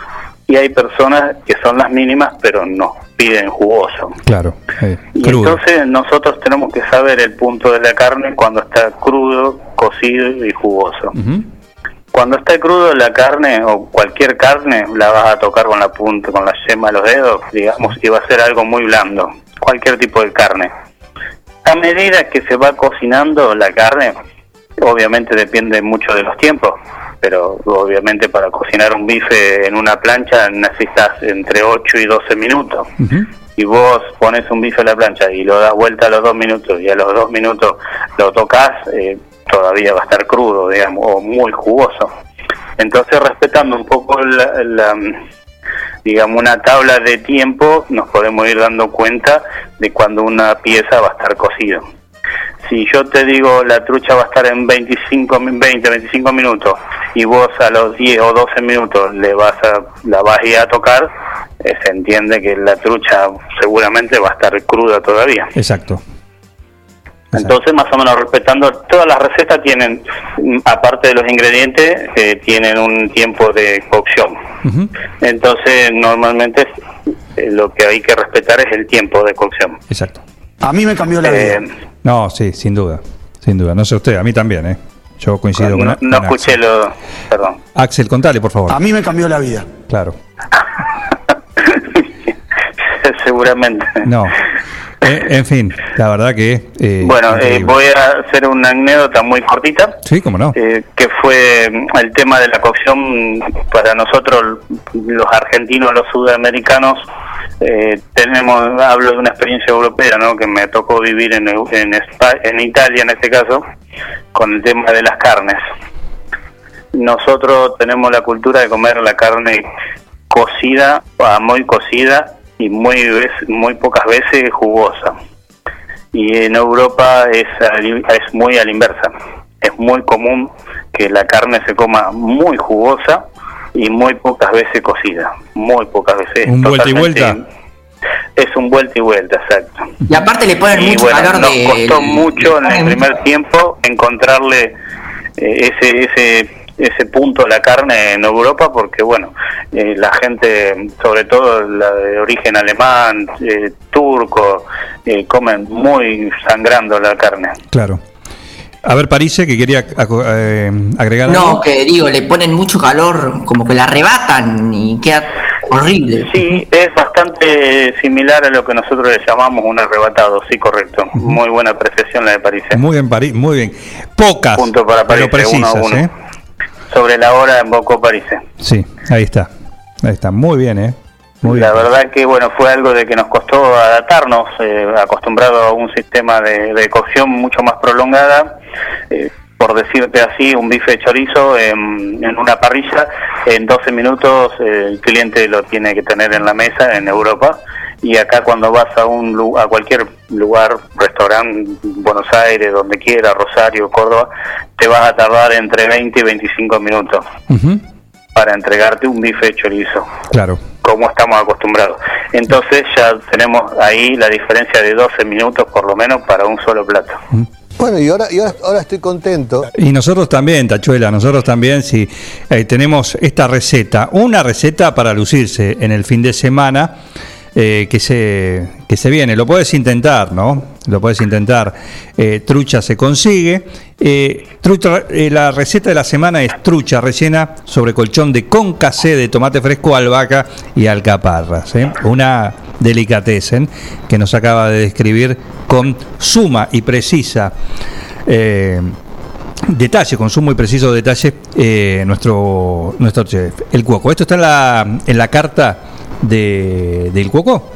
y hay personas que son las mínimas, pero no, piden jugoso. Claro. eh, Y crudo. entonces nosotros tenemos que saber el punto de la carne cuando está crudo, cocido y jugoso. Cuando está crudo la carne o cualquier carne la vas a tocar con la punta, con la yema de los dedos, digamos, y va a ser algo muy blando. Cualquier tipo de carne. A medida que se va cocinando la carne, obviamente depende mucho de los tiempos, pero obviamente para cocinar un bife en una plancha necesitas entre 8 y 12 minutos y vos pones un bife a la plancha y lo das vuelta a los dos minutos y a los dos minutos lo tocas, eh, todavía va a estar crudo, digamos, o muy jugoso. Entonces, respetando un poco la, la, digamos, una tabla de tiempo, nos podemos ir dando cuenta de cuando una pieza va a estar cocida. Si yo te digo la trucha va a estar en 25, min- 20, 25 minutos y vos a los 10 o 12 minutos le vas a, la vas a ir a tocar, eh, se entiende que la trucha seguramente va a estar cruda todavía. Exacto. Entonces, más o menos respetando, todas las recetas tienen, aparte de los ingredientes, eh, tienen un tiempo de cocción. Entonces, normalmente eh, lo que hay que respetar es el tiempo de cocción. Exacto. A mí me cambió la Eh, vida. No, sí, sin duda. Sin duda. No sé usted, a mí también, ¿eh? Yo coincido con, no, no con escuché Axel. lo... Perdón. Axel, contale, por favor. A mí me cambió la vida. Claro. Seguramente. No. Eh, en fin, la verdad que. eh, Bueno, eh, voy a hacer una anécdota muy cortita. Sí, cómo no. eh, que fue mm, el tema de la cocción para nosotros los argentinos, los sudamericanos, tenemos, hablo de una experiencia europea, ¿no? que me tocó vivir en, en, en Italia en este caso, con el tema de las carnes. Nosotros tenemos la cultura de comer la carne cocida, ah, muy cocida y muy, muy pocas veces jugosa y en Europa es, es muy a la inversa. Es muy común que la carne se coma muy jugosa y muy pocas veces cocida. Muy pocas veces. Un vuelta y vuelta. Es un vuelta y vuelta, exacto. Y aparte le ponen Y mucho bueno, calor nos de. costó mucho en el primer tiempo encontrarle eh, ese ese ese punto la carne en Europa porque bueno eh, la gente sobre todo la de origen alemán eh, turco eh, comen muy sangrando la carne Claro. A ver, Parise, que quería aco- eh, agregar No, algo. que digo, le ponen mucho calor, como que la arrebatan y queda horrible. Sí, es bastante similar a lo que nosotros le llamamos un arrebatado, sí, correcto. Muy buena apreciación la de París. ¿eh? Muy bien, París, muy bien. Pocas, Punto para pero París, uno a precisas, uno. ¿eh? Sobre la hora en Boco París. Sí, ahí está. Ahí está. Muy bien, ¿eh? Muy la bien. verdad que bueno fue algo de que nos costó adaptarnos, eh, acostumbrado a un sistema de, de cocción mucho más prolongada. Eh, por decirte así, un bife de chorizo en, en una parrilla, en 12 minutos eh, el cliente lo tiene que tener en la mesa en Europa. Y acá cuando vas a un lu- a cualquier lugar, restaurante, Buenos Aires, donde quiera, Rosario, Córdoba, te vas a tardar entre 20 y 25 minutos para entregarte un bife de chorizo Claro. como estamos acostumbrados. Entonces ya tenemos ahí la diferencia de 12 minutos por lo menos para un solo plato. Bueno, y ahora, y ahora, ahora estoy contento. Y nosotros también, Tachuela, nosotros también, si eh, tenemos esta receta, una receta para lucirse en el fin de semana eh, que, se, que se viene. Lo puedes intentar, ¿no? Lo puedes intentar. Eh, trucha se consigue. Eh, trucha- la receta de la semana es trucha rellena sobre colchón de concasé de tomate fresco, albahaca y alcaparras. Una delicatessen que nos acaba de describir con suma y precisa detalle, con sumo y preciso detalle, nuestro, nuestro chef, el cuoco. Esto está en la, en la carta de, del cuoco.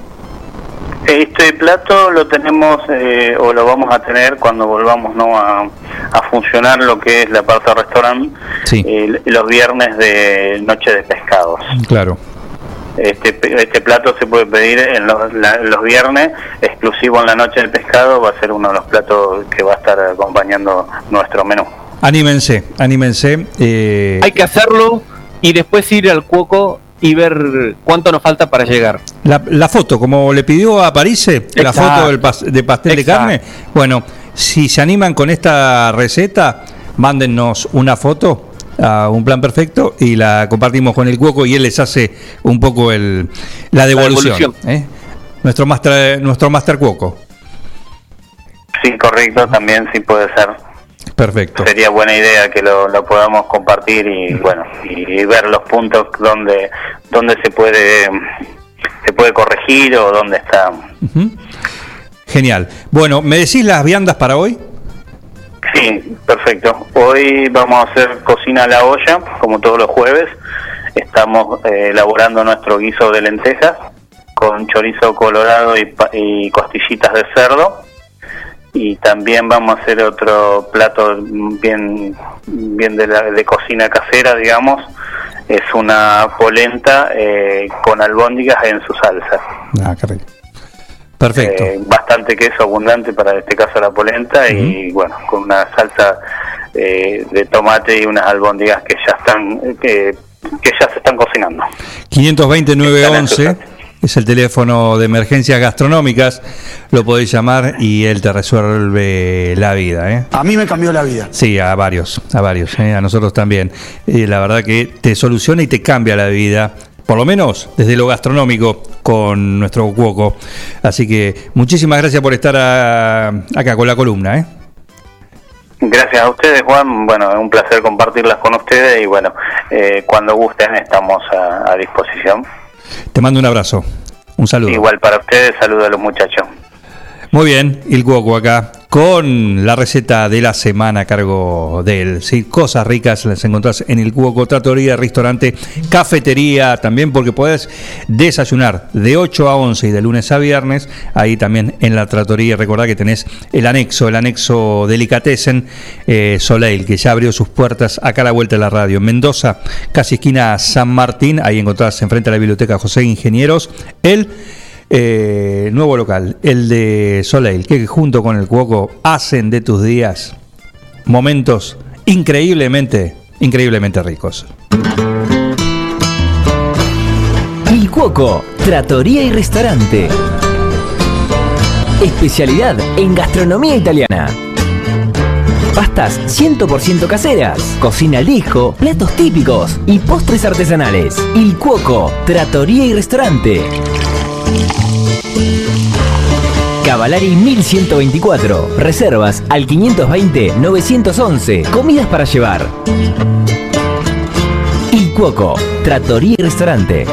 Este plato lo tenemos eh, o lo vamos a tener cuando volvamos ¿no? a, a funcionar lo que es la parte del restaurante eh, los viernes de noche de pescados. Claro. Este, pe- este plato se puede pedir en los, la- los viernes, exclusivo en la noche del pescado, va a ser uno de los platos que va a estar acompañando nuestro menú. Anímense, anímense. eh, Hay que hacerlo y después ir al cuoco y ver cuánto nos falta para llegar. La, la foto, como le pidió a París, la Exacto. foto del pas- de pastel de carne. Bueno, si se animan con esta receta, mándennos una foto a un plan perfecto y la compartimos con el cuoco y él les hace un poco el, la devolución. devolución. ¿eh? nuestro master, nuestro master cuoco. Sí, correcto, también sí puede ser. Perfecto. Sería buena idea que lo, lo podamos compartir y bueno y, ver los puntos donde donde se puede se puede corregir o dónde está. Genial. Bueno, ¿me decís las viandas para hoy? Sí, perfecto. Hoy vamos a hacer cocina a la olla, como todos los jueves. Estamos eh, elaborando nuestro guiso de lentejas con chorizo colorado y, y costillitas de cerdo. Y también vamos a hacer otro plato bien, bien de, la- de cocina casera, digamos. Es una polenta eh, con albóndigas en su salsa. Ah, qué rico. Perfecto. Eh, bastante queso abundante para este caso la polenta y bueno, con una salsa eh, de tomate y unas albóndigas que ya están que, que ya se están cocinando. 520-911 es el teléfono de emergencias gastronómicas. Lo podés llamar y él te resuelve la vida. ¿eh? A mí me cambió la vida. Sí, a varios, a varios, ¿eh? a nosotros también. Y la verdad que te soluciona y te cambia la vida, por lo menos desde lo gastronómico con nuestro cuoco. Así que muchísimas gracias por estar a- acá con la columna. ¿eh? Gracias a ustedes, Juan. Bueno, es un placer compartirlas con ustedes y bueno, eh, cuando gusten estamos a, a disposición. Te mando un abrazo, un saludo. Igual para ustedes, saludos a los muchachos. Muy bien, el cuoco acá con la receta de la semana a cargo de él. Sí, cosas ricas las encontrás en el cuoco, tratoría, restaurante, cafetería también, porque podés desayunar de 8 a 11 y de lunes a viernes. Ahí también en la tratoría, recordá que tenés el anexo, el anexo Delicatessen eh, Soleil, que ya abrió sus puertas acá a la vuelta de la radio. En Mendoza, casi esquina San Martín, ahí encontrás enfrente a la biblioteca José Ingenieros. El eh, nuevo local, el de Soleil, que junto con el Cuoco hacen de tus días momentos increíblemente, increíblemente ricos. Il Cuoco, Trattoria y Restaurante. Especialidad en gastronomía italiana. Pastas 100% caseras, cocina al disco, platos típicos y postres artesanales. Il Cuoco, Trattoria y Restaurante. Cavalari 1124. Reservas al 520-911. Comidas para llevar. Il Cuoco, Trattoria y Restaurante.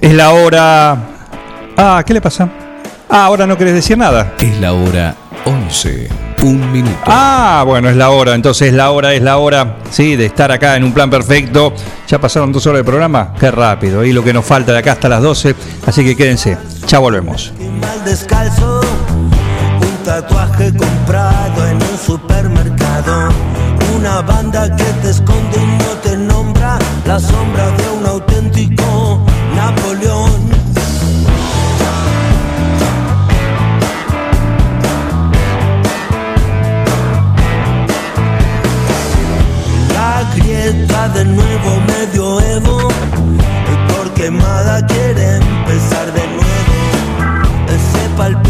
Es la hora... Ah, ¿qué le pasa? Ah, ahora no querés decir nada. Es la hora 11. Un minuto. Ah, bueno, es la hora, entonces la hora es la hora, sí, de estar acá en un plan perfecto. Ya pasaron dos horas de programa, qué rápido, y lo que nos falta de acá hasta las 12, así que quédense, ya volvemos. Mal descalzo, un tatuaje comprado en un supermercado, una banda que te esconde y no te nombra, la sombra de quemada quiere empezar de nuevo. Se palpita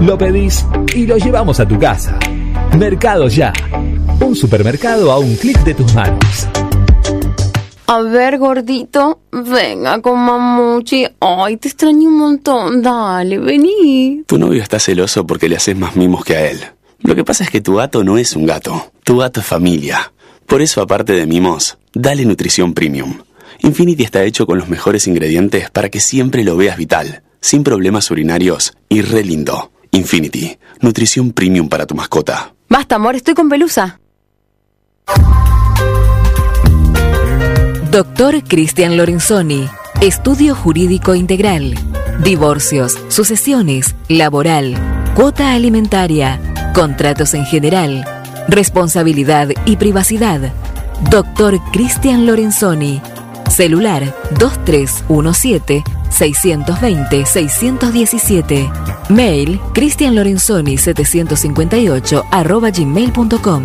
Lo pedís y lo llevamos a tu casa. Mercado Ya. Un supermercado a un clic de tus manos. A ver, gordito, venga con mamuchi. Ay, te extraño un montón. Dale, vení. Tu novio está celoso porque le haces más mimos que a él. Lo que pasa es que tu gato no es un gato. Tu gato es familia. Por eso, aparte de mimos, dale nutrición premium. Infinity está hecho con los mejores ingredientes para que siempre lo veas vital, sin problemas urinarios y re lindo. Infinity, nutrición premium para tu mascota. Basta, amor, estoy con pelusa. Doctor Cristian Lorenzoni. Estudio Jurídico Integral. Divorcios, sucesiones, laboral, cuota alimentaria, contratos en general, responsabilidad y privacidad. Doctor Cristian Lorenzoni. Celular 2317-620-617. Mail cristianlorenzoni758 arroba gmail.com.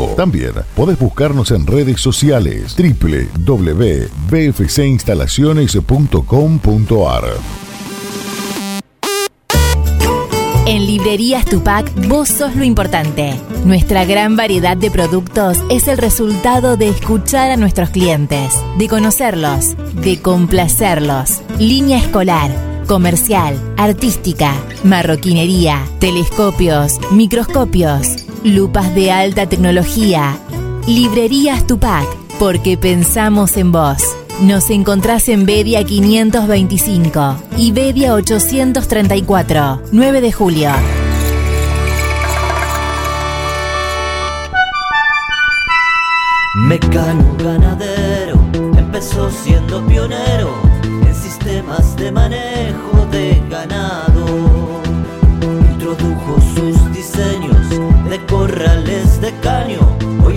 También podés buscarnos en redes sociales www.bfcinstalaciones.com.ar. En Librerías Tupac, vos sos lo importante. Nuestra gran variedad de productos es el resultado de escuchar a nuestros clientes, de conocerlos, de complacerlos. Línea escolar, comercial, artística, marroquinería, telescopios, microscopios, lupas de alta tecnología. Librerías Tupac, porque pensamos en vos. Nos encontrás en Bedia 525 y Bedia 834, 9 de julio. Mecano ganadero empezó siendo pionero en sistemas de manejo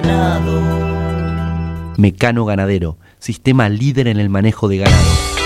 ganado. Mecano Ganadero, sistema líder en el manejo de ganado.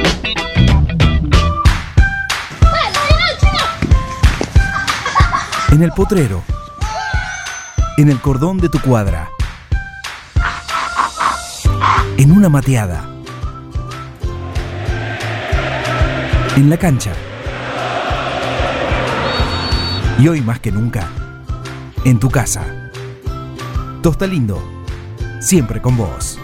En el potrero. En el cordón de tu cuadra. En una mateada. En la cancha. Y hoy más que nunca, en tu casa. Tosta Lindo, siempre con vos.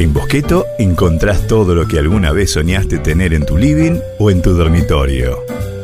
En Bosqueto encontrás todo lo que alguna vez soñaste tener en tu living o en tu dormitorio.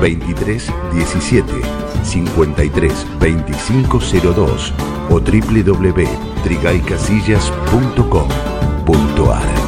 2317 532502 o www.trigaycasillas.com.ar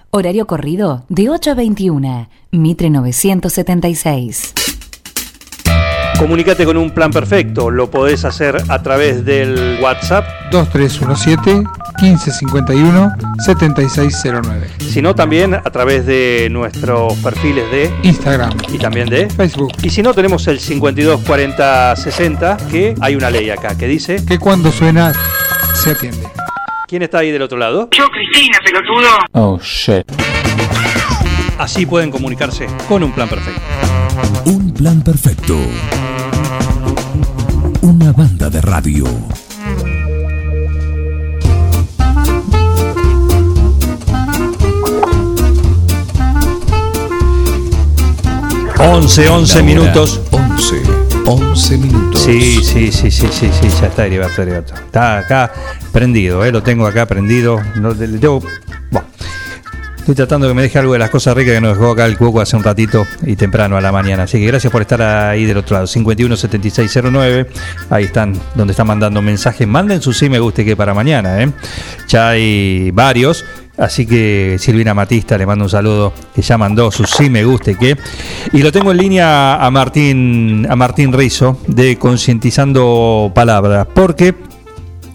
Horario corrido de 8 a 21. Mitre 976. Comunicate con un plan perfecto. Lo podés hacer a través del WhatsApp 2317 1551 7609. sino también a través de nuestros perfiles de Instagram y también de Facebook. Y si no, tenemos el 524060, que hay una ley acá que dice... Que cuando suena, se atiende. ¿Quién está ahí del otro lado? Yo, Cristina, pelotudo. Oh, shit. Así pueden comunicarse con un plan perfecto. Un plan perfecto. Una banda de radio. Once, once minutos. 11, 11 minutos. Sí, sí, sí, sí, sí, sí, ya está Heriberto, Heriberto. Está acá prendido, ¿eh? lo tengo acá prendido. Estoy tratando que me deje algo de las cosas ricas que nos dejó acá el cuoco hace un ratito y temprano a la mañana. Así que gracias por estar ahí del otro lado. 517609, ahí están, donde están mandando mensajes. Manden su sí me guste que para mañana, ¿eh? Ya hay varios. Así que Silvina Matista le mando un saludo que ya mandó su sí me guste que. Y lo tengo en línea a Martín, a Martín Rizo de Concientizando Palabras, porque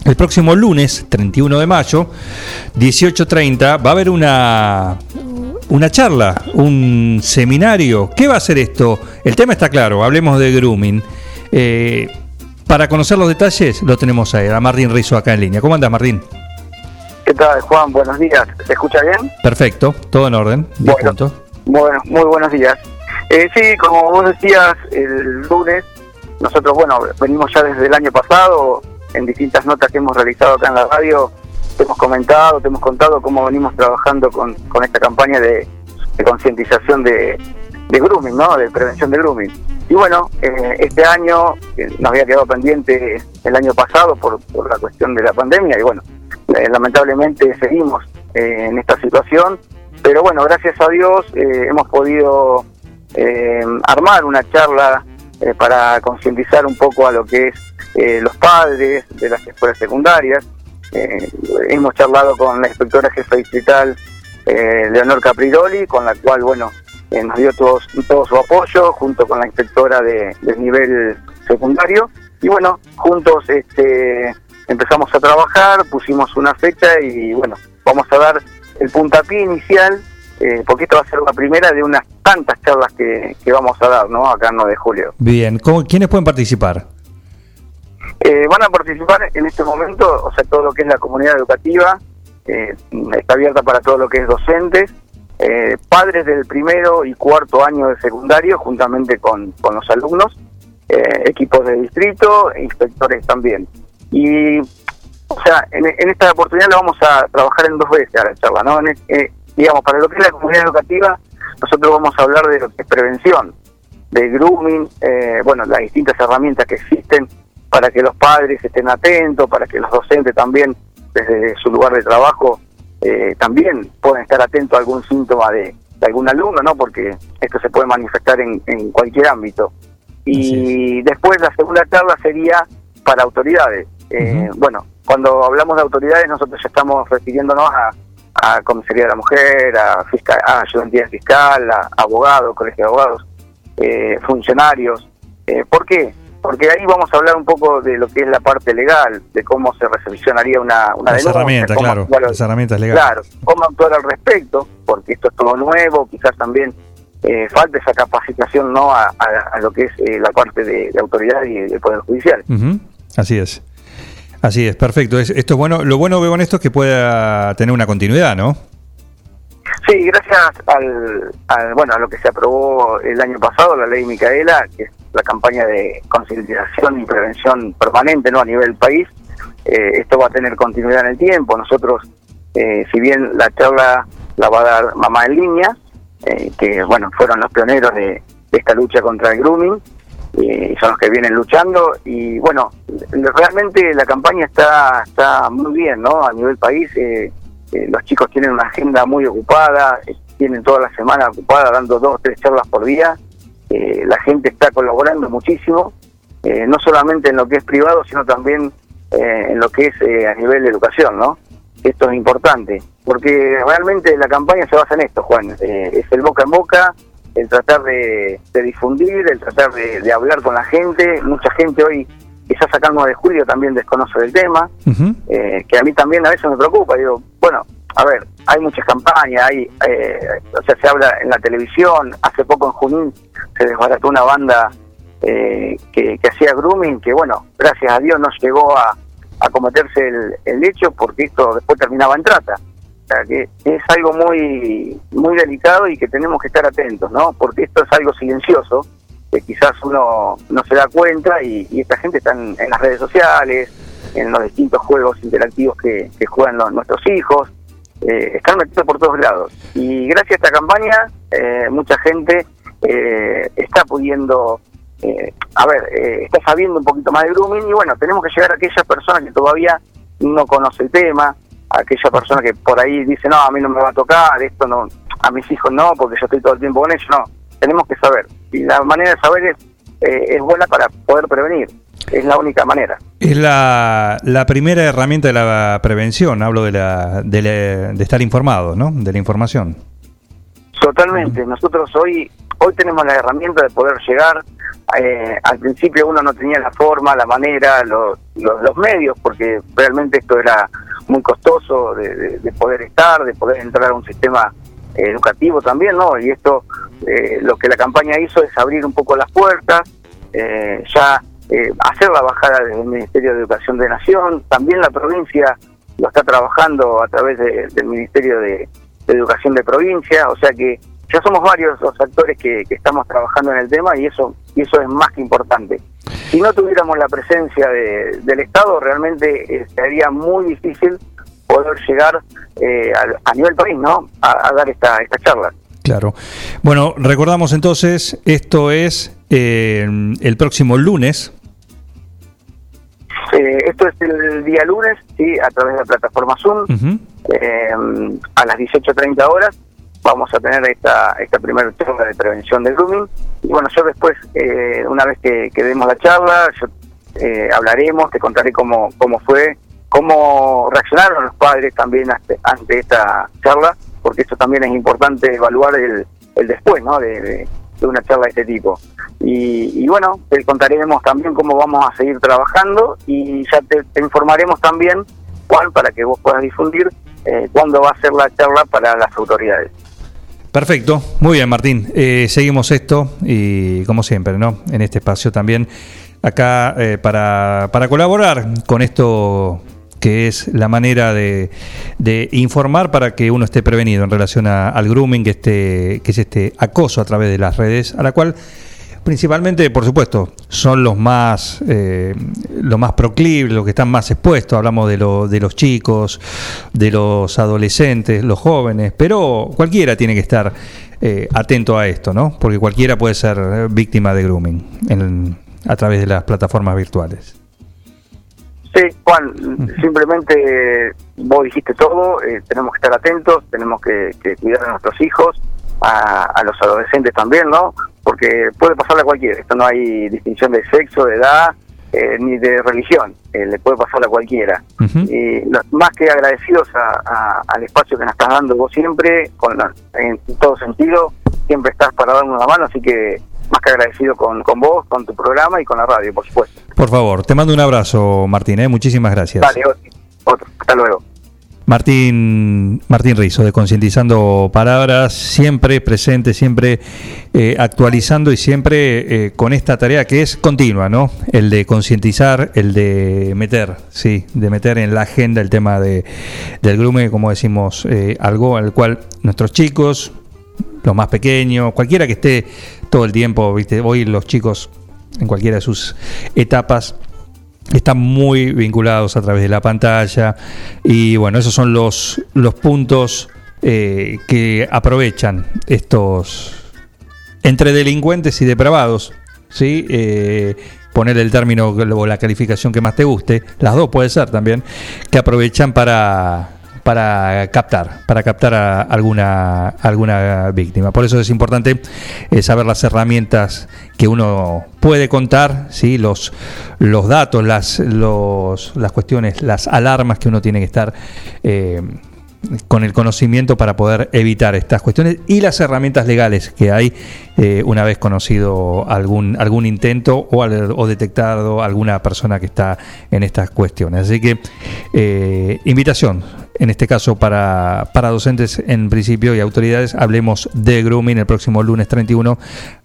el próximo lunes, 31 de mayo, 18.30, va a haber una, una charla, un seminario. ¿Qué va a ser esto? El tema está claro, hablemos de grooming. Eh, para conocer los detalles, lo tenemos a, él, a Martín Rizo acá en línea. ¿Cómo andas, Martín? ¿Qué tal, Juan? Buenos días. ¿Se escucha bien? Perfecto, todo en orden. 10 puntos. Bueno, muy buenos días. Eh, sí, como vos decías, el lunes, nosotros, bueno, venimos ya desde el año pasado, en distintas notas que hemos realizado acá en la radio, te hemos comentado, te hemos contado cómo venimos trabajando con, con esta campaña de, de concientización de, de grooming, ¿no? De prevención de grooming. Y bueno, eh, este año eh, nos había quedado pendiente el año pasado por, por la cuestión de la pandemia y bueno, lamentablemente seguimos eh, en esta situación, pero bueno, gracias a Dios eh, hemos podido eh, armar una charla eh, para concientizar un poco a lo que es eh, los padres de las escuelas secundarias. Eh, hemos charlado con la inspectora jefe distrital eh, Leonor Capriroli, con la cual, bueno, eh, nos dio todo su apoyo, junto con la inspectora de, nivel secundario. Y bueno, juntos este, empezamos a trabajar, pusimos una fecha y bueno, vamos a dar el puntapié inicial, eh, porque esta va a ser la primera de unas tantas charlas que, que vamos a dar, ¿no? Acá en 9 de julio. Bien, ¿Cómo- ¿quiénes pueden participar? Eh, van a participar en este momento, o sea, todo lo que es la comunidad educativa, eh, está abierta para todo lo que es docentes, eh, padres del primero y cuarto año de secundario, juntamente con, con los alumnos, eh, equipos de distrito, e inspectores también. Y, o sea, en, en esta oportunidad lo vamos a trabajar en dos veces a la charla, ¿no? En, eh, digamos, para lo que es la comunidad educativa, nosotros vamos a hablar de lo que es prevención, de grooming, eh, bueno, las distintas herramientas que existen para que los padres estén atentos, para que los docentes también, desde su lugar de trabajo, eh, también puedan estar atentos a algún síntoma de, de algún alumno, ¿no? Porque esto se puede manifestar en, en cualquier ámbito. Y después la segunda charla sería para autoridades. Eh, Bueno, cuando hablamos de autoridades, nosotros ya estamos refiriéndonos a, a Comisaría de la Mujer, a, fiscal, a ayudantía fiscal, a abogados, colegio de abogados, eh, funcionarios. Eh, ¿Por qué? Porque ahí vamos a hablar un poco de lo que es la parte legal, de cómo se recepcionaría una, una Las denuncia, herramientas, cómo claro. actuar Las herramientas legales. Claro, cómo actuar al respecto, porque esto es todo nuevo, quizás también eh, falta esa capacitación no a, a- a lo que es eh, la parte de, de autoridad y del Poder Judicial. Así es. Así es, perfecto. Es- esto es bueno. Lo bueno veo con esto es que pueda tener una continuidad, ¿no? Sí, gracias al, al- bueno a lo que se aprobó el año pasado, la ley Micaela, que es la campaña de concientización y prevención permanente no a nivel país, eh, esto va a tener continuidad en el tiempo. Nosotros, eh, si bien la charla la va a dar Mamá en Línea, eh, que bueno fueron los pioneros de, de esta lucha contra el grooming, eh, son los que vienen luchando y bueno realmente la campaña está está muy bien no a nivel país eh, eh, los chicos tienen una agenda muy ocupada eh, tienen toda la semana ocupada dando dos o tres charlas por día la gente está colaborando muchísimo no solamente en lo que es privado sino también en lo que es a nivel de educación no esto es importante porque realmente la campaña se basa en esto Juan es el boca en boca el tratar de, de difundir, el tratar de, de hablar con la gente. Mucha gente hoy, quizás acá el 9 de julio, también desconoce del tema, eh, que a mí también a veces me preocupa. Digo, bueno, a ver, hay muchas campañas, hay, eh, o sea, se habla en la televisión. Hace poco en Junín se desbarató una banda eh, que, que hacía grooming, que bueno, gracias a Dios no llegó a, a cometerse el, el hecho porque esto después terminaba en trata. O sea, que es algo muy muy delicado y que tenemos que estar atentos, ¿no? Porque esto es algo silencioso, que quizás uno no se da cuenta y, esta gente está en, las redes sociales, en los distintos juegos interactivos que, juegan nuestros hijos, eh, están metidos por todos lados. Y gracias a esta campaña, eh, mucha gente eh, está pudiendo, eh, a ver, eh, está sabiendo un poquito más de grooming y bueno, tenemos que llegar a aquellas personas que todavía no conocen el tema, aquella persona que por ahí dice, no, a mí no me va a tocar, esto no, a mis hijos no, porque yo estoy todo el tiempo con ellos, no, tenemos que saber. Y la manera de saber es, eh, es buena para poder prevenir, es la única manera. Es la, la primera herramienta de la prevención. Hablo de, la, de, la- de estar informado, ¿no? De la información. Totalmente. Nosotros hoy hoy tenemos la herramienta de poder llegar. Eh, al principio uno no tenía la forma, la manera, los, los, los medios, porque realmente esto era muy costoso de, de- de poder estar, de poder entrar a un sistema educativo también, ¿no? Y esto, eh, lo que la campaña hizo es abrir un poco las puertas, eh, ya eh, hacer la bajada del Ministerio de Educación de Nación, también la provincia lo está trabajando a través de- del Ministerio de, de Educación de Provincia, o sea que ya somos varios los actores que, que estamos trabajando en el tema y eso y eso es más que importante. Si no tuviéramos la presencia de- del Estado, realmente eh, sería muy difícil poder llegar eh, a, a nivel país, ¿no? A, a dar esta, esta charla. Claro. Bueno, recordamos entonces, esto es eh, el próximo lunes. Eh, esto es el día lunes, sí, a través de la plataforma Zoom. Eh, a las 18.30 horas vamos a tener esta, esta primera charla de prevención del grooming. Y bueno, yo después, eh, una vez que, que demos la charla, yo, eh, hablaremos, te contaré cómo, cómo fue, cómo reaccionaron los padres también ante, esta charla, porque esto también es importante evaluar el, el después, ¿no? De, de- una charla de este tipo. Y, y bueno, te contaremos también cómo vamos a seguir trabajando y ya te, te informaremos también cuál para que vos puedas difundir eh, cuándo va a ser la charla para las autoridades. Perfecto, muy bien Martín. Eh, seguimos esto y como siempre, ¿no? En este espacio también acá eh, para, para colaborar con esto que es la manera de, de informar para que uno esté prevenido en relación a- al grooming, este, que es este acoso a través de las redes, a la cual principalmente, por supuesto, son los más, eh, los más proclives, los que están más expuestos. Hablamos de, lo- de los chicos, de los adolescentes, los jóvenes, pero cualquiera tiene que estar eh, atento a esto, ¿no? Porque cualquiera puede ser eh, víctima de grooming en- a través de las plataformas virtuales. Sí, Juan, simplemente vos dijiste todo, eh, tenemos que estar atentos, tenemos que, que cuidar a nuestros hijos, a, a los adolescentes también, ¿no? Porque puede pasarle a cualquiera, esto no hay distinción de sexo, de edad, eh, ni de religión, eh, le puede pasar a cualquiera. Y lo- más que agradecidos a- a- al espacio que nos estás dando vos siempre, con la- en todo sentido, siempre estás para darnos una mano, así que más que agradecido con, con vos, con tu programa y con la radio, por supuesto. Por favor, te mando un abrazo, Martín, ¿eh? muchísimas gracias. Otro, otro. hasta luego. Martín, Martín Rizo, de Concientizando Palabras, siempre presente, siempre eh, actualizando y siempre eh, con esta tarea que es continua, ¿no? El de concientizar, el de meter, sí, de meter en la agenda el tema de, del grume, como decimos, eh, algo al cual nuestros chicos, los más pequeños, cualquiera que esté todo el tiempo, ¿viste? Hoy los chicos en cualquiera de sus etapas están muy vinculados a través de la pantalla y bueno, esos son los, los puntos eh, que aprovechan estos entre delincuentes y depravados, ¿sí? Eh, poner el término o la calificación que más te guste, las dos puede ser también, que aprovechan para para captar, para captar a alguna, alguna víctima. Por eso es importante eh, saber las herramientas que uno puede contar, ¿sí? los, los datos, las, los, las cuestiones, las alarmas que uno tiene que estar eh, con el conocimiento para poder evitar estas cuestiones y las herramientas legales que hay eh, una vez conocido algún, algún intento o, al- o detectado alguna persona que está en estas cuestiones. Así que eh, invitación, en este caso para, para docentes en principio y autoridades, hablemos de grooming el próximo lunes 31,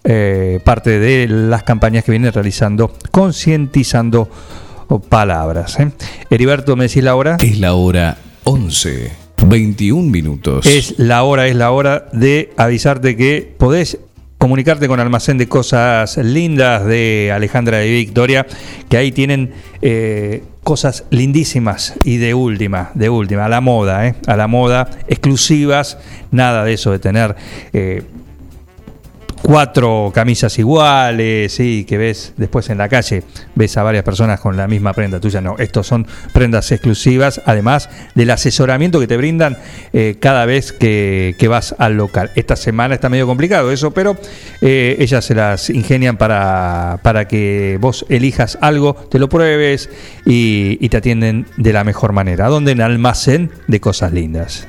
eh, parte de las campañas que vienen realizando, concientizando palabras. ¿eh? Heriberto, ¿me decís la hora? Es la hora 11, 21 minutos. Es la hora, es la hora de avisarte que podés comunicarte con Almacén de Cosas Lindas de Alejandra y Victoria, que ahí tienen eh, cosas lindísimas y de última, de última, a la moda, ¿eh? a la moda, exclusivas, nada de eso de tener... eh, cuatro camisas iguales, sí, que ves después en la calle, ves a varias personas con la misma prenda tuya. No, estos son prendas exclusivas, además del asesoramiento que te brindan eh, cada vez que, que vas al local. Esta semana está medio complicado eso, pero eh, ellas se las ingenian para, para que vos elijas algo, te lo pruebes y, te atienden de la mejor manera. ¿Dónde? En almacén de cosas lindas.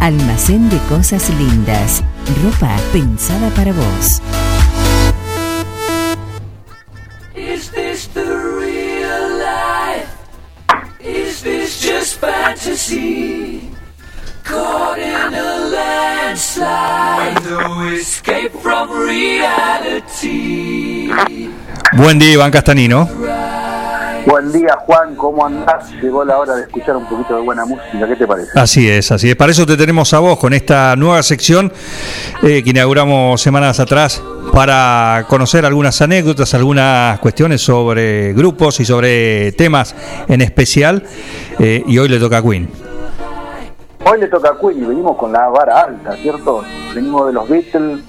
Almacén de Cosas Lindas. Ropa pensada para vos. Is this the real life? Is this just fantasy? Caught in a landslide, no escape from reality. Buen día, Iván Castanino. Buen día, Juan, ¿cómo andás? Llegó la hora de escuchar un poquito de buena música, ¿qué te parece? Así es, así es. Para eso te tenemos a vos con esta nueva sección eh, que inauguramos semanas atrás para conocer algunas anécdotas, algunas cuestiones sobre grupos y sobre temas en especial. Eh, y hoy le toca a Queen. Hoy le toca a Queen y venimos con la vara alta, ¿cierto? Venimos de los Beatles,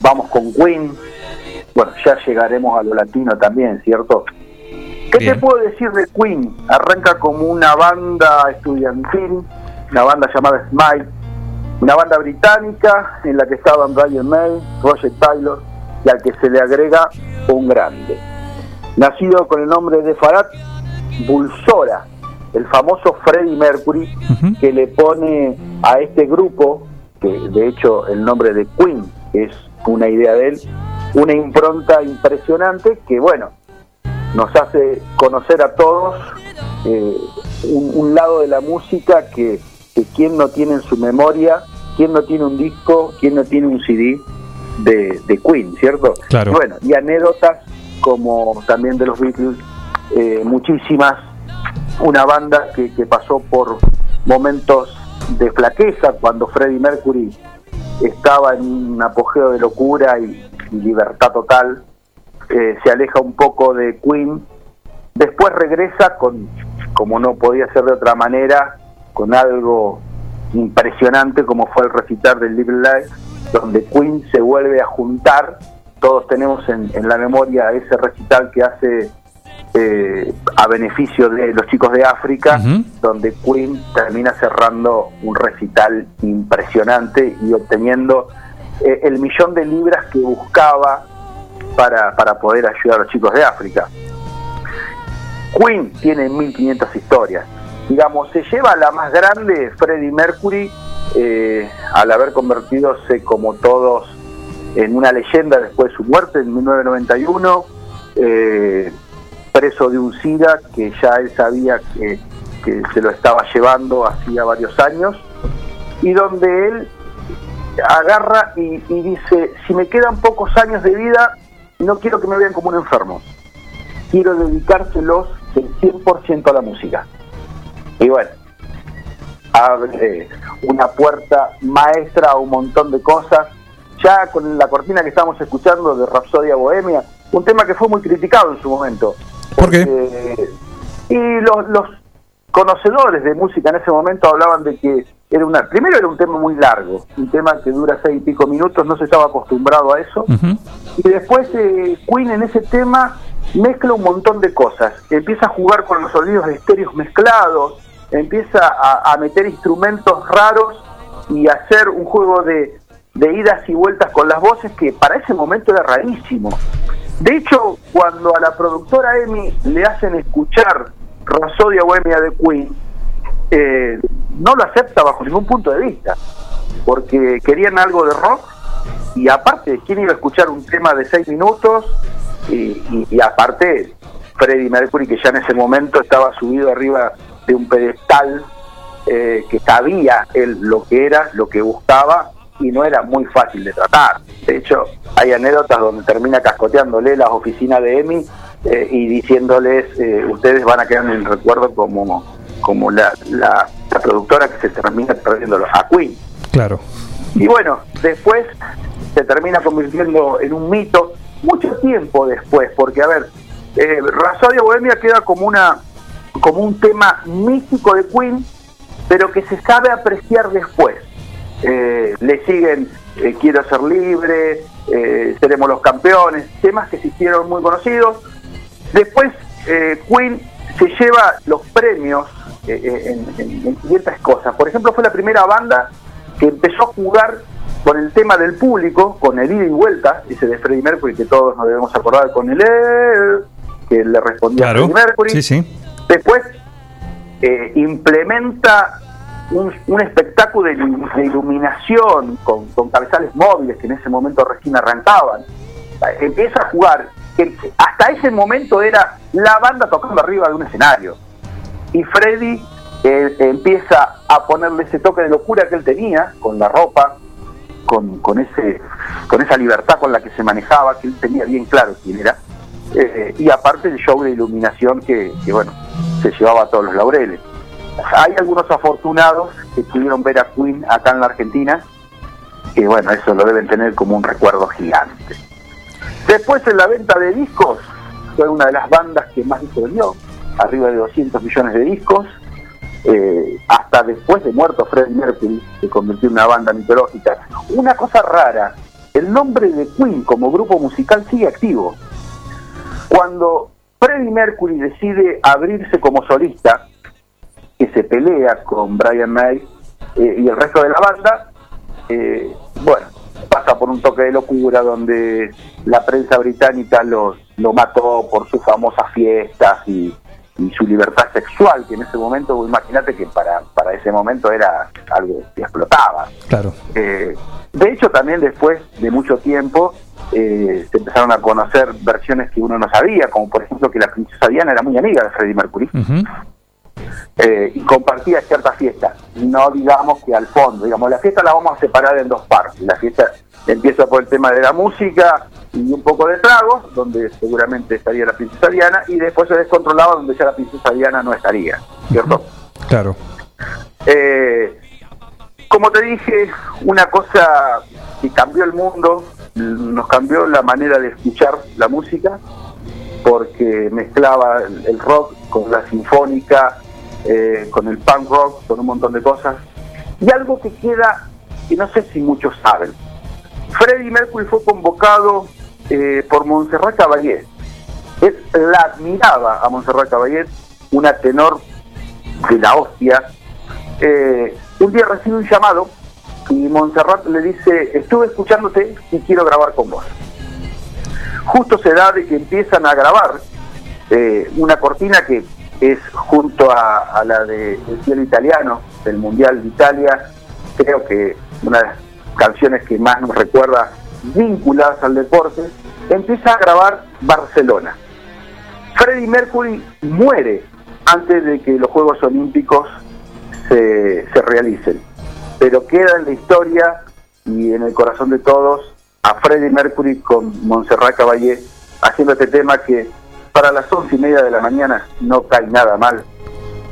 vamos con Queen, bueno, ya llegaremos a lo latino también, ¿cierto? ¿Qué te puedo decir de Queen? Arranca como una banda estudiantil, una banda llamada Smile, una banda británica en la que estaban Brian May, Roger Taylor y al que se le agrega un grande. Nacido con el nombre de Farad Bulsora, el famoso Freddie Mercury, que le pone a este grupo, que de hecho el nombre de Queen es una idea de él, una impronta impresionante que, bueno, nos hace conocer a todos eh, un, un lado de la música que, que quien no tiene en su memoria, quien no tiene un disco, quien no tiene un CD de, de Queen, ¿cierto? Claro. Bueno, y anécdotas como también de los Beatles, eh, muchísimas, una banda que, que pasó por momentos de flaqueza cuando Freddie Mercury estaba en un apogeo de locura y, y libertad total, eh, se aleja un poco de Queen, después regresa con, como no podía ser de otra manera, con algo impresionante como fue el recitar del Live Life, donde Queen se vuelve a juntar, todos tenemos en, en la memoria ese recital que hace eh, a beneficio de los chicos de África, donde Queen termina cerrando un recital impresionante y obteniendo eh, el millón de libras que buscaba para, para poder ayudar a los chicos de África. Queen tiene 1500 historias. Digamos, se lleva la más grande Freddie Mercury eh, al haber convertidose como todos en una leyenda después de su muerte en 1991, eh, preso de un SIDA que ya él sabía que, que se lo estaba llevando hacía varios años, y donde él agarra y, y dice, si me quedan pocos años de vida, no quiero que me vean como un enfermo, quiero dedicárselos el 100% a la música. Y bueno, abre una puerta maestra a un montón de cosas, ya con la cortina que estamos escuchando de Rapsodia Bohemia, un tema que fue muy criticado en su momento. ¿Por qué? Eh, y los, los conocedores de música en ese momento hablaban de que era una primero era un tema muy largo un tema que dura seis y pico minutos no se estaba acostumbrado a eso. Y después eh, Queen en ese tema mezcla un montón de cosas. Empieza a jugar con los sonidos de estéreos mezclados empieza a, a meter instrumentos raros y a hacer un juego de, de idas y vueltas con las voces que para ese momento era rarísimo. De hecho, cuando a la productora Emi le hacen escuchar Rasodia Bohemia de Queen, eh, no lo acepta bajo ningún punto de vista, porque querían algo de rock y aparte, ¿quién iba a escuchar un tema de seis minutos? Y, aparte, Freddie Mercury, que ya en ese momento estaba subido arriba de un pedestal, eh, que sabía él lo que era, lo que buscaba, y no era muy fácil de tratar. De hecho, hay anécdotas donde termina cascoteándole las oficinas de EMI eh, y diciéndoles, eh, ustedes van a quedar en el recuerdo como, como la, la, la productora que se termina perdiéndolo a Queen. Claro. Y bueno, después se termina convirtiendo en un mito mucho tiempo después, porque a ver, eh, Bohemia queda como una como un tema místico de Queen, pero que se sabe apreciar después. Eh, le siguen eh, Quiero ser libre, eh, Seremos los campeones, temas que se hicieron muy conocidos. Después Queen se lleva los premios en, en- en ciertas cosas. Por ejemplo, fue la primera banda que empezó a jugar con el tema del público, con el ida y vuelta, ese de Freddie Mercury que todos nos debemos acordar con el "Eh", que le respondía a. Freddie Mercury. Sí, sí. Después eh, implementa un, un espectáculo de, ilu- de iluminación con, con cabezales móviles que en ese momento recién arrancaban. Eh, Empieza a jugar, que hasta ese momento era la banda tocando arriba de un escenario. Y Freddy eh, empieza a ponerle ese toque de locura que él tenía con la ropa, con, con, ese, con esa libertad con la que se manejaba, que él tenía bien claro quién era. Eh, y aparte el show de iluminación que, que, bueno, se llevaba a todos los laureles. Hay algunos afortunados que pudieron ver a Queen acá en la Argentina, que bueno, eso lo deben tener como un recuerdo gigante. Después en la venta de discos, fue una de las bandas que más discos vendió, arriba de 200 millones de discos, eh, hasta después de muerto Freddie Mercury, se convirtió en una banda mitológica. Una cosa rara, el nombre de Queen como grupo musical sigue activo. Cuando Freddie Mercury decide abrirse como solista, que se pelea con Brian May eh, y el resto de la banda, eh, bueno, pasa por un toque de locura donde la prensa británica lo, lo mató por sus famosas fiestas y, y su libertad sexual, que en ese momento, imagínate que para, para ese momento era algo que explotaba. Claro. Eh, de hecho, también después de mucho tiempo eh, se empezaron a conocer versiones que uno no sabía, como por ejemplo que la princesa Diana era muy amiga de Freddie Mercury eh, y compartía ciertas fiestas. No digamos que al fondo, digamos, la fiesta la vamos a separar en dos partes. La fiesta empieza por el tema de la música y un poco de tragos, donde seguramente estaría la princesa Diana, y después se descontrolaba donde ya la princesa Diana no estaría, ¿cierto? Claro. Eh, como te dije, una cosa que cambió el mundo, nos cambió la manera de escuchar la música, porque mezclaba el, el rock con la sinfónica, eh, con el punk rock, con un montón de cosas. Y algo que queda, que no sé si muchos saben, Freddie Mercury fue convocado eh, por Montserrat Caballé. Él la admiraba a Montserrat Caballé, una tenor de la hostia. Eh, un día recibe un llamado y Montserrat le dice, estuve escuchándote y quiero grabar con vos. Justo se da de que empiezan a grabar una cortina que es junto a, la de El cielo italiano, del Mundial de Italia, creo que una de las canciones que más nos recuerda vinculadas al deporte, empieza a grabar Barcelona. Freddie Mercury muere antes de que los Juegos Olímpicos se, se realicen, pero queda en la historia y en el corazón de todos a Freddie Mercury con Montserrat Caballé haciendo este tema que para las once y media de la mañana no cae nada mal.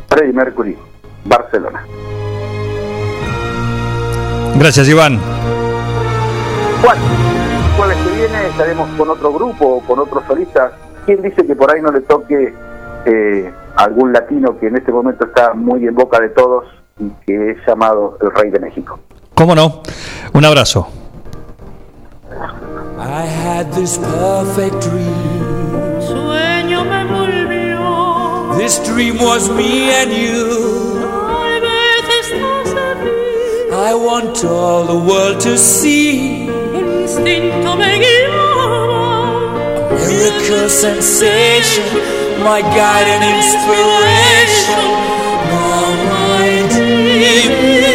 Freddie Mercury, Barcelona. Gracias, Iván. Bueno, el jueves que viene estaremos con otro grupo o con otros solistas. ¿Quién dice que por ahí no le toque eh, algún latino que en este momento está muy en boca de todos y que es llamado el Rey de México? ¿Cómo no? Un abrazo. I had this perfect dream. Sueño me volvió. This dream was me and you. Tal vez estás aquí. I want all the world to see. El instinto me guiaba. Miracle sensation, my guide and inspiration. Now my dream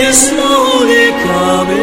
is slowly coming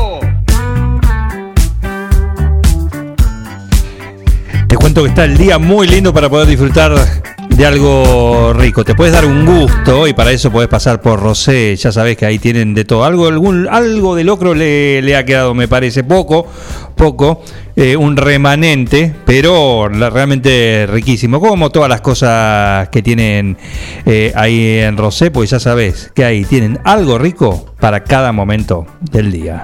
Que está el día muy lindo para poder disfrutar de algo rico. Te puedes dar un gusto y para eso puedes pasar por Rosé. Ya sabes que ahí tienen de todo. Algo, algún, algo de locro le, le ha quedado, me parece, poco, poco, eh, un remanente, pero realmente riquísimo. Como todas las cosas que tienen eh, ahí en Rosé, pues ya sabes que ahí tienen algo rico para cada momento del día.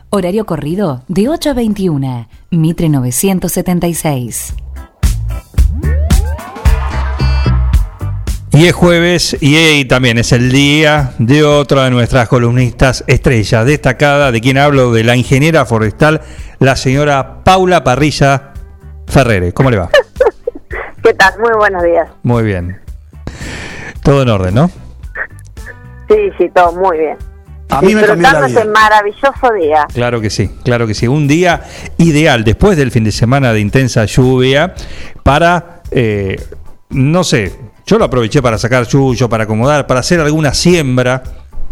Horario corrido de 8 a 21. Mitre 976. Y es jueves y también es el día de otra de nuestras columnistas estrellas, destacada, de quien hablo, de la ingeniera forestal, la señora Paula Parrilla Ferrere. ¿Cómo le va? ¿Qué tal? Muy buenos días. Muy bien. Todo en orden, ¿no? Sí, sí, todo muy bien. A mí me cambió la Disfrutando vida. ese maravilloso día. Claro que sí, claro que sí. Un día ideal después del fin de semana de intensa lluvia para, eh, no sé, yo lo aproveché para sacar yuyo, para acomodar, para hacer alguna siembra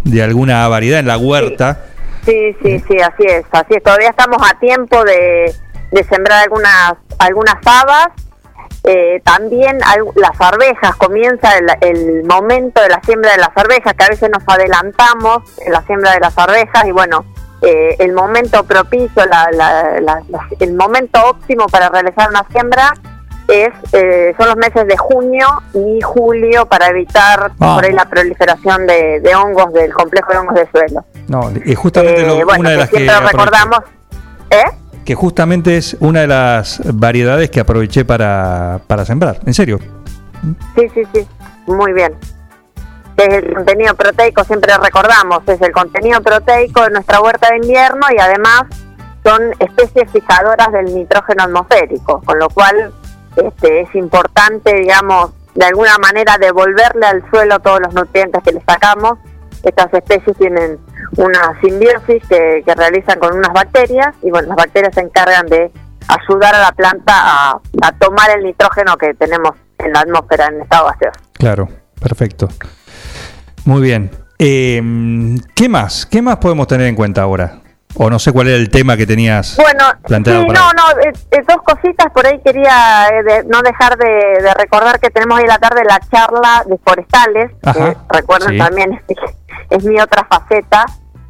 de alguna variedad en la huerta. Sí, sí, sí, así es, así es. Todavía estamos a tiempo de, de sembrar algunas algunas habas. Eh, también al- las arvejas, comienza el, el momento de la siembra de las arvejas, que a veces nos adelantamos en la siembra de las arvejas y bueno, eh, el momento propicio, la- la- el momento óptimo para realizar una siembra es eh, son los meses de junio y julio para evitar Ah. por ahí la proliferación de, de hongos del complejo de hongos de suelo. No, es justamente Eh, lo- bueno, una de que las que siempre recordamos, ¿eh? Que justamente es una de las variedades que aproveché para, para sembrar, en serio. Sí, sí, sí, muy bien. Es el contenido proteico, siempre recordamos, es el contenido proteico de nuestra huerta de invierno y además son especies fijadoras del nitrógeno atmosférico, con lo cual este, es importante, digamos, de alguna manera devolverle al suelo todos los nutrientes que le sacamos. Estas especies tienen una simbiosis que, que realizan con unas bacterias y bueno, las bacterias se encargan de ayudar a la planta a, a tomar el nitrógeno que tenemos en la atmósfera en estado gaseoso. Claro, perfecto. Muy bien. Eh, ¿Qué más? ¿Qué más podemos tener en cuenta ahora? O no sé cuál era el tema que tenías Bueno, planteado sí, para no, no, eh, eh, dos cositas por ahí quería eh, de- no dejar de, de recordar que tenemos hoy en la tarde la charla de forestales, Ajá, recuerden sí. también es, mi otra faceta,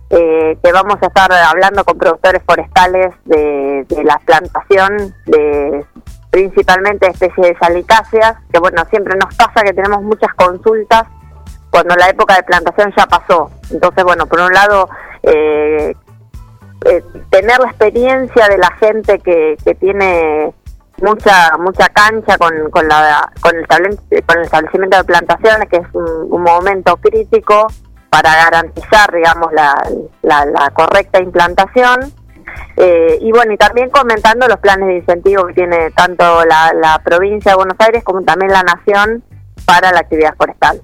eh, que vamos a estar hablando con productores forestales de, la plantación de principalmente especies de salicáceas, que bueno, siempre nos pasa que tenemos muchas consultas cuando la época de plantación ya pasó. Entonces, bueno, por un lado, eh, eh, tener la experiencia de la gente que, que tiene mucha mucha cancha con, con, la, con, el con el establecimiento de plantaciones, que es un momento crítico para garantizar, digamos, la, la, la correcta implantación. Eh, y bueno, y también comentando los planes de incentivo que tiene tanto la, la provincia de Buenos Aires como también la nación para la actividad forestal.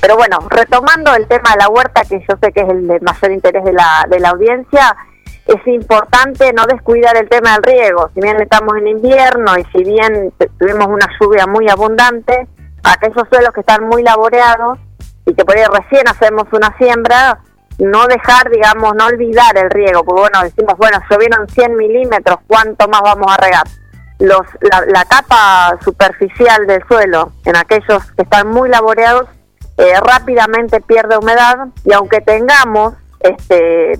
Pero bueno, retomando el tema de la huerta, que yo sé que es el de mayor interés de la, de la audiencia, es importante no descuidar el tema del riego. Si bien estamos en invierno y si bien tuvimos una lluvia muy abundante, aquellos suelos que están muy laboreados y que por ahí recién hacemos una siembra, no dejar, digamos, no olvidar el riego, porque bueno, decimos, bueno, llovieron 100 milímetros, ¿cuánto más vamos a regar? Los, la, capa superficial del suelo, en aquellos que están muy laboreados, eh, rápidamente pierde humedad y aunque tengamos este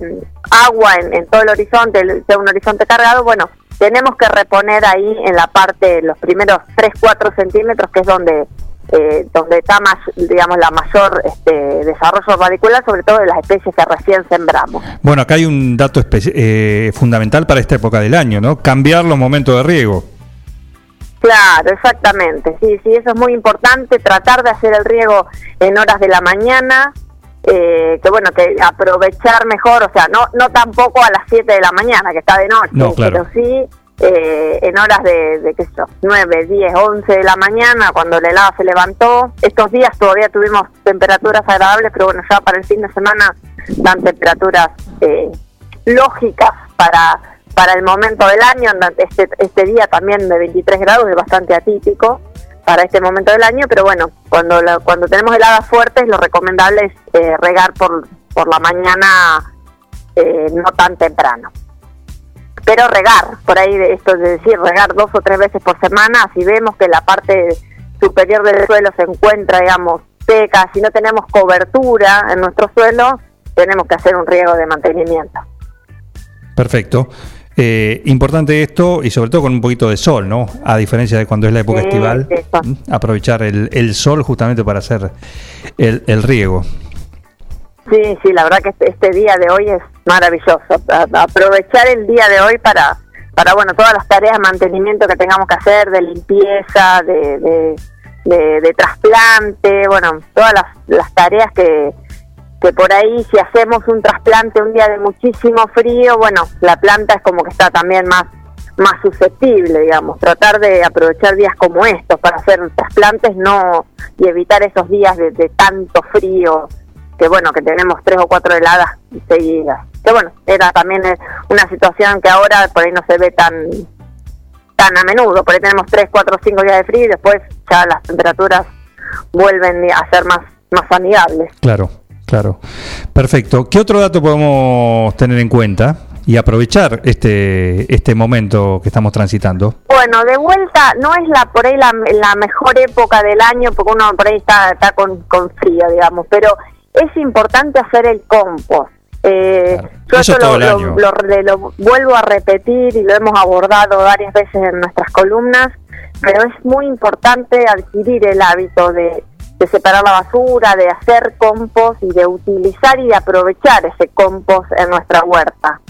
agua en, en todo el horizonte, sea un horizonte cargado, bueno, tenemos que reponer ahí en la parte, los primeros 3-4 centímetros, que es donde eh, donde está más, digamos, la mayor este, desarrollo radicular, sobre todo de las especies que recién sembramos. Bueno, acá hay un dato eh, fundamental para esta época del año, ¿no? Cambiar los momentos de riego. Claro, exactamente. Sí, sí, eso es muy importante, tratar de hacer el riego en horas de la mañana, eh, que bueno, que aprovechar mejor, o sea, no no tampoco a las 7 de la mañana, que está de noche, No, claro. pero sí eh, en horas de, de qué sé yo, 9, 10, 11 de la mañana, cuando la helada se levantó. Estos días todavía tuvimos temperaturas agradables, pero bueno, ya para el fin de semana dan temperaturas eh, lógicas para para el momento del año. Este, este día también de 23 grados es bastante atípico para este momento del año, pero bueno, cuando la- cuando tenemos heladas fuertes, lo recomendable es eh, regar por, por la mañana eh, no tan temprano. Pero regar, por ahí de esto es decir, regar dos o tres veces por semana, si vemos que la parte superior del suelo se encuentra, digamos, seca, si no tenemos cobertura en nuestro suelo, tenemos que hacer un riego de mantenimiento. Perfecto. Eh, importante esto y sobre todo con un poquito de sol, ¿no? A diferencia de cuando es la época Sí, estival, aprovechar el, el sol justamente para hacer el, el riego. Sí, sí, la verdad que este, este día de hoy es maravilloso. Aprovechar el día de hoy para, para bueno, todas las tareas de mantenimiento que tengamos que hacer, de limpieza, de- de trasplante, bueno, todas las, las tareas que, que por ahí si hacemos un trasplante un día de muchísimo frío, bueno, la planta es como que está también más más susceptible, digamos, tratar de aprovechar días como estos para hacer trasplantes no y evitar esos días de, de tanto frío que bueno que tenemos tres o cuatro heladas seguidas que bueno era también eh, una situación que ahora por ahí no se ve tan tan a menudo por ahí tenemos tres cuatro cinco días de frío y después ya las temperaturas vuelven a ser más más amigables Claro, claro. Perfecto. ¿Qué otro dato podemos tener en cuenta y aprovechar este, este momento que estamos transitando? Bueno, de vuelta, no es la por ahí la, la mejor época del año, porque uno por ahí está, está con, con frío, digamos, pero es importante hacer el compost. Eh, Yo Eso esto lo, lo- lo- vuelvo a repetir y lo hemos abordado varias veces en nuestras columnas, pero es muy importante adquirir el hábito de, de separar la basura, de hacer compost y de utilizar y de aprovechar ese compost en nuestra huerta.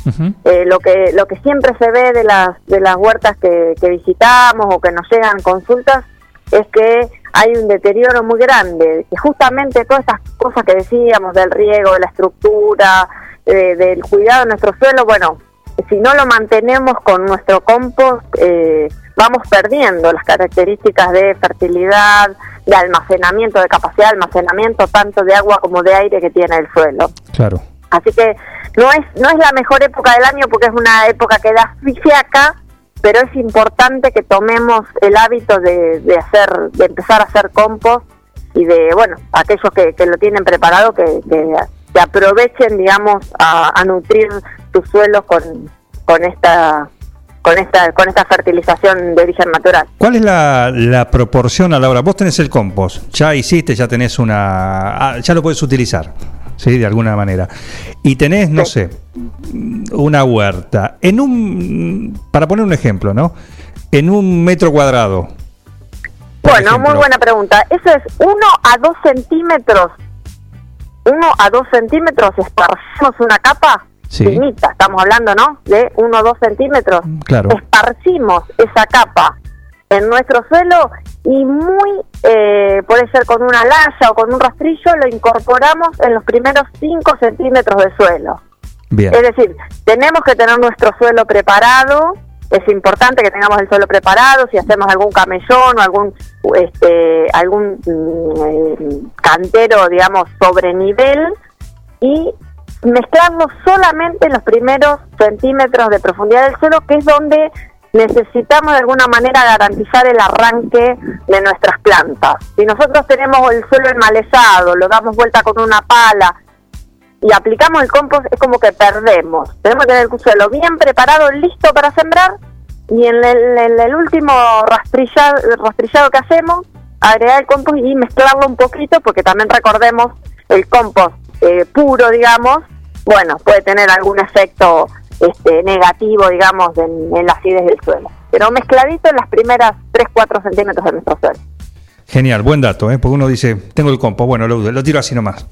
Eh, lo que lo que siempre se ve de las de las huertas que, que visitamos o que nos llegan consultas es que hay un deterioro muy grande que justamente todas estas cosas que decíamos del riego de la estructura eh, del cuidado de nuestro suelo bueno si no lo mantenemos con nuestro compost eh, vamos perdiendo las características de fertilidad de almacenamiento de capacidad de almacenamiento tanto de agua como de aire que tiene el suelo Claro. Así que no es no es la mejor época del año porque es una época que da fiaca, pero es importante que tomemos el hábito de, de hacer de empezar a hacer compost y de bueno aquellos que, lo tienen preparado que, que, que aprovechen digamos a, a nutrir tus suelos con con esta con esta con esta fertilización de origen natural. ¿Cuál es la, la proporción a la hora? Vos tenés el compost, ya hiciste, ya tenés una. ah, ya lo puedes utilizar, ¿sí? De alguna manera. Y tenés, no sé, una huerta. En un. Para poner un ejemplo, ¿no? En un metro cuadrado. Bueno, ejemplo. muy buena pregunta. Eso es 1 a 2 centímetros. 1 a 2 centímetros esparcimos una capa Sí. finita. Estamos hablando, ¿no? De 1 o 2 centímetros. Claro. Esparcimos esa capa en nuestro suelo y muy, eh, puede ser con una laya o con un rastrillo, lo incorporamos en los primeros 5 centímetros de suelo. Bien. Es decir, tenemos que tener nuestro suelo preparado. Es importante que tengamos el suelo preparado. Si hacemos algún camellón o algún este, algún mm, eh, cantero, digamos, sobre nivel y mezclarnos solamente en los primeros centímetros de profundidad del suelo, que es donde necesitamos de alguna manera garantizar el arranque de nuestras plantas. Si nosotros tenemos el suelo enmalezado, lo damos vuelta con una pala, y aplicamos el compost, es como que perdemos. Tenemos que tener el suelo bien preparado, listo para sembrar, y en el, último rastrillado, rastrillado que hacemos, agregar el compost y mezclarlo un poquito, porque también recordemos el compost eh, puro, digamos, bueno, puede tener algún efecto este, negativo, digamos, en, en la acidez del suelo. Pero mezcladito en las primeras 3-4 centímetros de nuestro suelo. Genial, buen dato, ¿eh? porque uno dice, tengo el compost, bueno, lo, lo tiro así nomás.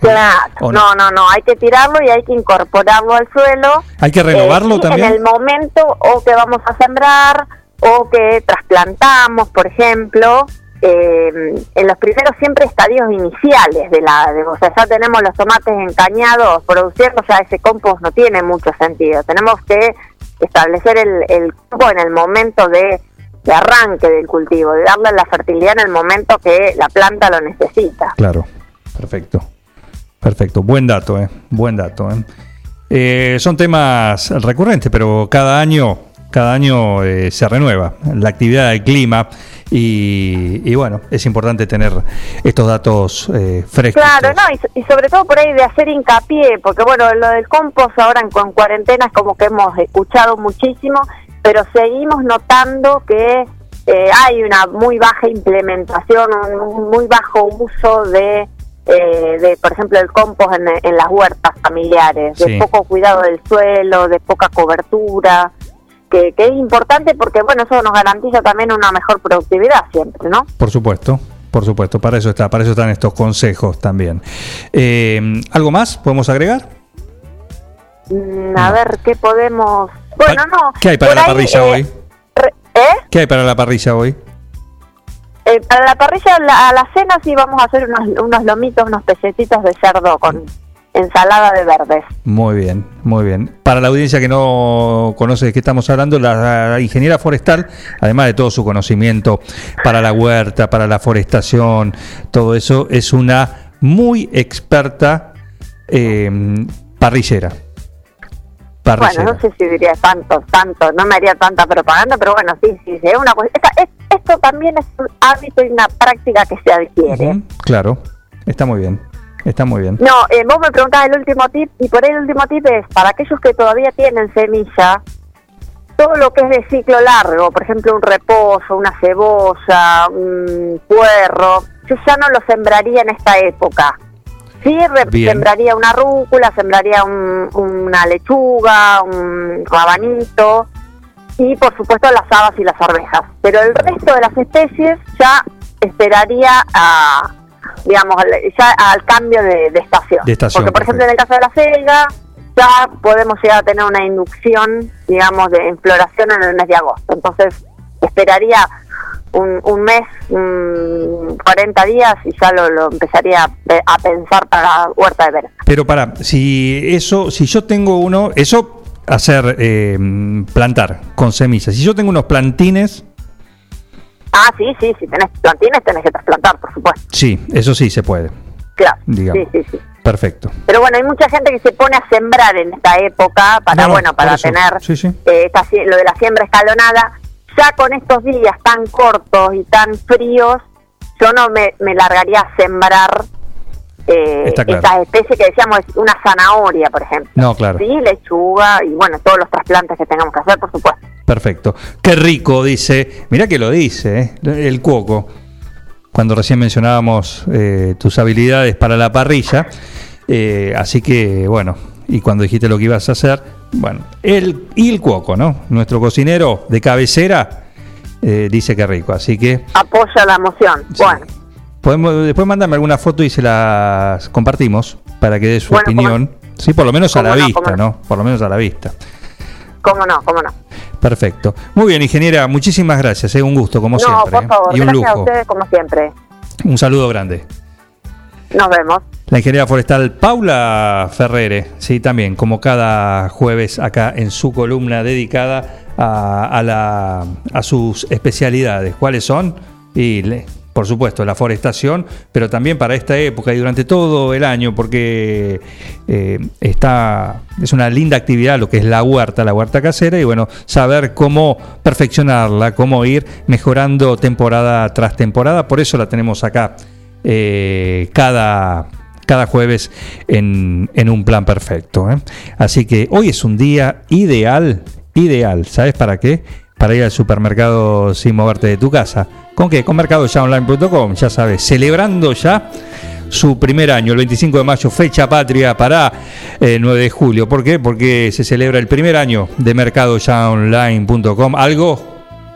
Claro, ¿O no, no, no, hay que tirarlo y hay que incorporarlo al suelo. ¿Hay que renovarlo Eh, sí, también? En el momento o que vamos a sembrar o que trasplantamos, por ejemplo, eh, en los primeros siempre estadios iniciales de la, de, o sea, ya tenemos los tomates encañados produciendo, ya ese compost no tiene mucho sentido. Tenemos que establecer el, el campo en el momento de, de arranque del cultivo, de darle la fertilidad en el momento que la planta lo necesita. Claro, perfecto. Perfecto, buen dato, ¿eh? Buen dato. ¿eh? Eh, son temas recurrentes, pero cada año, cada año eh, se renueva la actividad del clima y, y bueno, es importante tener estos datos eh, frescos. Claro, no, y, so- y sobre todo por ahí de hacer hincapié, porque bueno, lo del compost ahora en, con cuarentena es como que hemos escuchado muchísimo, pero seguimos notando que eh, hay una muy baja implementación, un, muy bajo uso de, eh, de por ejemplo, el compost en, en las huertas familiares, de poco cuidado del suelo, de poca cobertura. Que, que es importante porque, bueno, eso nos garantiza también una mejor productividad siempre, ¿no? Por supuesto, por supuesto, para eso está, para eso están estos consejos también. Eh, ¿Algo más podemos agregar? Mm, a ver qué podemos. Bueno, no. ¿Qué hay para la ahí, parrilla eh, hoy? ¿Eh? ¿Qué hay para la parrilla hoy? Eh, para la parrilla, la- a la cena sí vamos a hacer unos, unos lomitos, unos pelletitos de cerdo con ensalada de verdes. Muy bien, muy bien. Para la audiencia que no conoce de qué estamos hablando, la ingeniera forestal, además de todo su conocimiento para la huerta, para la forestación, todo eso, es una muy experta eh, parrillera. Parrillera. Bueno, no sé si diría tanto, tanto, no me haría tanta propaganda, pero bueno, sí, sí, sí, es una cuestión- esta- es- esto también es un hábito y una práctica que se adquiere. Claro, está muy bien, está muy bien. No, eh, vos me preguntás el último tip, y por ahí el último tip es, para aquellos que todavía tienen semilla, todo lo que es de ciclo largo, por ejemplo, un reposo, una cebolla, un puerro, yo ya no lo sembraría en esta época. Sí, Bien. sembraría una rúcula, sembraría un- una lechuga, un rabanito y, por supuesto, las habas y las arvejas. Pero el resto de las especies ya esperaría a, digamos, ya al cambio de, de estación. De estación, Porque, por ejemplo, en el caso de la selga, ya podemos llegar a tener una inducción, digamos, de floración en el mes de agosto. Entonces, esperaría un, un mes, mm, 40 días y ya lo, lo empezaría a, pe- a pensar para huerta de verano. Pero para, si eso, si yo tengo uno, eso hacer eh, plantar con semillas. Si yo tengo unos plantines, Ah, sí, sí, si tenés plantines tenés que trasplantar, por supuesto. sí, eso sí se puede. Claro, Digamos. sí, sí, sí. Perfecto. Pero bueno, hay mucha gente que se pone a sembrar en esta época para, No, no, bueno, para tener Sí, sí. eh, esta lo de la siembra escalonada. Ya con estos días tan cortos y tan fríos, yo no me, me largaría a sembrar eh, claro. estas especies que decíamos, una zanahoria, por ejemplo. No, claro. Sí, lechuga y bueno, todos los trasplantes que tengamos que hacer, por supuesto. Perfecto. Qué rico, dice. Mirá que lo dice, ¿eh? el cuoco. Cuando recién mencionábamos eh, tus habilidades para la parrilla. Eh, así que, bueno, y cuando dijiste lo que ibas a hacer, bueno, él y el cuoco, ¿no? Nuestro cocinero de cabecera eh, dice que rico. Así que Apoya la emoción. Bueno, podemos, después mándame alguna foto y se las compartimos para que dé su Bueno, opinión. Sí, por lo menos a la no, vista, ¿no? Por lo menos a la vista. cómo no, cómo no. Perfecto. Muy bien, ingeniera, muchísimas gracias. Es un gusto, como no, siempre. por ¿eh? favor, Y un gracias a lujo. ustedes como siempre. Un saludo grande. Nos vemos. La ingeniera forestal Paula Ferrere, sí, también, como cada jueves acá en su columna dedicada a, a la- a sus especialidades. ¿Cuáles son? Y le- por supuesto, la forestación, pero también para esta época y durante todo el año, porque eh, está, es una linda actividad lo que es la huerta, la huerta casera, y bueno, saber cómo perfeccionarla, cómo ir mejorando temporada tras temporada. Por eso la tenemos acá eh, cada, cada jueves en, en un plan perfecto. ¿eh? Así que hoy es un día ideal, ideal. ¿Sabes para qué? Para ir al supermercado sin moverte de tu casa. ¿Con qué? Con mercadoyaonline.com, ya sabes, celebrando ya su primer año, el 25 de mayo, fecha patria para eh, 9 de julio. ¿Por qué? Porque se celebra el primer año de mercadoyaonline.com, algo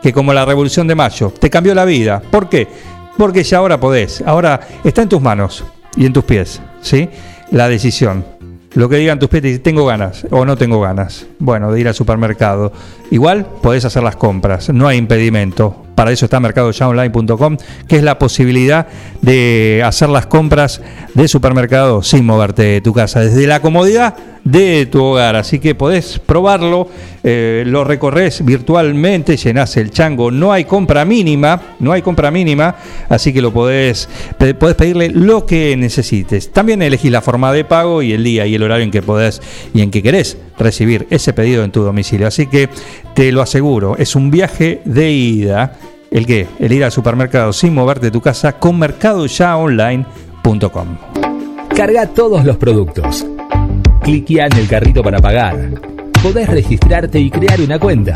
que como la revolución de mayo te cambió la vida. ¿Por qué? Porque ya ahora podés, ahora está en tus manos y en tus pies, ¿sí? La decisión. Lo que digan tus pies, tengo ganas o no tengo ganas. Bueno, de ir al supermercado. Igual podés hacer las compras, no hay impedimento. Para eso está mercadoyaonline.com, que es la posibilidad de hacer las compras de supermercado sin moverte de tu casa, desde la comodidad de tu hogar. Así que podés probarlo, eh, lo recorres virtualmente, llenás el chango. No hay compra mínima, no hay compra mínima, así que lo podés, podés pedirle lo que necesites. También elegís la forma de pago y el día y el horario en que podés y en que querés recibir ese pedido en tu domicilio. Así que te lo aseguro, es un viaje de ida. ¿El qué? El ir al supermercado sin moverte de tu casa con mercadoyaonline.com. Carga todos los productos. Cliquea en el carrito para pagar. Podés registrarte y crear una cuenta.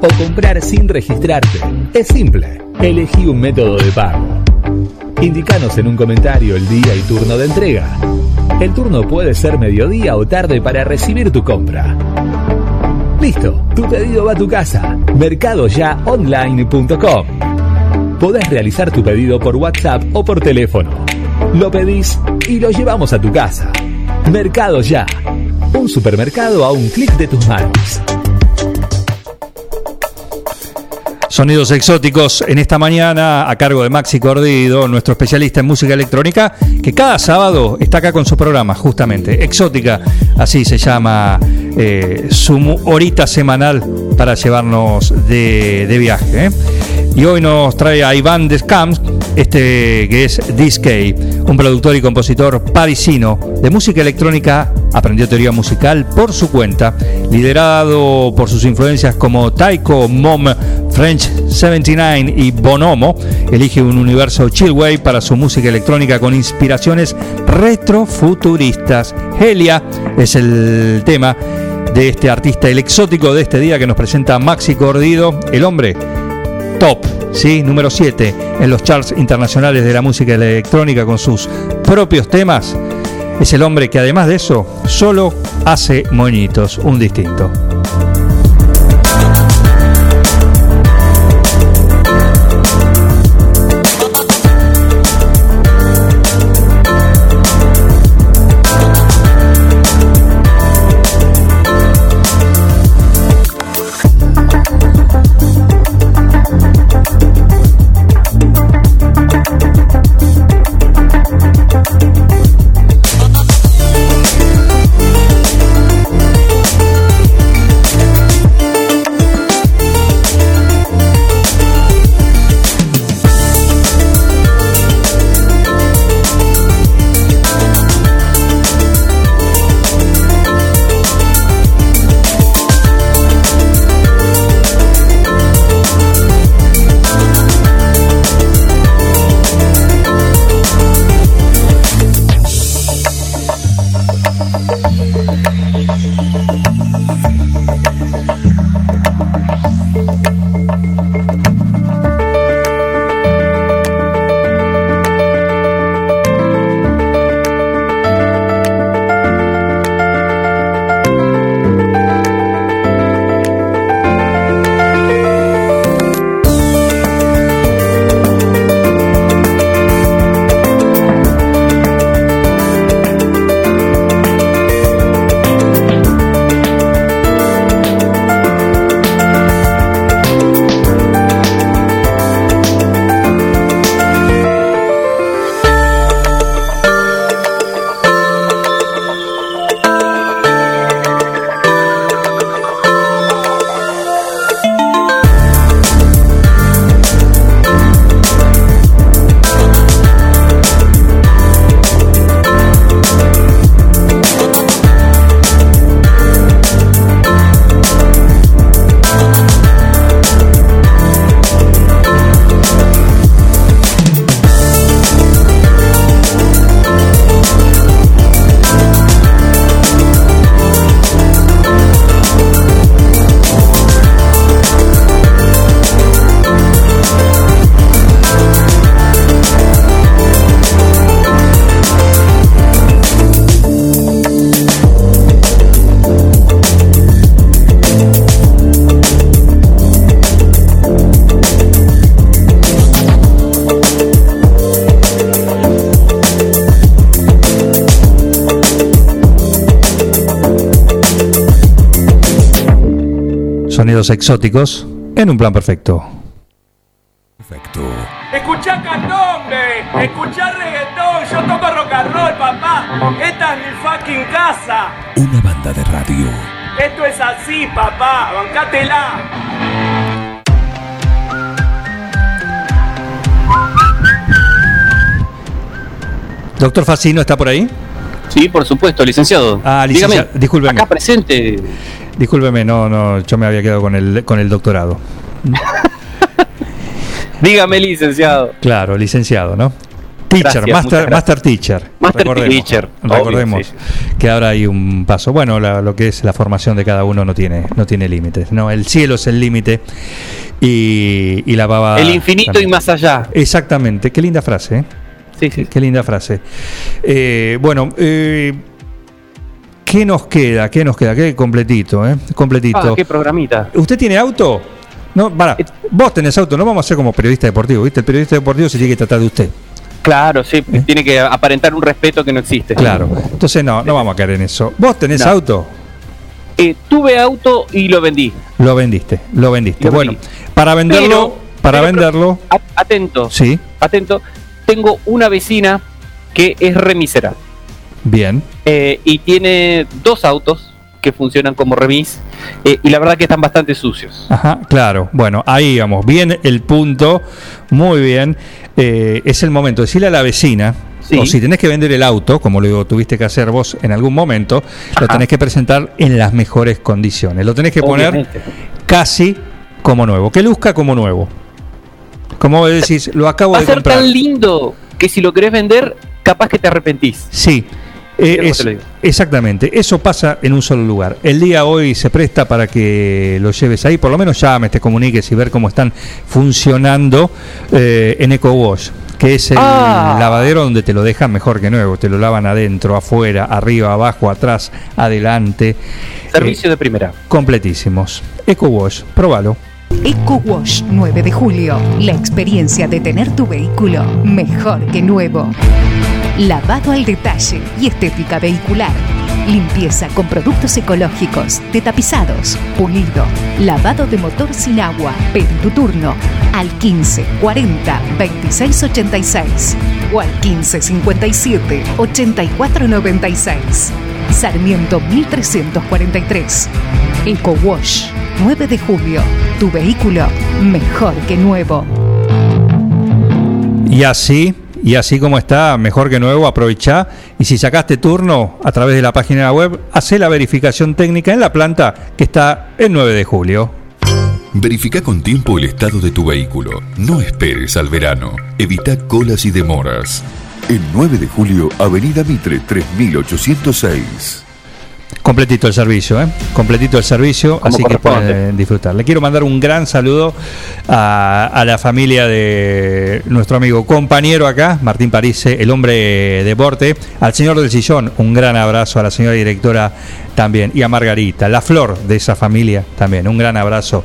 O comprar sin registrarte. Es simple. Elegí un método de pago. Indicanos en un comentario el día y turno de entrega. El turno puede ser mediodía o tarde para recibir tu compra. Listo, tu pedido va a tu casa. Mercadoyaonline.com. Podés realizar tu pedido por WhatsApp o por teléfono. Lo pedís y lo llevamos a tu casa. Mercado Ya. Un supermercado a un clic de tus manos. Sonidos exóticos en esta mañana a cargo de Maxi Cordido, nuestro especialista en música electrónica, que cada sábado está acá con su programa, justamente. Exótica, así se llama eh, su horita semanal para llevarnos de, de viaje. ¿eh? Y hoy nos trae a Iván Descamps, este que es Diskey, un productor y compositor parisino de música electrónica. Aprendió teoría musical por su cuenta, liderado por sus influencias como Taiko, Mom, French 79 y Bonomo. Elige un universo chillwave para su música electrónica con inspiraciones retrofuturistas. Helia es el tema de este artista, el exótico de este día que nos presenta Maxi Cordido, el hombre top, ¿sí? número 7 en los charts internacionales de la música electrónica con sus propios temas. Es el hombre que además de eso solo hace moñitos, un distinto. Exóticos en un plan perfecto. Escuchá candombe, escuchá reggaetón, yo toco rock and roll, papá. Esta es mi fucking casa. Una banda de radio. Esto es así, papá, bancátela. Doctor Facino está por ahí. Sí, por supuesto, licenciado. Ah, licenciado, Dígame, discúlpeme. Acá presente. Discúlpeme, no, no, yo me había quedado con el, con el doctorado. Dígame, licenciado. Claro, licenciado, ¿no? Teacher, Gracias, master, master teacher. Master recordemos, teacher, obvio, Recordemos sí. que ahora hay un paso. Bueno, la- lo que es la formación de cada uno no tiene, no tiene límites. No, el cielo es el límite y, y la baba. El infinito también. y más allá. Exactamente. Qué linda frase. ¿eh? Sí, sí. Qué linda frase. Eh, bueno, eh, ¿qué nos queda? ¿Qué nos queda? Qué completito, ¿eh? Completito. Ah, qué programita. ¿Usted tiene auto? No, para, vos tenés auto, no vamos a ser como periodista deportivo, ¿viste? El periodista deportivo se tiene que tratar de usted. Claro, sí, tiene que aparentar un respeto que no existe. ¿Eh? Claro. Entonces no, no vamos a caer en eso. ¿Vos tenés No. auto? Eh, tuve auto y lo vendí. Lo vendiste, lo vendiste. Lo bueno, vendí. para venderlo, Pero- para pero- venderlo, Atento, sí, atento. Tengo una vecina que es remisera bien. eh, y tiene dos autos que funcionan como remis eh, y la verdad que están bastante sucios. Ajá, claro. Bueno, ahí vamos. Bien el punto. Muy bien. Eh, es el momento de decirle a la vecina. Sí. O si tenés que vender el auto, como lo tuviste que hacer vos en algún momento, lo tenés que presentar en las mejores condiciones. Lo tenés que poner casi como nuevo. Que luzca como nuevo. Como decís, lo acabo Va a de ser comprar. tan lindo que si lo querés vender, capaz que te arrepentís. Sí. Eh, es- exactamente, eso pasa en un solo lugar. El día hoy se presta para que lo lleves ahí, por lo menos llames, te comuniques y ver cómo están funcionando eh, en EcoWash, que es el Ah. lavadero donde te lo dejan mejor que nuevo, te lo lavan adentro, afuera, arriba, abajo, atrás, adelante. Servicio de primera. Completísimos. EcoWash, próbalo. Eco Wash 9 de julio. La experiencia de tener tu vehículo mejor que nuevo. Lavado al detalle y estética vehicular. Limpieza con productos ecológicos, detapizados, pulido, lavado de motor sin agua. Pedí tu turno al 15 40 26 86 o al 15 57 84 96. Sarmiento 1343. Eco Wash 9 de julio. Tu vehículo mejor que nuevo. Y así, y así como está, mejor que nuevo, aprovechá. Y si sacaste turno a través de la página web, hacé la verificación técnica en la planta que está el 9 de julio. Verifica con tiempo el estado de tu vehículo. No esperes al verano. Evita colas y demoras. El 9 de julio, Avenida Mitre 3806. Completito el servicio, ¿eh? Completito el servicio, Como así que pueden disfrutar. Le quiero mandar un gran saludo a, a la familia de nuestro amigo compañero acá, Martín Parise, el hombre de deporte, al señor del sillón, un gran abrazo a la señora directora también, y a Margarita, la flor de esa familia también, un gran abrazo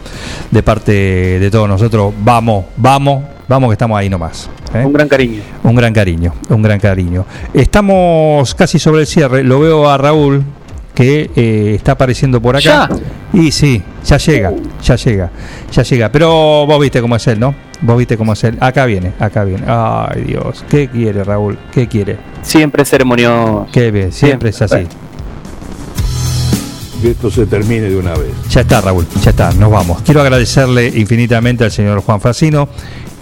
de parte de todos nosotros. Vamos, vamos, vamos que estamos ahí nomás. ¿eh? Un gran cariño. Un gran cariño, un gran cariño. Estamos casi sobre el cierre. Lo veo a Raúl que eh, está apareciendo por acá. Y sí, ya llega, ya llega, ya llega. Pero vos viste cómo es él, ¿no? Vos viste cómo es él. Acá viene, acá viene. Ay Dios, ¿qué quiere Raúl? ¿Qué quiere? Siempre ceremonioso. Qué bien, siempre es así. Que esto se termine de una vez. Ya está, Raúl, ya está, nos vamos. Quiero agradecerle infinitamente al señor Juan Facino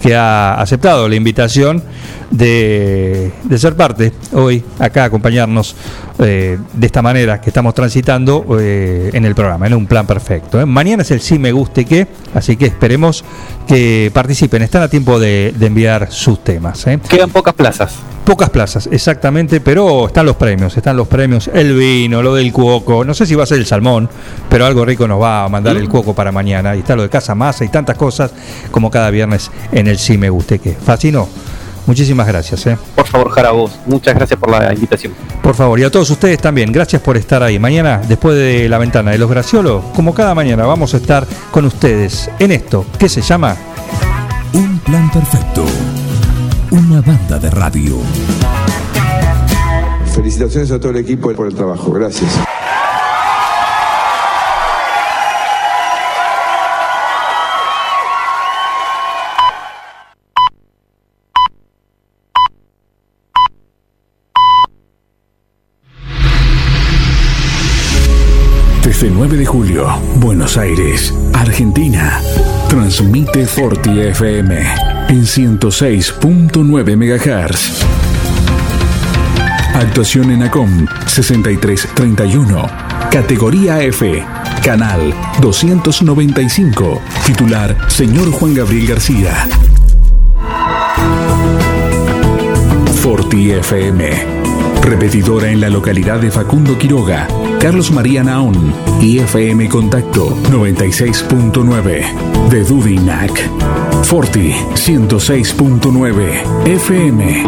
que ha aceptado la invitación de, de ser parte hoy acá, acompañarnos eh, de esta manera que estamos transitando eh, en el programa, en un plan perfecto. ¿eh? Mañana es el sí me guste que, así que esperemos que participen. Están a tiempo de, de enviar sus temas. Quedan pocas plazas. Pocas plazas, exactamente, pero están los premios, están los premios, el vino, lo del cuoco, no sé si va a ser el salmón, pero algo rico nos va a mandar el cuoco para mañana, y está lo de Casa Masa y tantas cosas como cada viernes en el Sí Me Guste Que. Facino, muchísimas gracias. ¿eh? Por favor, Jara, vos. Muchas gracias por la invitación. Por favor, y a todos ustedes también, gracias por estar ahí. Mañana, después de la ventana de los graciolos, como cada mañana, vamos a estar con ustedes en esto que se llama Un plan perfecto. Una banda de radio. Felicitaciones a todo el equipo por el trabajo. Gracias. 9 de julio, Buenos Aires, Argentina. Transmite Forti FM en 106.9 MHz. Actuación en ACOM 6331. Categoría F. Canal 295. Titular Señor Juan Gabriel García. Forti FM. Repetidora en la localidad de Facundo Quiroga, Carlos María Naón y FM Contacto 96.9 de Dudinac. Forti 106.9 FM.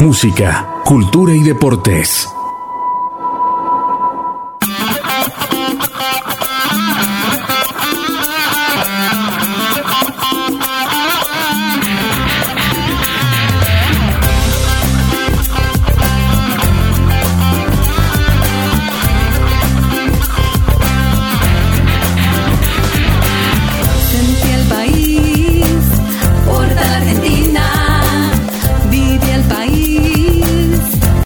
Música, cultura y deportes.